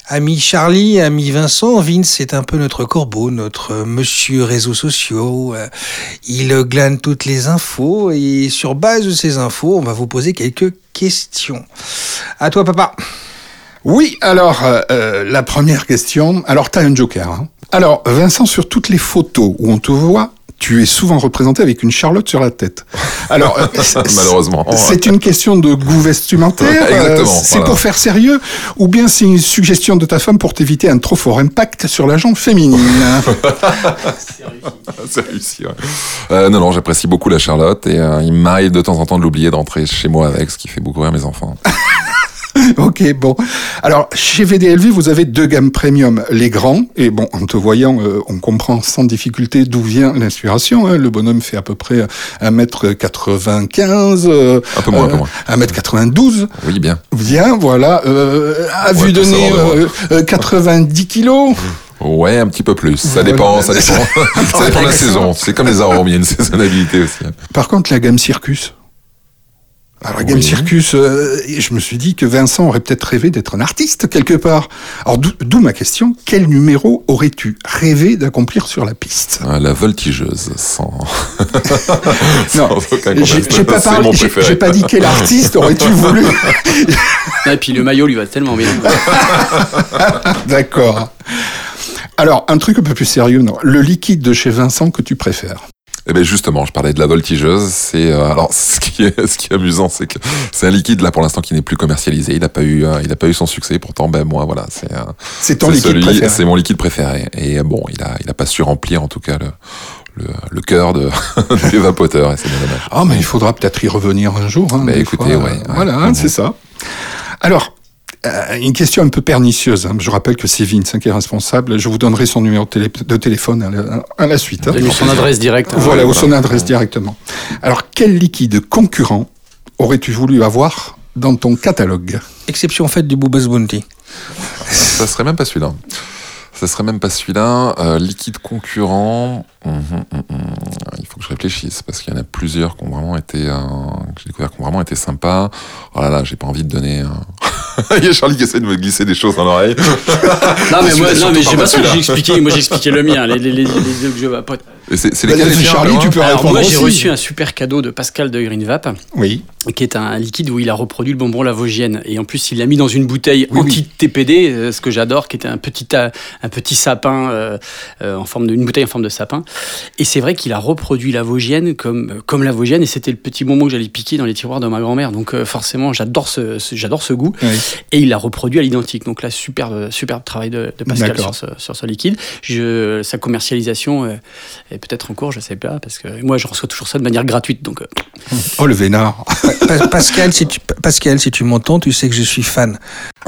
Speaker 10: Ami Charlie, ami Vincent, Vince est un peu notre corbeau, notre monsieur réseaux sociaux. Euh, Il glane toutes les infos et sur base de ces infos, on va vous poser quelques questions. À toi, papa.
Speaker 2: Oui, alors, euh, euh, la première question. Alors, tu as un joker. hein. Alors, Vincent, sur toutes les photos où on te voit, tu es souvent représenté avec une charlotte sur la tête. Alors, euh, c'est-
Speaker 3: Malheureusement.
Speaker 2: C'est une question de goût vestimentaire.
Speaker 3: Ouais, exactement,
Speaker 2: euh, c'est
Speaker 3: voilà.
Speaker 2: pour faire sérieux, ou bien c'est une suggestion de ta femme pour t'éviter un trop fort impact sur la jambe féminine?
Speaker 3: C'est réussi, ouais. Euh, non, non, j'apprécie beaucoup la Charlotte et euh, il m'arrive de temps en temps de l'oublier d'entrer chez moi avec, ce qui fait beaucoup rire mes enfants.
Speaker 2: ok, bon. Alors, chez VDLV, vous avez deux gammes premium. Les grands, et bon, en te voyant, euh, on comprend sans difficulté d'où vient l'inspiration. hein. Le bonhomme fait à peu près 1m95. euh,
Speaker 3: Un peu moins, un peu moins.
Speaker 2: 1m92.
Speaker 3: Oui, bien.
Speaker 2: Bien, voilà. Euh, à
Speaker 3: Ouais,
Speaker 2: vue de nez,
Speaker 3: savoir de
Speaker 2: euh, euh, 90 kilos.
Speaker 3: Ouais, un petit peu plus. Ça dépend, ça dépend. ça dépend de la saison. C'est comme les arômes, il y a une saisonnalité aussi.
Speaker 2: Par contre, la gamme Circus. Alors,
Speaker 3: Oui.
Speaker 2: Circus, euh, je me suis dit que Vincent aurait peut-être rêvé d'être un artiste quelque part. Alors, d'où- ma question, quel numéro aurais-tu rêvé d'accomplir sur la piste?
Speaker 3: Euh, La voltigeuse, sans,
Speaker 2: Non,
Speaker 3: sans
Speaker 2: J'ai pas, parlé- j'ai- pas dit quel artiste aurais-tu voulu.
Speaker 4: Et puis le maillot lui va tellement bien.
Speaker 2: D'accord. Alors, un truc un peu plus sérieux, non? Le liquide de chez Vincent que tu préfères?
Speaker 3: Eh ben justement, je parlais de la voltigeuse. C'est euh, alors ce qui est ce qui est amusant, c'est que c'est un liquide là pour l'instant qui n'est plus commercialisé. Il n'a pas eu euh, il a pas eu son succès. Pourtant, ben moi voilà, c'est euh,
Speaker 2: C'est ton liquide
Speaker 3: celui-
Speaker 2: préféré.
Speaker 3: C'est mon liquide préféré. Et euh, bon, il a il a pas su remplir en tout cas le le, le cœur de et c'est bien dommage.
Speaker 2: Ah, mais il faudra peut-être y revenir un jour. Hein, des
Speaker 3: écoutez,
Speaker 2: fois.
Speaker 3: ouais, ouais.
Speaker 2: Voilà, hein, c'est ça. Alors, euh, une question un peu pernicieuse. hein. Je rappelle que c'est Vince hein, qui est responsable. Je vous donnerai son numéro de, télé- de téléphone à la, à la suite. hein.
Speaker 4: Son adresse directe.
Speaker 2: Voilà,
Speaker 3: Ouais,
Speaker 2: ou
Speaker 3: voilà.
Speaker 2: son adresse directement. Alors, quel liquide concurrent aurais-tu voulu avoir dans ton catalogue?
Speaker 10: Exception faite du Booba's Bounty.
Speaker 3: Ça serait même pas celui-là. Ça serait même pas celui-là. Euh, liquide concurrent. hum, hum, hum. Il faut que je réfléchisse parce qu'il y en a plusieurs qui ont vraiment été, euh, que j'ai découvert qui ont vraiment été sympas. Oh là là, j'ai pas envie de donner. euh, Il y a Charlie qui essaie de me glisser des choses dans l'oreille.
Speaker 4: Non mais moi, non mais j'ai
Speaker 3: pas
Speaker 4: ce que j'ai expliqué. Moi j'ai expliqué le mien, les, les, les, les deux que je vapote.
Speaker 3: C'est
Speaker 2: Bah,
Speaker 3: lesquels les
Speaker 2: Charlie, tu peux
Speaker 4: Alors
Speaker 2: répondre
Speaker 4: moi j'ai reçu un super cadeau de Pascal de Green Vap.
Speaker 2: Oui.
Speaker 4: qui est un liquide où il a reproduit le bonbon Lavogienne. Et en plus, il l'a mis dans une bouteille
Speaker 2: Oui,
Speaker 4: anti-TPD, euh, ce que j'adore, qui était un petit, un petit sapin, euh, euh, en forme de, une bouteille en forme de sapin. Et c'est vrai qu'il a reproduit Lavogienne comme, comme Lavogienne, et c'était le petit bonbon que j'allais piquer dans les tiroirs de ma grand-mère. Donc euh, forcément, j'adore ce, ce- j'adore ce goût.
Speaker 2: Oui.
Speaker 4: Et il l'a reproduit à l'identique. Donc là, superbe, superbe travail de, de Pascal sur ce, sur ce liquide. Je, sa commercialisation euh, est peut-être en cours, je sais pas, parce que moi, je reçois toujours ça de manière gratuite. Donc, euh,
Speaker 2: Oh, le vénard.
Speaker 10: Pa- Pascal, si tu, Pascal, si tu m'entends, tu sais que je suis fan.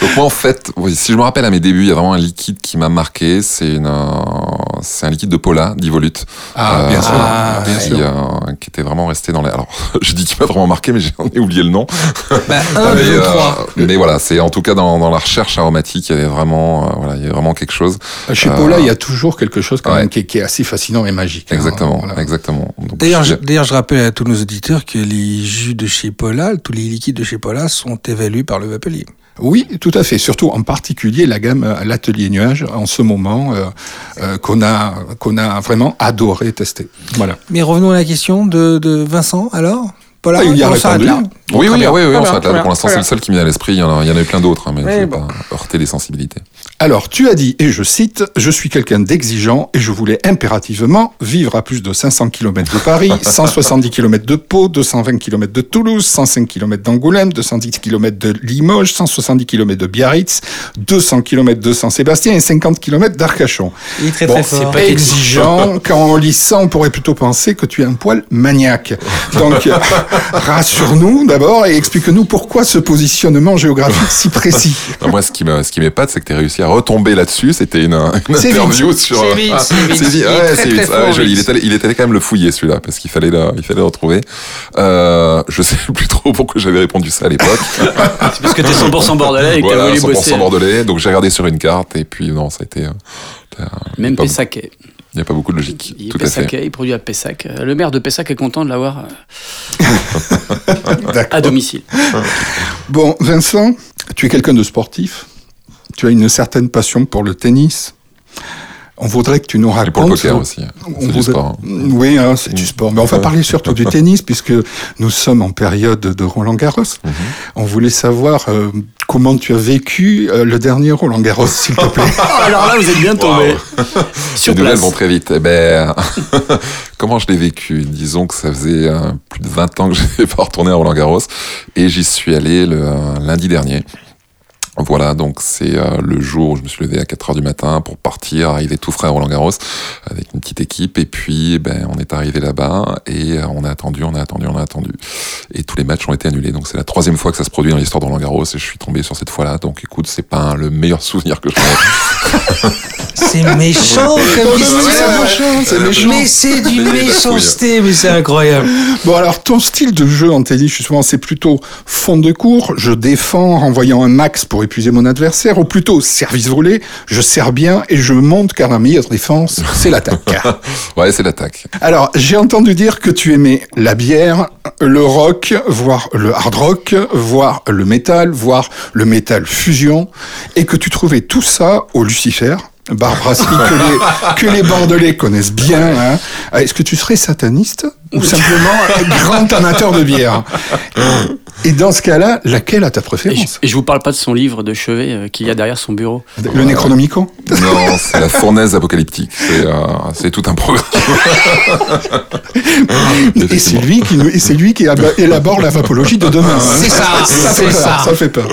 Speaker 3: Donc moi en fait, oui, si je me rappelle à mes débuts, il y a vraiment un liquide qui m'a marqué. C'est une, euh, c'est un liquide de Pola, d'Ivolute.
Speaker 2: Ah, bien
Speaker 3: Euh,
Speaker 2: sûr.
Speaker 10: ah,
Speaker 2: bien
Speaker 3: qui,
Speaker 2: sûr.
Speaker 3: euh, qui était vraiment resté dans les. Alors, je dis qu'il m'a vraiment marqué, mais j'en ai oublié le nom.
Speaker 10: Bah, un,
Speaker 3: mais,
Speaker 10: deux,
Speaker 3: euh,
Speaker 10: trois.
Speaker 3: mais voilà, c'est en tout cas dans, dans la recherche aromatique, il y avait vraiment, euh, voilà, il y avait vraiment quelque chose.
Speaker 2: Chez
Speaker 3: Euh,
Speaker 2: Paula, il y a toujours quelque chose quand
Speaker 3: ouais.
Speaker 2: même qui, est, qui est assez fascinant et magique. hein.
Speaker 3: Exactement,
Speaker 2: Voilà.
Speaker 3: exactement.
Speaker 10: D'ailleurs, je,
Speaker 3: je-
Speaker 10: d'ailleurs, je rappelle à tous nos auditeurs que les jus de chez Pola, tous les liquides de chez Pola sont évalués par le Vapelier.
Speaker 2: Oui, tout à fait. Surtout en particulier la gamme euh, l'atelier nuage en ce moment euh, euh, qu'on a qu'on a vraiment adoré tester. Voilà.
Speaker 10: Mais revenons à la question de, de Vincent, alors? Pola,
Speaker 2: Ah, il y a
Speaker 10: on
Speaker 2: répondu.
Speaker 10: là?
Speaker 3: Oui, oui, oui, oui, on s'arrête là. Pour l'instant, c'est le seul qui me vient à l'esprit. Il y en a, il y en a eu plein d'autres, hein, mais
Speaker 10: Oui,
Speaker 3: je vais
Speaker 10: bon.
Speaker 3: pas heurter les sensibilités.
Speaker 2: Alors, tu as dit, et je cite, je suis quelqu'un d'exigeant et je voulais impérativement vivre à plus de 500 km de Paris, 170 km de Pau, 220 km de Toulouse, 105 km d'Angoulême, 210 km de Limoges, 170 km de Biarritz, 200 km de Saint-Sébastien et 50 km d'Arcachon.
Speaker 10: Il est très
Speaker 2: Bon,
Speaker 10: très
Speaker 2: c'est
Speaker 10: fort.
Speaker 2: pas exigeant. Quand on lit ça, on pourrait plutôt penser que tu es un poil maniaque. Donc, rassure-nous d'abord et explique-nous pourquoi ce positionnement géographique si précis.
Speaker 3: Non, moi, ce qui me, ce qui m'épate, c'est que tu as réussi à retomber là-dessus. C'était une, une interview
Speaker 2: Vince.
Speaker 3: sur.
Speaker 10: C'est
Speaker 3: Ah,
Speaker 10: c'est Vince. Il est
Speaker 3: Ouais,
Speaker 10: très,
Speaker 3: c'est
Speaker 10: très
Speaker 3: Vince. Ah ouais,
Speaker 10: fort,
Speaker 3: joli. Il
Speaker 10: Vince.
Speaker 3: est allé, il est allé quand même le fouiller celui-là parce qu'il fallait le, il fallait le retrouver. Euh, je sais plus trop pourquoi j'avais répondu ça à l'époque.
Speaker 4: c'est parce que t'es 100% bordelais et que
Speaker 3: voilà,
Speaker 4: t'as voulu
Speaker 3: 100%
Speaker 4: bosser.
Speaker 3: bordelais. Donc j'ai regardé sur une carte et puis non, ça a été. euh,
Speaker 4: Même Pessac. est-
Speaker 3: Il n'y a pas beaucoup de logique.
Speaker 4: Il est
Speaker 3: Tout à fait.
Speaker 4: Pessac, il produit à Pessac. Euh, Le maire de Pessac est content de l'avoir euh, à domicile.
Speaker 2: Bon, Vincent, tu es quelqu'un de sportif? Tu as une certaine passion pour le tennis. On voudrait que tu nous
Speaker 3: Et
Speaker 2: racontes.
Speaker 3: pour le poker aussi.
Speaker 2: On
Speaker 3: C'est du
Speaker 2: voudrait-
Speaker 3: sport. hein.
Speaker 2: Oui, hein, c'est du sport. Mais on va parler surtout du tennis puisque nous sommes en période de Roland Garros.
Speaker 3: Mhm.
Speaker 2: On voulait savoir euh, comment tu as vécu euh, le dernier Roland Garros, s'il te plaît.
Speaker 4: Alors là, vous êtes bien tombé. Sur
Speaker 3: Les nouvelles vont très vite. Eh ben, comment je l'ai vécu? Disons que ça faisait euh, plus de 20 ans que je n'étais pas retourné à Roland Garros et j'y suis allé le euh, lundi dernier. Voilà, donc c'est euh, le jour où je me suis levé à 4 heures du matin pour partir, arriver tout frais à Roland Garros avec une petite équipe et puis ben on est arrivé là-bas et euh, on a attendu, on a attendu, on a attendu et tous les matchs ont été annulés. Donc c'est la troisième fois que ça se produit dans l'histoire de Roland Garros et je suis tombé sur cette fois-là. Donc écoute, c'est pas le meilleur souvenir que ai.
Speaker 10: C'est méchant comme
Speaker 2: c'est méchant.
Speaker 10: Mais c'est du méchanceté, mais c'est incroyable.
Speaker 2: Bon, alors, ton style de jeu en tennis, justement, c'est plutôt fond de cours. Je défends, renvoyant un max pour épuiser mon adversaire, ou plutôt service volé, je sers bien et je monte car la meilleure défense, c'est l'attaque.
Speaker 3: ouais, c'est l'attaque.
Speaker 2: Alors, j'ai entendu dire que tu aimais la bière, le rock, voire le hard rock, voire le métal, voire le métal fusion, et que tu trouvais tout ça au Lucifer. Barbrasserie que les, que les Bordelais connaissent bien. Hein. Est-ce que tu serais sataniste? Ou simplement grand amateur de bière Et dans ce cas-là, laquelle a ta
Speaker 4: Et je,
Speaker 2: préférence?
Speaker 4: et je vous parle pas de son livre de chevet euh, qu'il y a derrière son bureau.
Speaker 2: Le Necronomicon?
Speaker 3: Non, c'est la fournaise apocalyptique. C'est euh, c'est tout un programme.
Speaker 2: Et c'est lui qui c'est lui qui ab- élabore la vapologie de demain. hein.
Speaker 10: C'est ça,
Speaker 2: ça
Speaker 10: c'est
Speaker 2: fait peur,
Speaker 10: ça.
Speaker 2: ça fait peur.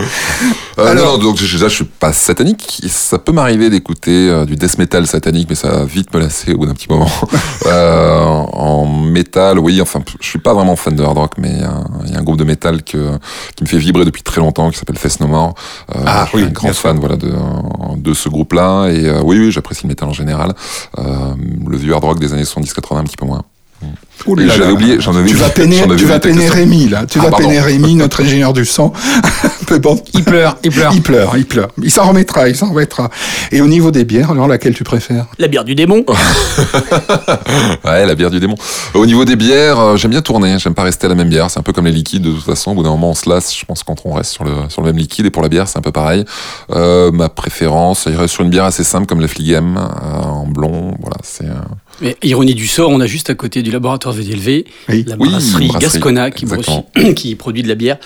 Speaker 3: Euh,
Speaker 2: Alors-
Speaker 3: non, donc déjà, je suis pas satanique. Ça peut m'arriver d'écouter euh, du death metal satanique, mais ça va vite me lasser au bout d'un petit moment. Euh, en métal, oui, enfin, je suis pas vraiment fan de hard rock, mais il y, a un- il y a un groupe de métal que, qui me fait vibrer depuis très longtemps, qui s'appelle Fest No More. Euh,
Speaker 2: Ah,
Speaker 3: je suis
Speaker 2: oui,
Speaker 3: un grand fan, voilà, de, de ce groupe-là. Et euh, oui, oui, j'apprécie le métal en général. Euh, le vieux hard rock des années 70-80, un petit peu moins. J'avais oublié, j'en avais
Speaker 2: Tu vas
Speaker 3: oublié-
Speaker 2: peiner, tu vas peiner. Rémi là. Tu
Speaker 3: Ah,
Speaker 2: vas
Speaker 3: pardon.
Speaker 2: peiner Rémi, notre ingénieur du bon,
Speaker 10: Il pleure, il pleure.
Speaker 2: il pleure, il pleure. Il s'en remettra, il s'en remettra. Et au niveau des bières, alors laquelle tu préfères?
Speaker 4: La bière du démon.
Speaker 3: Ouais, la bière du démon. Au niveau des bières, euh, j'aime bien tourner. J'aime pas rester à la même bière. C'est un peu comme les liquides. De toute façon, au bout d'un moment, on se lasse. Je pense quand on reste sur le sur le même liquide. Et pour la bière, c'est un peu pareil. Euh, ma préférence, ça irait sur une bière assez simple comme la Fligem euh, en blond. Voilà, c'est. euh,
Speaker 4: Mais ironie du sort, on a juste à côté du laboratoire VDLV
Speaker 2: Oui.
Speaker 4: la
Speaker 3: Oui,
Speaker 4: brasserie,
Speaker 3: brasserie,
Speaker 4: Gascona qui, produit de la bière.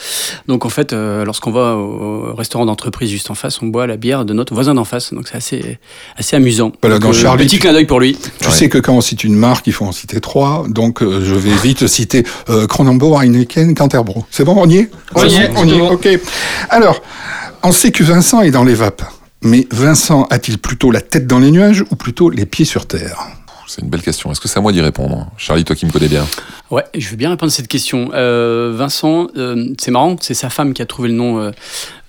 Speaker 4: Donc en fait, euh, lorsqu'on va au restaurant d'entreprise juste en face, on boit la bière de notre voisin d'en face. Donc c'est assez, assez amusant.
Speaker 2: Voilà,
Speaker 4: Donc,
Speaker 2: dans Charlie,
Speaker 4: petit
Speaker 2: tu-
Speaker 4: clin d'œil pour lui.
Speaker 2: Tu
Speaker 3: Ouais.
Speaker 2: sais que quand on cite une marque, il faut en citer trois. Donc euh, je vais vite citer euh, Cronenbourg, Heineken, Canterbro. C'est bon, on y est
Speaker 10: On y est,
Speaker 2: on y est. Ok. Alors, on sait que Vincent est dans les vapes. Mais Vincent a-t-il plutôt la tête dans les nuages ou plutôt les pieds sur terre?
Speaker 3: C'est une belle question. Est-ce que c'est à moi d'y répondre Charlie, toi qui me connais bien.
Speaker 4: Ouais, je veux bien répondre à cette question. Euh, Vincent, euh, c'est marrant, c'est sa femme qui a trouvé le nom euh,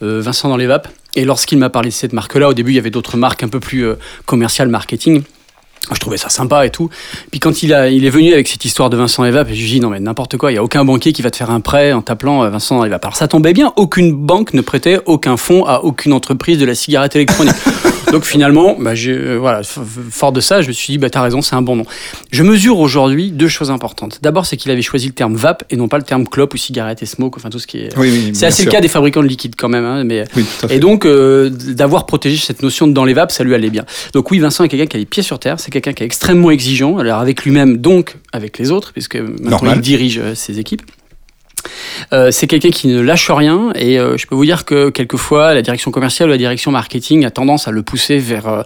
Speaker 4: Vincent dans les vapes. Et lorsqu'il m'a parlé de cette marque-là, au début, il y avait d'autres marques un peu plus commerciales, marketing. Je trouvais ça sympa et tout. Puis quand il, a, il est venu avec cette histoire de Vincent vapes, je lui ai dit non mais n'importe quoi, il n'y a aucun banquier qui va te faire un prêt en t'appelant Vincent dans les vapes. Alors ça tombait bien, aucune banque ne prêtait aucun fonds à aucune entreprise de la cigarette électronique. Donc finalement, bah, euh, voilà, fort de ça, je me suis dit, bah, t'as raison, c'est un bon nom. Je mesure aujourd'hui deux choses importantes. D'abord, c'est qu'il avait choisi le terme vape et non pas le terme clope ou cigarette et smoke, enfin tout ce qui est.
Speaker 2: Oui, oui.
Speaker 4: c'est assez le cas des fabricants de liquide quand même, hein, mais.
Speaker 2: Oui.
Speaker 4: Et donc, euh, d'avoir protégé cette notion de dans les vapes, ça lui allait bien. Donc oui, Vincent est quelqu'un qui a les pieds sur terre, c'est quelqu'un qui est extrêmement exigeant, alors avec lui-même, donc avec les autres, puisque maintenant
Speaker 2: Normal.
Speaker 4: il dirige euh, ses équipes. Euh, c'est quelqu'un qui ne lâche rien et euh, je peux vous dire que quelquefois la direction commerciale ou la direction marketing a tendance à le pousser vers euh,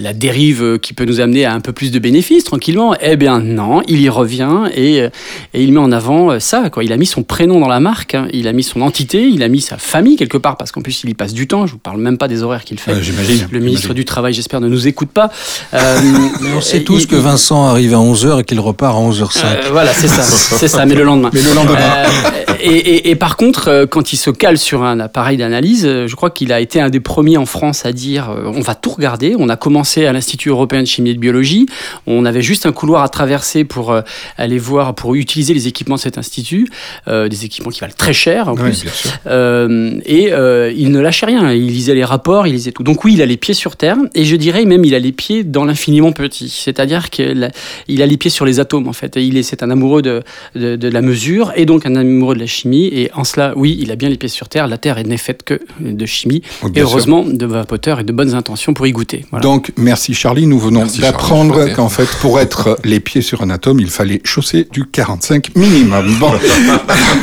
Speaker 4: la dérive qui peut nous amener à un peu plus de bénéfices tranquillement. Eh bien non, il y revient et, et il met en avant ça. Quoi. Il a mis son prénom dans la marque, hein. il a mis son entité, il a mis sa famille quelque part parce qu'en plus il y passe du temps. Je vous parle même pas des horaires qu'il fait.
Speaker 2: J'imagine.
Speaker 4: le ministre du Travail, j'espère, ne nous écoute pas.
Speaker 10: Mais on sait
Speaker 4: il-
Speaker 10: tous que Vincent arrive à 11h et qu'il repart à 11h05.
Speaker 4: euh, voilà, c'est ça, c'est ça, mais le lendemain.
Speaker 2: Mais le lendemain.
Speaker 4: Et, et- et par contre, euh, quand il se cale sur un appareil d'analyse, euh, je crois qu'il a été un des premiers en France à dire euh, on va tout regarder. On a commencé à l'Institut européen de chimie et de biologie. On avait juste un couloir à traverser pour aller voir, pour utiliser les équipements de cet institut, euh, des équipements qui valent très cher en
Speaker 2: Ouais,
Speaker 4: plus. Euh, et euh, il ne lâchait rien. Il lisait les rapports, il lisait tout. Donc oui, il a les pieds sur terre. Et je dirais même, il a les pieds dans l'infiniment petit. C'est-à-dire qu'il a, les pieds sur les atomes, en fait. Et il est, c'est un amoureux de, de, de la mesure et donc un amoureux de la chimie. Et en cela, oui, il a bien les pieds sur terre. La Terre n'est faite que de chimie.
Speaker 2: Oui,
Speaker 4: et
Speaker 2: bien sûr.
Speaker 4: heureusement, de vapoteurs et de bonnes intentions pour y goûter. Voilà.
Speaker 2: Donc, merci Charlie. Nous venons d'apprendre qu'en fait, pour être les pieds sur un atome, il fallait chausser du 45 minimum. Bon.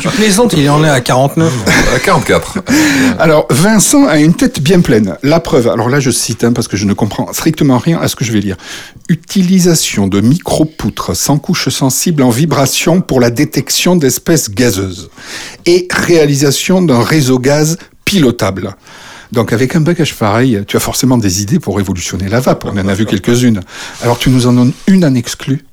Speaker 10: Tu plaisantes, il en est à 49.
Speaker 3: À 44.
Speaker 2: Alors, Vincent a une tête bien pleine. La preuve, alors là, je cite, hein, parce que je ne comprends strictement rien à ce que je vais lire. Utilisation de micro-poutres sans couche sensible en vibration pour la détection d'espèces gazeuses. Et réalisation d'un réseau gaz pilotable. Donc, avec un bagage pareil, tu as forcément des idées pour révolutionner la vape. On en a vu quelques-unes. Alors, tu nous en donnes une en exclu.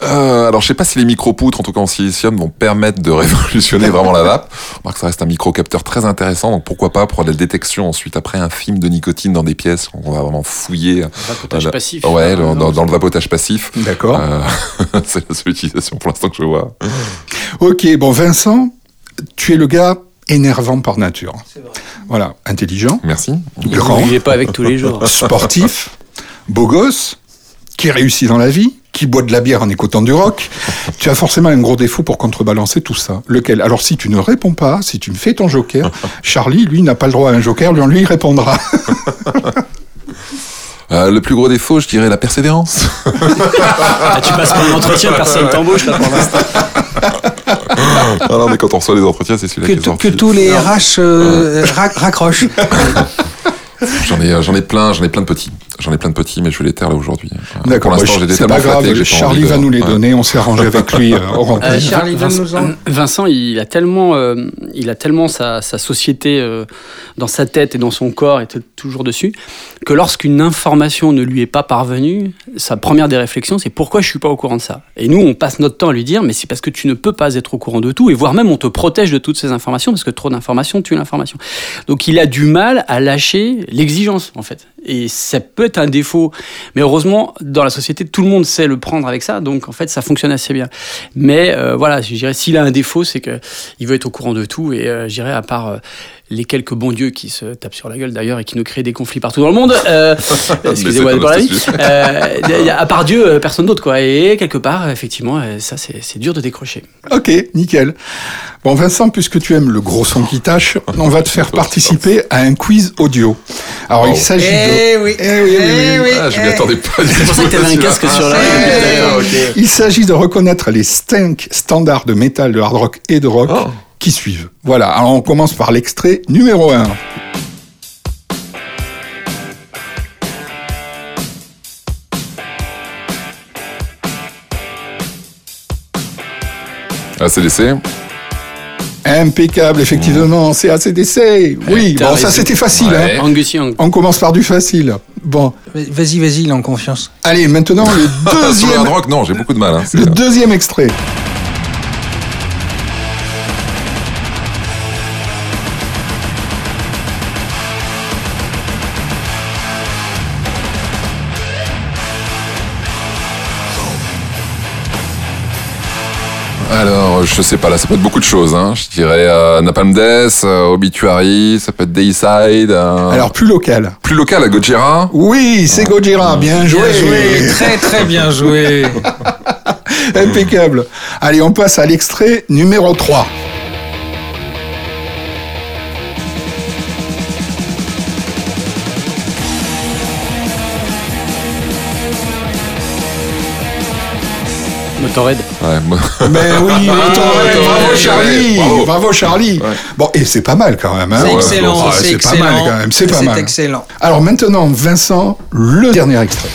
Speaker 3: Euh, alors, je sais pas si les micro-poutres, en tout cas en silicium, vont permettre de révolutionner vraiment la vape. On remarque que ça reste un micro-capteur très intéressant, donc pourquoi pas pour la détection ensuite après un film de nicotine dans des pièces, on va vraiment fouiller.
Speaker 4: Vapotage
Speaker 3: euh,
Speaker 4: passif.
Speaker 3: Ouais,
Speaker 4: Ah,
Speaker 3: le- dans, dans le vapotage passif.
Speaker 2: D'accord.
Speaker 3: Euh, c'est la seule utilisation pour l'instant que je vois.
Speaker 2: Ok, bon, Vincent, tu es le gars énervant par nature. Voilà, intelligent,
Speaker 3: Merci.
Speaker 2: grand,
Speaker 4: Vous vivez pas avec tous les jours.
Speaker 2: sportif, beau gosse, qui réussit dans la vie, qui boit de la bière en écoutant du rock. Tu as forcément un gros défaut pour contrebalancer tout ça. Lequel? Alors si tu ne réponds pas, si tu me fais ton joker, Charlie, lui, n'a pas le droit à un joker, lui, on lui répondra.
Speaker 3: Euh, le plus gros défaut, je dirais la persévérance.
Speaker 4: Ah, tu passes par un entretien, personne t'embauche là pour l'instant.
Speaker 3: ah non, mais quand on reçoit les entretiens, c'est celui-là
Speaker 1: Que,
Speaker 3: qui est
Speaker 1: que tous les RH euh, rac- raccrochent.
Speaker 3: J'en ai, j'en ai plein, j'en ai plein de petits. J'en ai plein de petits, mais je vais les taire là aujourd'hui. Euh,
Speaker 2: D'accord,
Speaker 3: Pour
Speaker 2: bah,
Speaker 3: j'ai
Speaker 2: pas grave,
Speaker 3: que
Speaker 2: Charlie
Speaker 3: de-
Speaker 2: va nous les
Speaker 3: Ouais.
Speaker 2: donner, on s'est arrangé avec lui euh, au rencontre.
Speaker 4: Euh,
Speaker 1: Charlie,
Speaker 4: Vincent,
Speaker 1: donne-nous-en.
Speaker 4: Vincent, il a tellement, euh, il a tellement sa, sa société euh, dans sa tête et dans son corps, et t- toujours dessus, que lorsqu'une information ne lui est pas parvenue, sa première des réflexions, c'est pourquoi je suis pas au courant de ça? Et nous, on passe notre temps à lui dire, mais c'est parce que tu ne peux pas être au courant de tout, et voire même on te protège de toutes ces informations, parce que trop d'informations tue l'information. Donc il a du mal à lâcher l'exigence, en fait. Et ça peut être un défaut, mais heureusement, dans la société, tout le monde sait le prendre avec ça, donc en fait, ça fonctionne assez bien. Mais euh, voilà, je dirais, s'il a un défaut, c'est que il veut être au courant de tout, et euh, je dirais, à part euh, les quelques bons dieux qui se tapent sur la gueule d'ailleurs et qui nous créent des conflits partout dans le monde, euh, excusez-moi
Speaker 3: notre sujet.
Speaker 4: euh, à part Dieu, euh, personne d'autre, quoi. Et quelque part, effectivement, ça, c'est dur de décrocher.
Speaker 2: Ok, nickel. Bon, Vincent, puisque tu aimes le gros son qui tâche, on va te faire participer à un quiz audio. Alors,
Speaker 3: Oh.
Speaker 2: il s'agit
Speaker 1: Eh
Speaker 2: de...
Speaker 1: oui,
Speaker 2: Eh oui, oui, oui, oui.
Speaker 3: Ah, je m'y attendais pas.
Speaker 4: C'est pour ça que t'avais un casque sur la
Speaker 3: Ah.
Speaker 2: Il s'agit de reconnaître les cinq standards de métal, de hard rock et de rock
Speaker 3: Oh.
Speaker 2: Qui suivent. Voilà, alors on commence par l'extrait numéro 1.
Speaker 3: ACDC.
Speaker 2: Impeccable, effectivement, c'est ACDC. Oui, bon, ça c'était facile.
Speaker 3: Ouais.
Speaker 2: Hein.
Speaker 4: Angus Young.
Speaker 2: On commence par du facile. Bon,
Speaker 1: Vas-y, vas-y, il est en confiance.
Speaker 2: allez, maintenant le
Speaker 3: Sur
Speaker 2: deuxième,
Speaker 3: hard rock, non, j'ai beaucoup de mal. Hein. C'est-
Speaker 2: le deuxième extrait.
Speaker 3: Alors, je sais pas, là, ça peut être beaucoup de choses. Hein. Je dirais euh, Napalm Death, euh, Obituary, ça peut être Dayside. euh,
Speaker 2: Alors plus local.
Speaker 3: plus local, à Gojira.
Speaker 2: Oui, c'est Gojira, bien joué.
Speaker 1: Bien joué, très très bien joué.
Speaker 2: Impeccable. Allez, on passe à l'extrait numéro 3.
Speaker 4: Motorhead.
Speaker 3: Ouais, moi-
Speaker 2: Ben oui, Motorhead, bravo Charlie,
Speaker 3: bravo.
Speaker 2: bravo Charlie.
Speaker 3: Ouais.
Speaker 2: Bon, et c'est pas mal quand même. Hein
Speaker 1: C'est excellent, c'est
Speaker 2: c'est pas mal quand même, c'est pas mal.
Speaker 1: excellent.
Speaker 2: Alors maintenant, Vincent, le dernier extrait.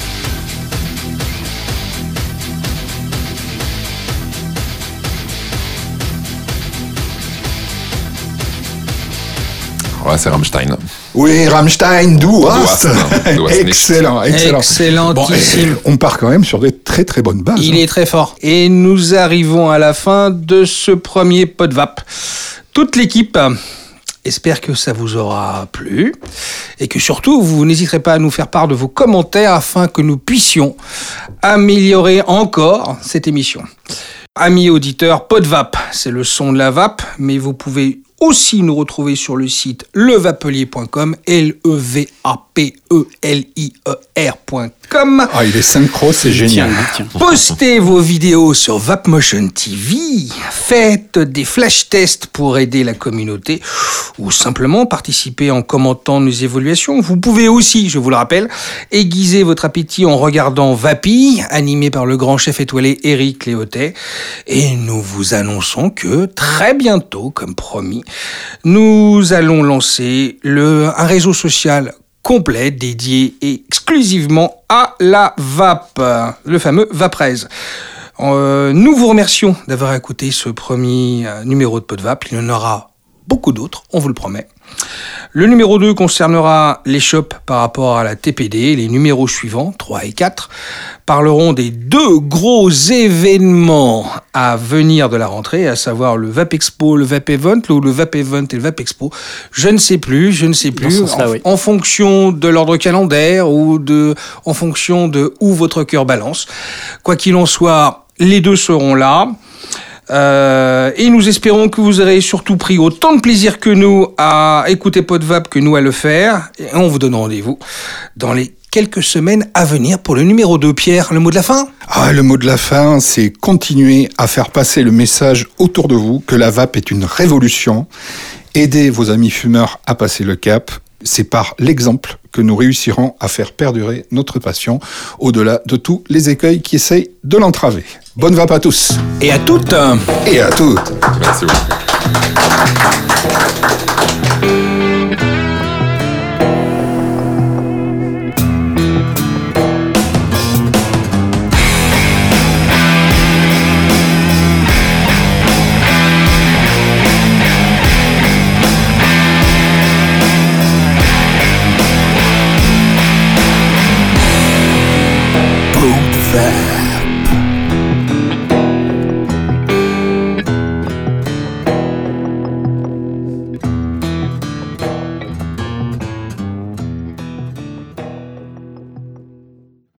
Speaker 3: ouais, c'est Rammstein.
Speaker 2: Oui, Rammstein, Du Hast. Excellent, excellent.
Speaker 1: Excellentissime.
Speaker 2: Bon, on part quand même sur des très très bonnes bases.
Speaker 1: Il
Speaker 2: hein.
Speaker 1: est très fort. Et nous arrivons à la fin de ce premier pot de vape. Toute l'équipe espère que ça vous aura plu et que surtout vous n'hésiterez pas à nous faire part de vos commentaires afin que nous puissions améliorer encore cette émission. Amis auditeurs, pot de vape, c'est le son de la vape, mais vous pouvez aussi nous retrouver sur le site levapelier.com, L-E-V-A-P-E-L-I-E-R.com.
Speaker 2: Ah, il est synchro, c'est génial.
Speaker 4: Tiens, tiens.
Speaker 1: Postez vos vidéos sur Vapmotion TV, faites des flash tests pour aider la communauté ou simplement participer en commentant nos évaluations. Vous pouvez aussi, je vous le rappelle, aiguiser votre appétit en regardant Vapi, animé par le grand chef étoilé Eric Léotet. Et nous vous annonçons que très bientôt, comme promis, nous allons lancer le, un réseau social complet dédié exclusivement à la vape, le fameux Vaprez. Euh, nous vous remercions d'avoir écouté ce premier euh, numéro de Pot de Vape. Il y en aura beaucoup d'autres, on vous le promet. Le numéro 2 concernera les shops par rapport à la TPD. Les numéros suivants, 3 et 4, parleront des deux gros événements à venir de la rentrée, à savoir le Vape Expo, le Vape Event, ou le Vape Event et le Vape Expo. Je ne sais plus, je ne sais plus. en,
Speaker 4: oui.
Speaker 1: en fonction de l'ordre calendaire ou de, en fonction de où votre cœur balance. Quoi qu'il en soit, les deux seront là. Euh, et nous espérons que vous aurez surtout pris autant de plaisir que nous à écouter Podvap que nous à le faire. Et on vous donne rendez-vous dans les quelques semaines à venir pour le numéro 2. Pierre, le mot de la fin?
Speaker 2: Ah, le mot de la fin, c'est continuer à faire passer le message autour de vous que la vape est une révolution. Aidez vos amis fumeurs à passer le cap. C'est par l'exemple que nous réussirons à faire perdurer notre passion au-delà de tous les écueils qui essayent de l'entraver. Bonne vape à tous
Speaker 10: Et à toutes
Speaker 2: et à toutes
Speaker 3: Merci beaucoup.